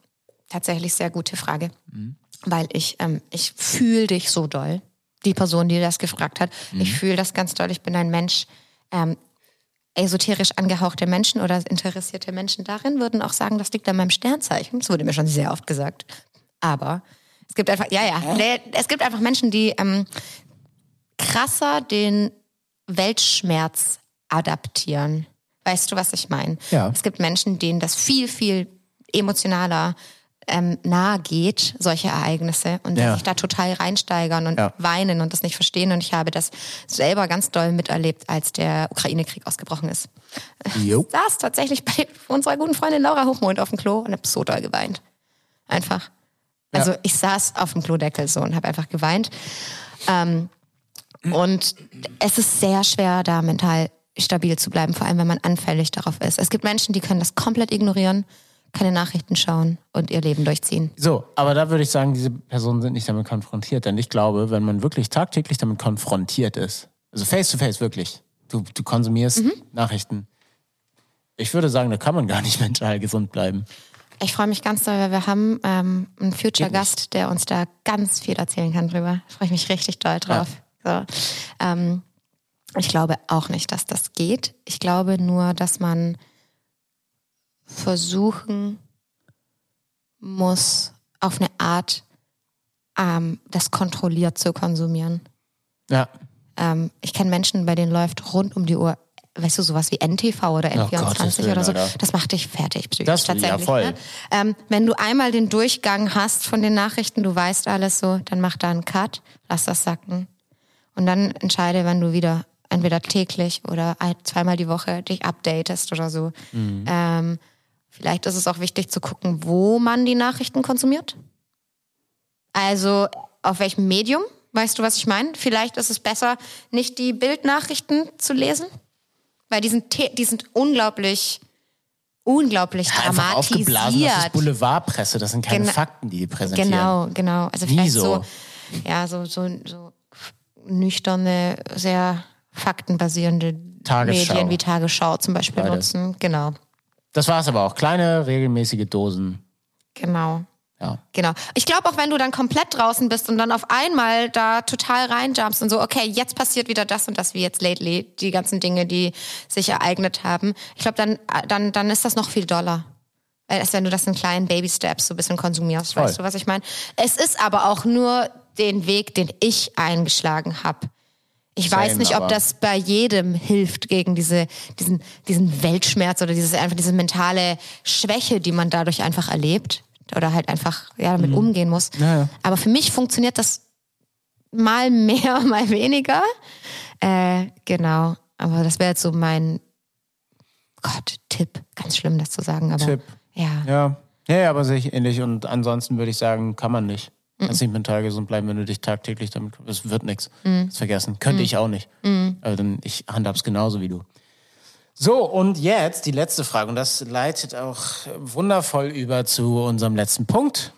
Speaker 1: tatsächlich sehr gute Frage,
Speaker 2: Mhm.
Speaker 1: weil ich ähm, ich fühle dich so doll. Die Person, die das gefragt hat,
Speaker 2: Mhm.
Speaker 1: ich fühle das ganz doll. Ich bin ein Mensch. Ähm, esoterisch angehauchte Menschen oder interessierte Menschen darin würden auch sagen, das liegt an meinem Sternzeichen. Das wurde mir schon sehr oft gesagt. Aber es gibt einfach, ja, ja, nee, es gibt einfach Menschen, die ähm, krasser den Weltschmerz adaptieren. Weißt du, was ich meine?
Speaker 2: Ja.
Speaker 1: Es gibt Menschen, denen das viel, viel emotionaler ähm, nahe geht, solche Ereignisse, und
Speaker 2: Ja.
Speaker 1: sich da total reinsteigern und
Speaker 2: Ja.
Speaker 1: weinen und das nicht verstehen. Und ich habe das selber ganz doll miterlebt, als der Ukraine-Krieg ausgebrochen ist.
Speaker 2: Jo.
Speaker 1: Saß tatsächlich bei unserer guten Freundin Laura Hochmond auf dem Klo und habe so doll geweint. Einfach. Also
Speaker 2: Ja.
Speaker 1: ich saß auf dem Klodeckel so und habe einfach geweint. Ähm, und es ist sehr schwer, da mental stabil zu bleiben, vor allem wenn man anfällig darauf ist. Es gibt Menschen, die können das komplett ignorieren, keine Nachrichten schauen und ihr Leben durchziehen.
Speaker 2: So, aber da würde ich sagen, diese Personen sind nicht damit konfrontiert. Denn ich glaube, wenn man wirklich tagtäglich damit konfrontiert ist, also face to face wirklich, du, du konsumierst
Speaker 1: Mhm.
Speaker 2: Nachrichten, ich würde sagen, da kann man gar nicht mental gesund bleiben.
Speaker 1: Ich freue mich ganz doll, weil wir haben ähm, einen Future-Gast, der uns da ganz viel erzählen kann drüber. Da freue ich mich richtig doll drauf. So. Ähm, ich glaube auch nicht, dass das geht. Ich glaube nur, dass man versuchen muss, auf eine Art ähm, das kontrolliert zu konsumieren.
Speaker 2: Ja.
Speaker 1: Ähm, ich kenne Menschen, bei denen läuft rund um die Uhr, weißt du, sowas wie NTV oder
Speaker 2: Oh, Gottes
Speaker 1: N24
Speaker 2: Willen,
Speaker 1: oder so.
Speaker 2: Alter.
Speaker 1: Das macht dich fertig psychisch
Speaker 2: Das- ja,
Speaker 1: tatsächlich.
Speaker 2: voll.
Speaker 1: Ne? Ähm, wenn du einmal den Durchgang hast von den Nachrichten, du weißt alles so, dann mach da einen Cut, lass das sacken. Und dann entscheide, wann du wieder entweder täglich oder ein, zweimal die Woche dich updatest oder so.
Speaker 2: Mhm.
Speaker 1: Ähm, vielleicht ist es auch wichtig zu gucken, wo man die Nachrichten konsumiert. Also auf welchem Medium? Weißt du, was ich meine? Vielleicht ist es besser, nicht die Bildnachrichten zu lesen, weil die sind, die sind unglaublich, unglaublich
Speaker 2: Einfach aufgeblasen, das ist
Speaker 1: dramatisiert.
Speaker 2: Boulevardpresse, das sind keine
Speaker 1: Gena-
Speaker 2: Fakten, die die präsentieren.
Speaker 1: Genau, genau. Also vielleicht
Speaker 2: so?
Speaker 1: so, ja, so, so, so nüchterne, sehr faktenbasierende
Speaker 2: Tagesschau.
Speaker 1: Medien wie Tagesschau zum Beispiel
Speaker 2: Beides.
Speaker 1: nutzen. Genau,
Speaker 2: Das war es aber auch. Kleine, regelmäßige Dosen.
Speaker 1: genau.
Speaker 2: Ja.
Speaker 1: Genau. Ich glaube auch, wenn du dann komplett draußen bist und dann auf einmal da total reinjumpst und so, okay, jetzt passiert wieder das und das, wie jetzt lately, die ganzen Dinge, die sich ereignet haben. Ich glaube, dann, dann, dann ist das noch viel doller. Äh, Als wenn du das in kleinen Baby-Steps so ein bisschen konsumierst,
Speaker 2: Voll.
Speaker 1: weißt du, was ich meine? Es ist aber auch nur den Weg, den ich eingeschlagen habe. Ich
Speaker 2: Same,
Speaker 1: weiß nicht, ob das bei jedem hilft gegen diese, diesen, diesen Weltschmerz oder diese, einfach diese mentale Schwäche, die man dadurch einfach erlebt oder halt einfach ja, damit umgehen muss.
Speaker 2: Mhm. Ja, ja.
Speaker 1: Aber für mich funktioniert das mal mehr, mal weniger. Äh, genau. Aber das wäre jetzt so mein Gott, Tipp. Ganz schlimm, das zu sagen, aber
Speaker 2: Tipp.
Speaker 1: ja.
Speaker 2: Ja. Ja, ja, aber sehe ich ähnlich. Und ansonsten würde ich sagen, kann man nicht. Kannst nicht mental gesund bleiben, wenn du dich tagtäglich damit. Es wird nichts. Das vergessen. Könnte ich auch nicht. Aber dann, ich handhab's genauso wie du. So, und jetzt die letzte Frage, und das leitet auch wundervoll über zu unserem letzten Punkt.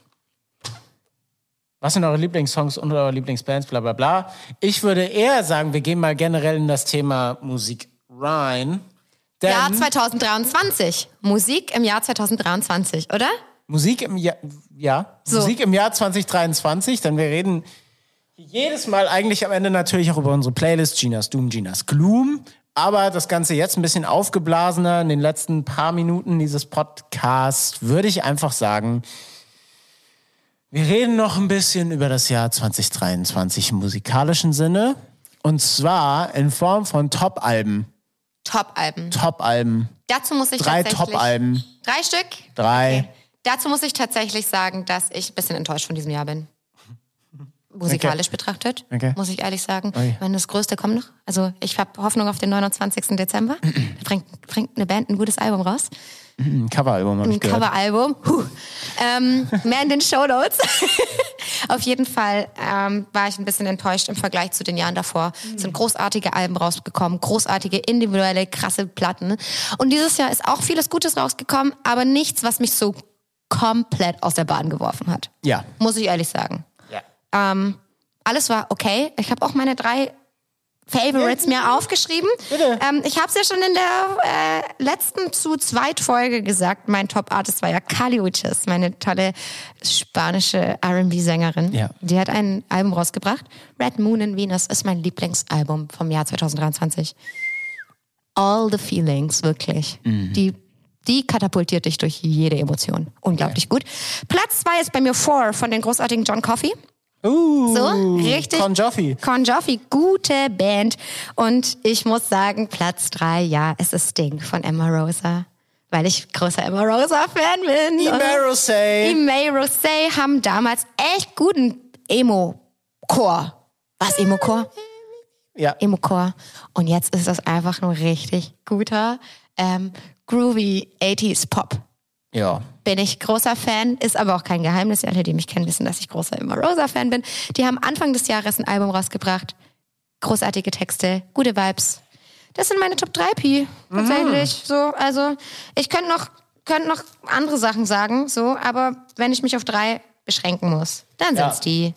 Speaker 2: Was sind eure Lieblingssongs und eure Lieblingsbands, bla bla bla. Ich würde eher sagen, wir gehen mal generell in das Thema Musik rein.
Speaker 1: Jahr 2023. Musik im Jahr 2023, oder?
Speaker 2: Musik im Jahr, ja,
Speaker 1: So.
Speaker 2: Musik im Jahr 2023, denn wir reden jedes Mal eigentlich am Ende natürlich auch über unsere Playlist Ginas Doom, Ginas Gloom. Aber das Ganze jetzt ein bisschen aufgeblasener in den letzten paar Minuten dieses Podcasts würde ich einfach sagen, wir reden noch ein bisschen über das Jahr 2023 im musikalischen Sinne. Und zwar in Form von Top-Alben.
Speaker 1: Top-Alben.
Speaker 2: Top-Alben.
Speaker 1: Dazu muss ich
Speaker 2: Drei. Top-Alben.
Speaker 1: Drei Stück?
Speaker 2: Drei.
Speaker 1: Dazu muss ich tatsächlich sagen, dass ich ein bisschen enttäuscht von diesem Jahr bin. Musikalisch betrachtet,
Speaker 2: Okay.
Speaker 1: muss ich ehrlich sagen.
Speaker 2: Ui.
Speaker 1: Wenn das Größte kommt noch. Also ich habe Hoffnung auf den 29. Dezember. Da bringt, bringt eine Band ein gutes Album raus.
Speaker 2: Ein Coveralbum habe ich
Speaker 1: Ein
Speaker 2: gehört.
Speaker 1: Coveralbum. Huh. Ähm, mehr in den Shownotes. Auf jeden Fall ähm, war ich ein bisschen enttäuscht im Vergleich zu den Jahren davor. Es sind großartige Alben rausgekommen, großartige individuelle, krasse Platten. Und dieses Jahr ist auch vieles Gutes rausgekommen, aber nichts, was mich so komplett aus der Bahn geworfen hat.
Speaker 2: Ja.
Speaker 1: Muss ich ehrlich sagen.
Speaker 2: ja.
Speaker 1: Ähm, alles war okay. Ich habe auch meine drei Favorites mir aufgeschrieben. Ähm, ich habe es ja schon in der äh, letzten zu zweit Folge gesagt. Mein Top Artist war ja Kali Uchis, meine tolle spanische R&B-Sängerin.
Speaker 2: Ja.
Speaker 1: Die hat ein Album rausgebracht. Red Moon in Venus ist mein Lieblingsalbum vom Jahr 2023. All the Feelings, wirklich. Die, die katapultiert dich durch jede Emotion. Unglaublich gut. Platz zwei ist bei mir Four von den großartigen John Coffey.
Speaker 2: Uh,
Speaker 1: So, richtig.
Speaker 2: Con Joffy.
Speaker 1: Con Joffy, gute Band. Und ich muss sagen, Platz drei, ja, es ist Sting von Emma Rosa. Weil ich großer Emma Rosa-Fan bin.
Speaker 2: Imerosay.
Speaker 1: May Rosé haben damals echt guten Emo-Chor. Was, Emo-Chor?
Speaker 2: Ja.
Speaker 1: Emo-Chor. Und jetzt ist das einfach nur richtig guter, ähm, groovy 80s Pop
Speaker 2: Ja.
Speaker 1: bin ich großer Fan, ist aber auch kein Geheimnis. Alle, die mich kennen, wissen, dass ich großer Emma Rosa-Fan bin. Die haben Anfang des Jahres ein Album rausgebracht. Großartige Texte, gute Vibes. Das sind meine Top 3 Pi, tatsächlich. So, also, ich könnte noch, könnte noch andere Sachen sagen, so, aber wenn ich mich auf drei beschränken muss, dann
Speaker 2: Ja.
Speaker 1: sind's die.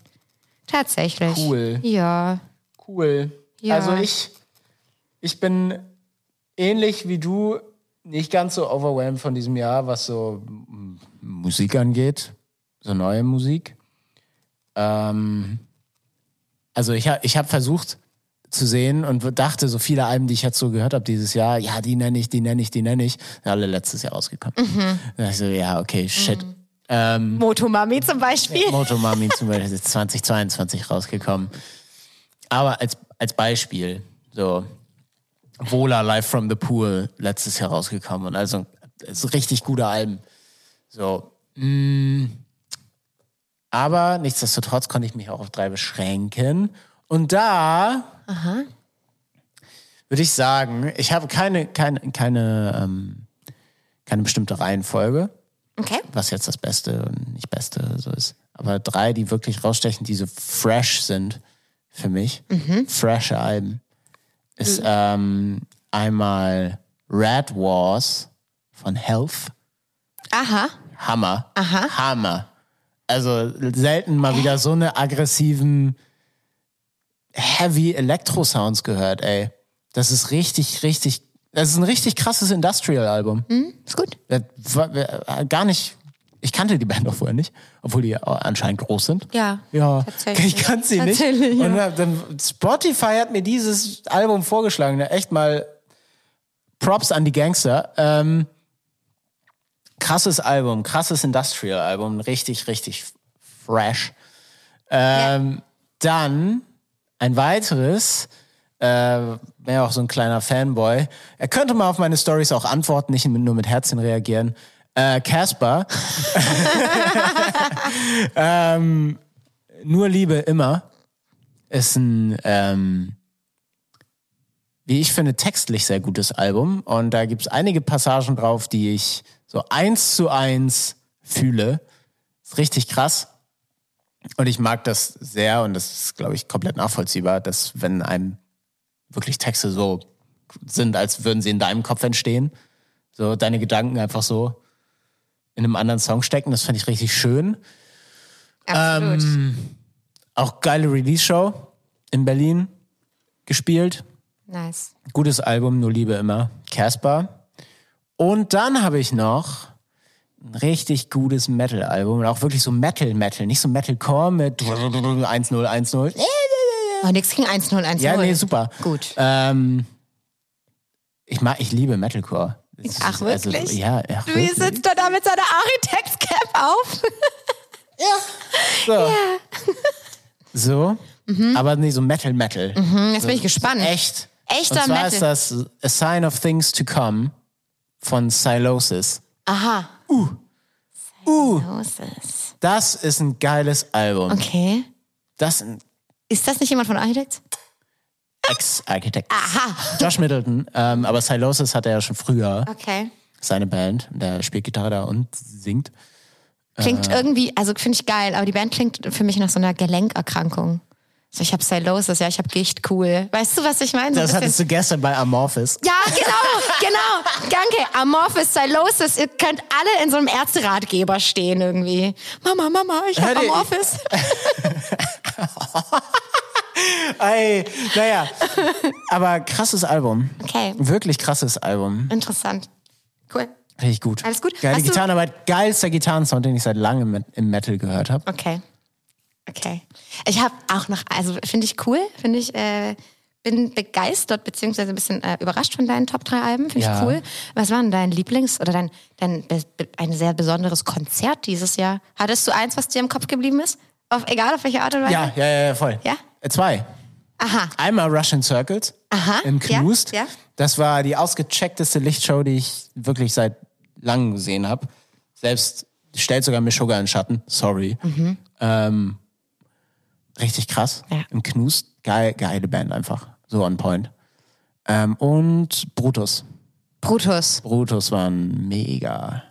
Speaker 1: Tatsächlich.
Speaker 2: Cool.
Speaker 1: Ja.
Speaker 2: Cool.
Speaker 1: Ja.
Speaker 2: Also ich, ich bin ähnlich wie du nicht ganz so overwhelmed von diesem Jahr, was so mm, Musik angeht, so neue Musik. Ähm, also ich habe ich hab versucht zu sehen und dachte, so viele Alben, die ich jetzt so gehört habe dieses Jahr, ja, die nenne ich, die nenne ich, die nenne ich, sind alle letztes Jahr rausgekommen. Da dachte ich so, ja, okay, shit. Ähm,
Speaker 1: Motomami zum Beispiel.
Speaker 2: Motomami zum Beispiel ist 2022 rausgekommen. Aber als, als Beispiel, so, Vola Live from the Pool letztes Jahr rausgekommen und also so richtig gute Alben. So, mm, aber nichtsdestotrotz konnte ich mich auch auf drei beschränken. Und da würde ich sagen, ich habe keine, keine, keine, ähm, keine bestimmte Reihenfolge
Speaker 1: Okay.
Speaker 2: was jetzt das Beste und nicht Beste so ist. Aber drei, die wirklich rausstechen, die so fresh sind für mich, freshe Alben, ist ähm, einmal Red Wars von Health.
Speaker 1: Aha.
Speaker 2: Hammer. Hammer. Also selten mal wieder so eine aggressiven Heavy Electro-Sounds gehört, ey. Das ist richtig, richtig, das ist ein richtig krasses Industrial-Album.
Speaker 1: Ist gut.
Speaker 2: Gar nicht. Ich kannte die Band doch vorher nicht, obwohl die anscheinend groß sind.
Speaker 1: Ja,
Speaker 2: Ja,
Speaker 1: tatsächlich.
Speaker 2: ich kannte sie nicht.
Speaker 1: Ja.
Speaker 2: Und dann Spotify hat mir dieses Album vorgeschlagen. Echt mal Props an die Gangster. Ähm, krasses Album, krasses Industrial-Album, richtig, richtig fresh. Ähm, Dann ein weiteres, äh, wäre auch so ein kleiner Fanboy. Er könnte mal auf meine Stories auch antworten, nicht nur mit Herzchen reagieren. Äh, Casper. ähm, nur Liebe immer ist ein, ähm, wie ich finde, textlich sehr gutes Album. Und da gibt's einige Passagen drauf, die ich so eins zu eins fühle. Ist richtig krass. Und ich mag das sehr und das ist, glaube ich, komplett nachvollziehbar, dass wenn einem wirklich Texte so sind, als würden sie in deinem Kopf entstehen. So deine Gedanken einfach so in einem anderen Song stecken. Das fand ich richtig schön.
Speaker 1: Absolut.
Speaker 2: Auch geile Release-Show in Berlin gespielt.
Speaker 1: nice.
Speaker 2: Gutes Album, nur Liebe immer. Casper. Und dann habe ich noch ein richtig gutes Metal-Album. Und auch wirklich so Metal-Metal. Nicht so Metalcore mit 1-0-1-0.
Speaker 1: Oh, nix gegen 1-0, 1-0.
Speaker 2: Ja, nee, super.
Speaker 1: Gut.
Speaker 2: Ähm, ich mag, ich liebe Metalcore. Ist-
Speaker 1: Ach,
Speaker 2: also,
Speaker 1: wirklich?
Speaker 2: ja, ja.
Speaker 1: Wie
Speaker 2: wirklich.
Speaker 1: sitzt er da mit seiner Architects-Cap auf?
Speaker 2: So. so. Aber nee, so Metal Metal.
Speaker 1: Mhm, Jetzt bin ich gespannt.
Speaker 2: Echt.
Speaker 1: Echter
Speaker 2: Und zwar
Speaker 1: Metal.
Speaker 2: ist das A Sign of Things to Come von Silosis.
Speaker 1: Aha.
Speaker 2: Uh.
Speaker 1: Moses.
Speaker 2: Das ist ein geiles Album.
Speaker 1: Okay.
Speaker 2: Das ist ein
Speaker 1: Ist das nicht jemand von Architects?
Speaker 2: Ex-Architekt.
Speaker 1: Aha.
Speaker 2: Josh Middleton. Ähm, aber Silosis hatte ja schon früher
Speaker 1: Okay.
Speaker 2: seine Band. Der spielt Gitarre da und singt.
Speaker 1: Klingt
Speaker 2: Äh.
Speaker 1: irgendwie, also finde ich geil, aber die Band klingt für mich nach so einer Gelenkerkrankung. So, ich habe Silosis, ja, ich habe Gicht, cool. Weißt du, was ich meine? So
Speaker 2: Das hattest du gestern bei Amorphis.
Speaker 1: Ja, genau, genau. Danke. Amorphis, Silosis, ihr könnt alle in so einem Ärzteratgeber stehen irgendwie. Mama, Mama, ich
Speaker 2: Hör
Speaker 1: hab
Speaker 2: dir-
Speaker 1: Amorphis.
Speaker 2: Ey, naja. Aber krasses Album.
Speaker 1: Okay,
Speaker 2: Wirklich krasses Album.
Speaker 1: interessant. Cool.
Speaker 2: Richtig gut.
Speaker 1: Alles gut?
Speaker 2: Geile
Speaker 1: Hast
Speaker 2: Gitarrenarbeit. Geilster Gitarrensound, den ich seit langem im- Metal gehört habe.
Speaker 1: Okay. Okay. Ich habe auch noch, also finde ich cool, finde ich, äh, bin begeistert, beziehungsweise ein bisschen äh, überrascht von deinen Top 3 Alben, finde
Speaker 2: Ja.
Speaker 1: ich cool. Was war denn dein Lieblings- oder dein, dein ein sehr besonderes Konzert dieses Jahr? Hattest du eins, was dir im Kopf geblieben ist? Auf, egal auf welche Art und Weise?
Speaker 2: Ja, ja, ja, ja, voll.
Speaker 1: Ja?
Speaker 2: Äh, Zwei.
Speaker 1: Aha.
Speaker 2: Einmal Russian Circles
Speaker 1: Aha,
Speaker 2: im
Speaker 1: ja,
Speaker 2: Knust.
Speaker 1: ja.
Speaker 2: Das war die ausgecheckteste Lichtshow, die ich wirklich seit langem gesehen habe. Selbst stellt sogar Meshuggah in Schatten. Sorry. Ähm, richtig krass.
Speaker 1: Ja.
Speaker 2: Im Knust. Geil, geile Band einfach. So on point. Ähm, und Brutus.
Speaker 1: Brutus.
Speaker 2: Brutus waren mega.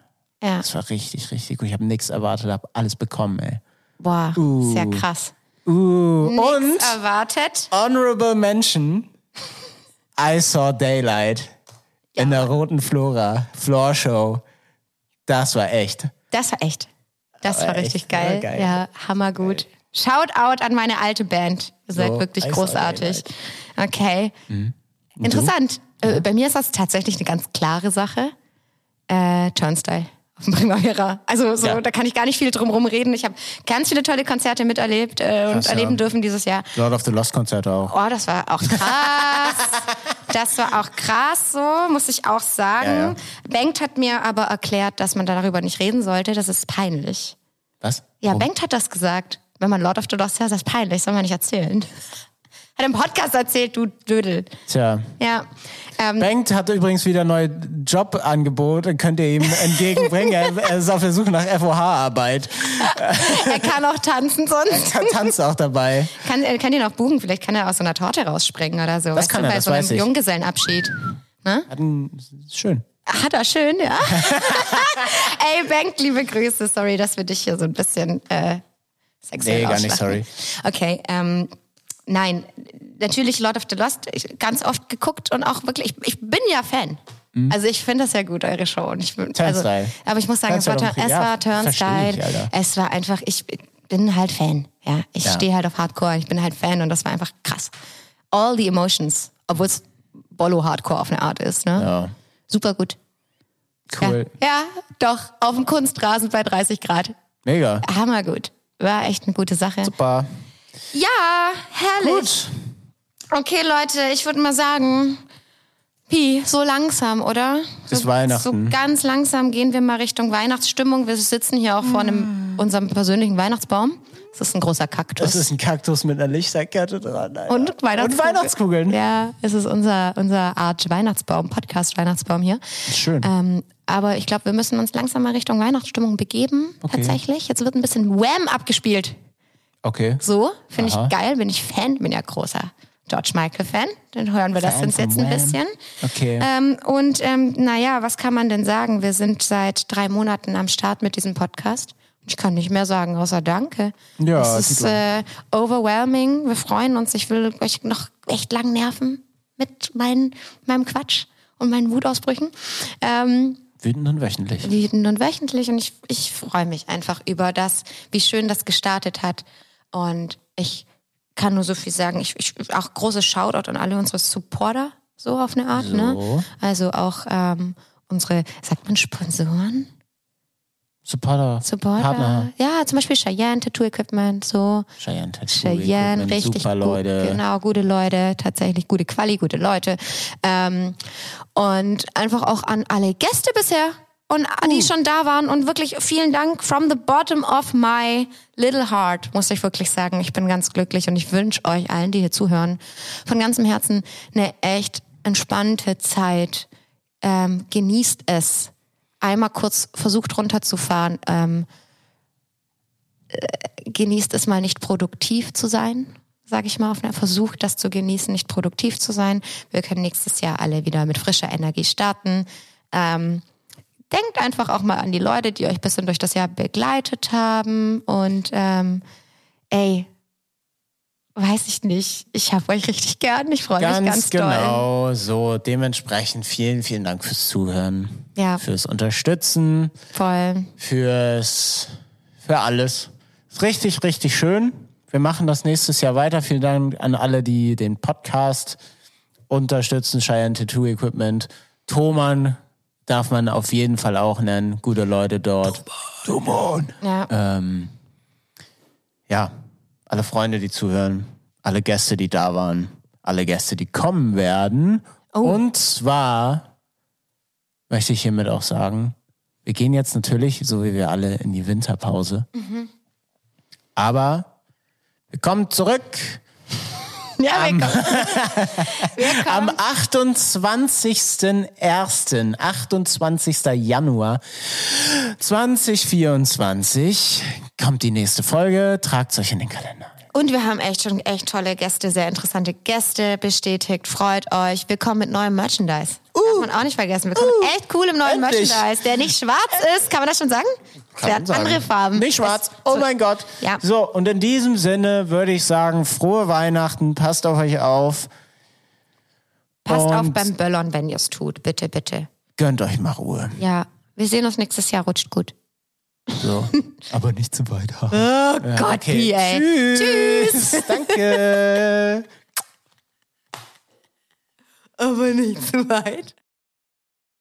Speaker 1: Ja.
Speaker 2: Das war richtig, richtig gut. Ich habe nichts erwartet, habe alles bekommen, ey.
Speaker 1: Boah, sehr krass.
Speaker 2: Uh, und
Speaker 1: Erwartet.
Speaker 2: Honorable Mention. I saw Daylight in der roten Flora Floor Show. Das war echt.
Speaker 1: Das war echt. Das war
Speaker 2: echt,
Speaker 1: richtig
Speaker 2: war
Speaker 1: geil.
Speaker 2: geil.
Speaker 1: Ja, hammergut. Shout out an meine alte Band. Ihr seid
Speaker 2: So,
Speaker 1: wirklich
Speaker 2: I
Speaker 1: großartig. Okay.
Speaker 2: Mhm.
Speaker 1: Interessant. Äh, bei mir ist das tatsächlich eine ganz klare Sache. Äh, Turnstyle auf Primavera. Also so,
Speaker 2: Ja.
Speaker 1: da kann ich gar nicht viel drum rumreden. Ich habe ganz viele tolle Konzerte miterlebt äh, und
Speaker 2: Krass, ja.
Speaker 1: erleben dürfen dieses Jahr.
Speaker 2: Lord of the Lost Konzerte auch.
Speaker 1: Oh, das war auch krass. das war auch krass, so muss ich auch sagen.
Speaker 2: Ja.
Speaker 1: Bengt hat mir aber erklärt, dass man darüber nicht reden sollte. Das ist peinlich.
Speaker 2: Was?
Speaker 1: Ja,
Speaker 2: Warum?
Speaker 1: Bengt hat das gesagt. Wenn man Lord of the Lost hört, ist das peinlich. Soll man nicht erzählen. Hat im Podcast erzählt, du Dödel.
Speaker 2: Tja.
Speaker 1: Ja. Ähm,
Speaker 2: Bengt hat übrigens wieder neue Jobangebote, könnt ihr ihm entgegenbringen. er, er ist auf der Suche nach FOH-Arbeit.
Speaker 1: er kann auch tanzen sonst.
Speaker 2: Er tanzt auch dabei.
Speaker 1: Kann, er kann ihn auch buchen. Vielleicht kann er aus so einer Torte rausspringen oder so.
Speaker 2: Das kann
Speaker 1: du,
Speaker 2: er,
Speaker 1: bei
Speaker 2: das
Speaker 1: so einem
Speaker 2: weiß ich.
Speaker 1: Junggesellenabschied.
Speaker 2: Hat ein, schön.
Speaker 1: Hat er schön, ja. Ey, Bengt, liebe Grüße. Sorry, dass wir dich hier so ein bisschen äh, sexuell
Speaker 2: Nee, gar nicht,
Speaker 1: ausschlachten. Okay, ähm, nein, natürlich Lord of the Lost, ganz oft geguckt und auch wirklich, ich, ich bin ja Fan. Also ich finde das ja gut, eure Show. Und ich, bin- also,
Speaker 2: Mhm.
Speaker 1: Aber ich muss sagen, es war, es
Speaker 2: ja,
Speaker 1: war Turnstyle.
Speaker 2: ich,
Speaker 1: es war einfach, ich bin halt Fan. Ja, ich
Speaker 2: Ja.
Speaker 1: stehe halt auf Hardcore. Ich bin halt Fan und das war einfach krass. All the emotions, obwohl es Bollo-Hardcore auf eine Art ist. Ne?
Speaker 2: Ja,
Speaker 1: Super gut.
Speaker 2: cool.
Speaker 1: Ja, ja, doch. Auf dem Kunstrasen bei 30 Grad.
Speaker 2: Mega.
Speaker 1: Hammergut. War echt eine gute Sache.
Speaker 2: Super.
Speaker 1: Ja, herrlich.
Speaker 2: Gut.
Speaker 1: Okay, Leute, ich würde mal sagen, Pi, so langsam, oder?
Speaker 2: Bis
Speaker 1: so,
Speaker 2: Weihnachten.
Speaker 1: So ganz langsam gehen wir mal Richtung Weihnachtsstimmung. Wir sitzen hier auch vor einem, unserem persönlichen Weihnachtsbaum. Das ist ein großer Kaktus.
Speaker 2: Das ist ein Kaktus mit einer Lichterkette dran. Alter.
Speaker 1: und Weihnachtskugeln.
Speaker 2: Und Weihnachtskugeln.
Speaker 1: Ja, es ist unser, unser Art Weihnachtsbaum, Podcast-Weihnachtsbaum hier.
Speaker 2: Schön.
Speaker 1: Ähm, aber ich glaube, wir müssen uns langsam mal Richtung Weihnachtsstimmung begeben.
Speaker 2: Okay.
Speaker 1: Tatsächlich. Jetzt wird ein bisschen Wham abgespielt.
Speaker 2: Okay.
Speaker 1: So, finde ich geil, bin ich Fan, bin ja großer George Michael-Fan. Dann hören wir das
Speaker 2: Fan
Speaker 1: uns
Speaker 2: von
Speaker 1: jetzt ein bisschen.
Speaker 2: Okay.
Speaker 1: Ähm, und ähm, naja, was kann man denn sagen? Wir sind seit drei Monaten am Start mit diesem Podcast. Ich kann nicht mehr sagen, außer Danke.
Speaker 2: Ja,
Speaker 1: es ist äh, overwhelming. Wir freuen uns. Ich will euch noch echt lang nerven mit mein, meinem Quatsch und meinen Wutausbrüchen. Ähm,
Speaker 2: Wütend und wöchentlich.
Speaker 1: wütend und wöchentlich und ich, ich freue mich einfach über das, wie schön das gestartet hat. Und ich kann nur so viel sagen. Ich, ich auch großes Shoutout an alle unsere Supporter, so auf eine Art, ne?
Speaker 2: So.
Speaker 1: Also auch ähm, unsere, sagt man Sponsoren?
Speaker 2: Supporter,
Speaker 1: Supporter.
Speaker 2: Partner,
Speaker 1: Ja, zum Beispiel Cheyenne Tattoo Equipment, so.
Speaker 2: Cheyenne Tattoo
Speaker 1: Cheyenne,
Speaker 2: Equipment,
Speaker 1: richtig
Speaker 2: super
Speaker 1: gut,
Speaker 2: Leute.
Speaker 1: Genau, gute Leute, tatsächlich gute Quali, gute Leute. Ähm, und einfach auch an alle Gäste bisher und die schon da waren und wirklich vielen Dank from the bottom of my little heart, muss ich wirklich sagen. Ich bin ganz glücklich und ich wünsche euch allen, die hier zuhören, von ganzem Herzen eine echt entspannte Zeit. Ähm, genießt es. Einmal kurz versucht runterzufahren. Ähm, genießt es mal nicht produktiv zu sein, sage ich mal, auf einer versucht das zu genießen, nicht produktiv zu sein. Wir können nächstes Jahr alle wieder mit frischer Energie starten. Ähm, denkt einfach auch mal an die Leute, die euch ein bisschen durch das Jahr begleitet haben und ähm, ey, weiß ich nicht, ich habe euch richtig gern, ich freue mich
Speaker 2: Ganz,
Speaker 1: ganz doll.
Speaker 2: genau so. Dementsprechend vielen, vielen Dank fürs Zuhören,
Speaker 1: Ja.
Speaker 2: fürs Unterstützen,
Speaker 1: Voll.
Speaker 2: fürs, für alles. Ist richtig, richtig schön. Wir machen das nächstes Jahr weiter. Vielen Dank an alle, die den Podcast unterstützen. Cheyenne Tattoo Equipment. Thomann darf man auf jeden Fall auch nennen. Gute Leute dort. Thomann.
Speaker 1: Ja.
Speaker 2: Ähm, ja, alle Freunde, die zuhören, alle Gäste, die da waren, alle Gäste, die kommen werden. Und zwar möchte ich hiermit auch sagen, wir gehen jetzt natürlich, so wie wir alle, in die Winterpause. Aber wir kommen zurück
Speaker 1: ja,
Speaker 2: am
Speaker 1: kommen.
Speaker 2: 28.01., 28. Januar 2024 kommt die nächste Folge. Tragt euch in den Kalender.
Speaker 1: Und wir haben echt schon echt tolle Gäste, sehr interessante Gäste bestätigt. Freut euch. Wir kommen mit neuem Merchandise. Darf man auch nicht vergessen. Wir kommen mit echt coolem neuen
Speaker 2: Uh. endlich.
Speaker 1: Merchandise, der nicht schwarz ist. Kann man das schon sagen? der hat
Speaker 2: sagen.
Speaker 1: andere Farben.
Speaker 2: Nicht schwarz. Oh mein Gott.
Speaker 1: Ja.
Speaker 2: So, und in diesem Sinne würde ich sagen, frohe Weihnachten, passt auf euch auf,
Speaker 1: Passt auf
Speaker 2: Und-
Speaker 1: beim Böllern, wenn ihr es tut. Bitte, bitte.
Speaker 2: gönnt euch mal Ruhe.
Speaker 1: Ja, wir sehen uns nächstes Jahr. Rutscht gut.
Speaker 2: So. Aber nicht zu weit.
Speaker 1: Oh Gott,
Speaker 2: okay.
Speaker 1: wie, ey.
Speaker 2: Tschüss. Danke.
Speaker 1: Aber nicht zu weit.